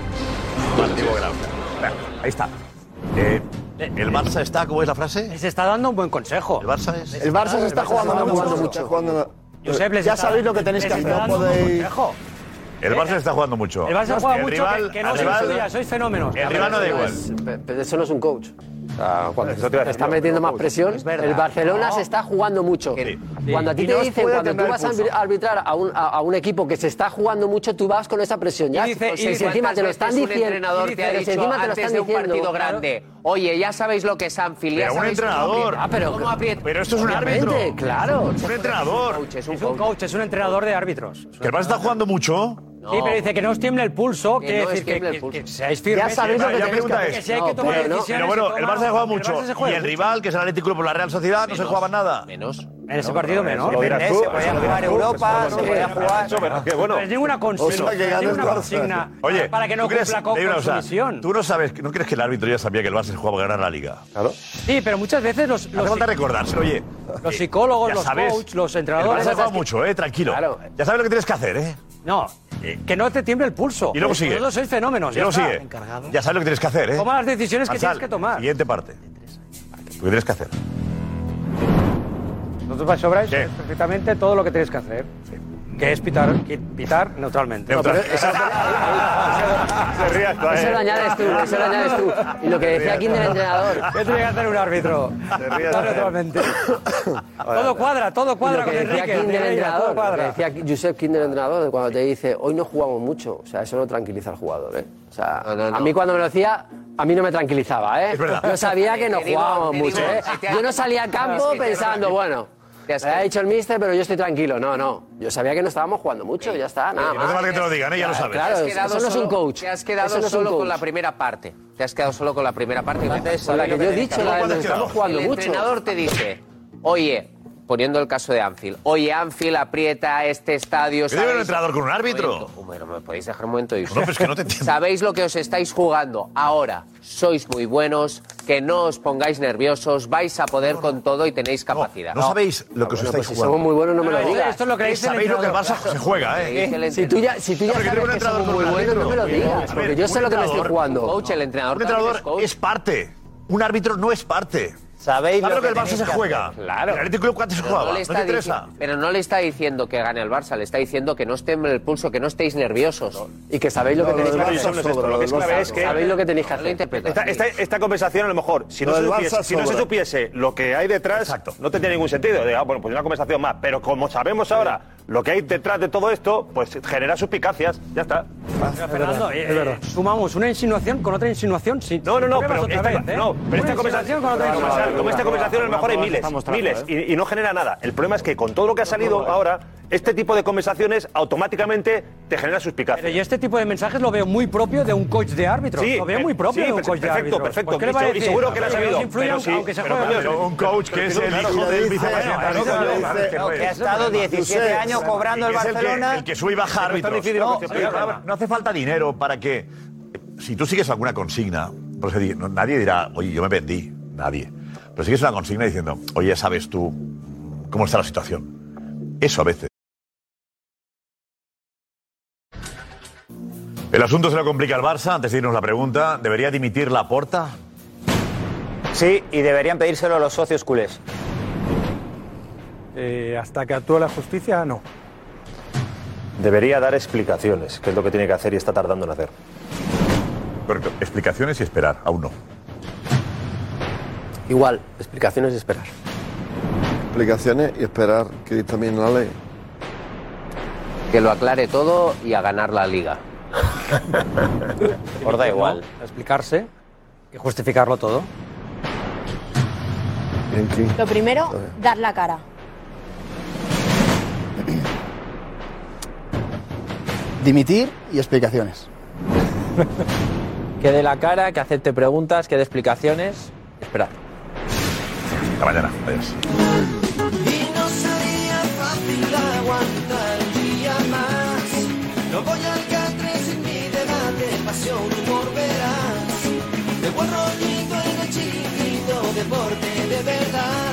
Ahí está. Eh, ¿El Barça está, cómo es la frase? Se está dando un buen consejo. El Barça es. El Barça se está jugando mucho. Josep, les ya está- sabéis lo que tenéis les que está hacer. dando un buen consejo. El Barça está jugando mucho. El Barça juega El mucho, rival- que, que no el sois rival- suyas, sois fenómenos. El rival no da igual. Pero eso no es un coach. Cuando Eso te te está metiendo más coach. presión, Es el Barcelona No. se está jugando mucho. Cuando a ti Y te no dicen, cuando tú vas a arbitrar a un, a, a un equipo que se está jugando mucho, tú vas con esa presión. Ya, Y dice- o sea, y si encima te lo están ¿cuántas veces diciendo. Un entrenador te si dicho encima te lo antes están de un diciendo. partido grande, oye, ya sabéis lo que es Anfield, ya Pero un sabéis entrenador. Ah, pero-. Pero esto es un árbitro. claro. Un entrenador. Coach, es un Es un coach. coach, es un entrenador de árbitros. Que el Barça está jugando mucho. Sí, pero dice que no os tiemble el pulso, Que quiere no decir que, el que- pulso. que seáis firmes. Ya sabéis lo La que tenéis que pregunta hacer. es- Que si hay No, que tomar pero no. decisiones, Pero bueno, se el Barça ha jugado el mucho. Barça se Y juega el mucho. rival, que es el Atlético Club por la Real Sociedad, no se jugaba nada. Menos. En ese partido menos. Lo dirás tú. Se podía jugar Europa, se podía jugar. Qué bueno. No es ninguna consigna. El Barça. Oye, para que no ¿tú crees- cumpla con, su misión. Tú no sabes, ¿no crees que el árbitro ya sabía que el Barça se jugaba a ganar la liga? Claro. Sí, pero muchas veces los, hace falta recordárselo, oye. los eh, psicólogos, los coaches, los El entrenadores. Barça ha jugado es que- mucho, eh, tranquilo. Claro. Ya sabes lo que tienes que hacer, eh. No, que no te tiemble el pulso. Y luego sigue. Todos sois fenómenos. Y luego sigue. Ya sabes lo que tienes que hacer, eh. Toma las decisiones que tienes que tomar. Siguiente parte. Lo que tienes que hacer. Nosotros vais sobráis perfectamente todo lo que tenéis que hacer. Que es pitar, pitar neutralmente. Neutral. Se ríe hasta, Eso lo eh. añades tú, eso lo añades tú. Y lo que decía aquí del entrenador. ¿Qué tiene que hacer un árbitro? Se ríe Pitar neutralmente. todo cuadra, todo cuadra lo con que decía Enrique. Kim del entrenador, lo que decía Josep Kim del entrenador, de cuando te dice, hoy no jugamos mucho. O sea, eso no tranquiliza al jugador, ¿eh? O sea, No, no, no. a mí cuando me lo decía, a mí no me tranquilizaba, ¿eh? Es verdad. Yo sabía que no jugábamos mucho, ¿eh? si te ha- Yo no salía al campo Es que te- pensando, bueno, me ha dicho el míster, pero yo estoy tranquilo. No, no. Yo sabía que no estábamos jugando mucho, ya está, nada No más. falta que te lo digan, eh, ya lo sabes. Claro, Te has eso quedado no es un solo- coach. Te has quedado no solo con la primera parte. Te has quedado solo con la primera parte. Entonces, la que yo he dicho, la estamos jugando el mucho. entrenador te dice, oye, poniendo el caso de Anfield, oye, Anfield aprieta este estadio. ¿Qué debe un ¿sabéis- entrenador con un árbitro? Momento, Bueno, me podéis dejar un momento y No, pero es que no te entiendo. Sabéis lo que os estáis jugando. Ahora, sois muy buenos, que no os pongáis nerviosos, vais a poder con todo y tenéis capacidad. No sabéis lo que os Bueno, estáis pues si jugando. somos muy buenos, no me lo No, digas. Esto es lo que Sabéis lo que el. Barça se juega, eh. Si tú ya, si tú ya sabes un que entrenador somos muy un buenos, no me lo digas, porque yo un sé lo que me estoy jugando. coach, el entrenador, Un entrenador es parte. Un árbitro no es parte. Sabéis ¿Sabes lo que el Barça se juega? hacer. Claro. ¿El Atlético Club cuánto se Pero jugaba? no ¿No le te está interesa? dici- pero no le está diciendo que gane el Barça, le está diciendo que no os temble el pulso, que no estéis nerviosos. Y que sabéis lo que tenéis que hacer. Barça no es esto, lo que es clave es que- Sabéis lo que tenéis que hacer. Esta, esta, esta conversación, a lo mejor, si no, se supiese, Barça si no se sobra. supiese lo que hay detrás, Exacto. no tendría ningún sentido. De, ah, bueno, pues una conversación más. Pero como sabemos ahora lo que hay detrás de todo esto, pues genera suspicacias. Ya está. Fernando, eh, eh, sumamos una insinuación con otra insinuación. Sin, No, no, no, pero esta, vez, ¿eh? no, pero esta conversación, con otra insinuación. Como esta conversación a lo mejor hay miles, miles, ¿eh? y, y no genera nada. El problema es que con todo lo que ha salido ahora, este tipo de conversaciones automáticamente te genera suspicacia. Pero y este tipo de mensajes lo veo muy propio de un coach de árbitros. Sí, lo veo muy propio sí, de un perfecto, coach de árbitros. perfecto, Pues, ¿qué le y va a seguro- que le ha Pero sabido, pero aunque- sí, aunque se pero juegue. claro, un coach que es el hijo del vicepresidente. Que ha estado 17 años cobrando el Y que es el que- Barcelona. El que sube y baja Pero árbitros. No, hace falta dinero para que. Si tú sigues alguna consigna, pues nadie dirá, oye, yo me vendí. Nadie. Pero sigues una consigna diciendo, oye, ya sabes tú cómo está la situación. Eso a veces. El asunto se lo complica al Barça. Antes de irnos la pregunta, ¿debería dimitir la porta? Sí, y deberían pedírselo a los socios culés. Eh, hasta que actúe la justicia, no. Debería dar explicaciones, que es lo que tiene que hacer y está tardando en hacer. Correcto. Explicaciones y esperar. Aún no. Igual, explicaciones y esperar. Explicaciones y esperar que dictamine la ley. Que lo aclare todo y a ganar la liga. Por da igual. Explicarse y justificarlo todo. Lo primero, dar la cara. Dimitir y explicaciones. Que dé la cara, que acepte preguntas, que dé explicaciones. Esperad. Hasta mañana. Adiós. Y no sería fácil aguantar día más. No voy al catre sin pasión, humor, verás. Deporte de verdad.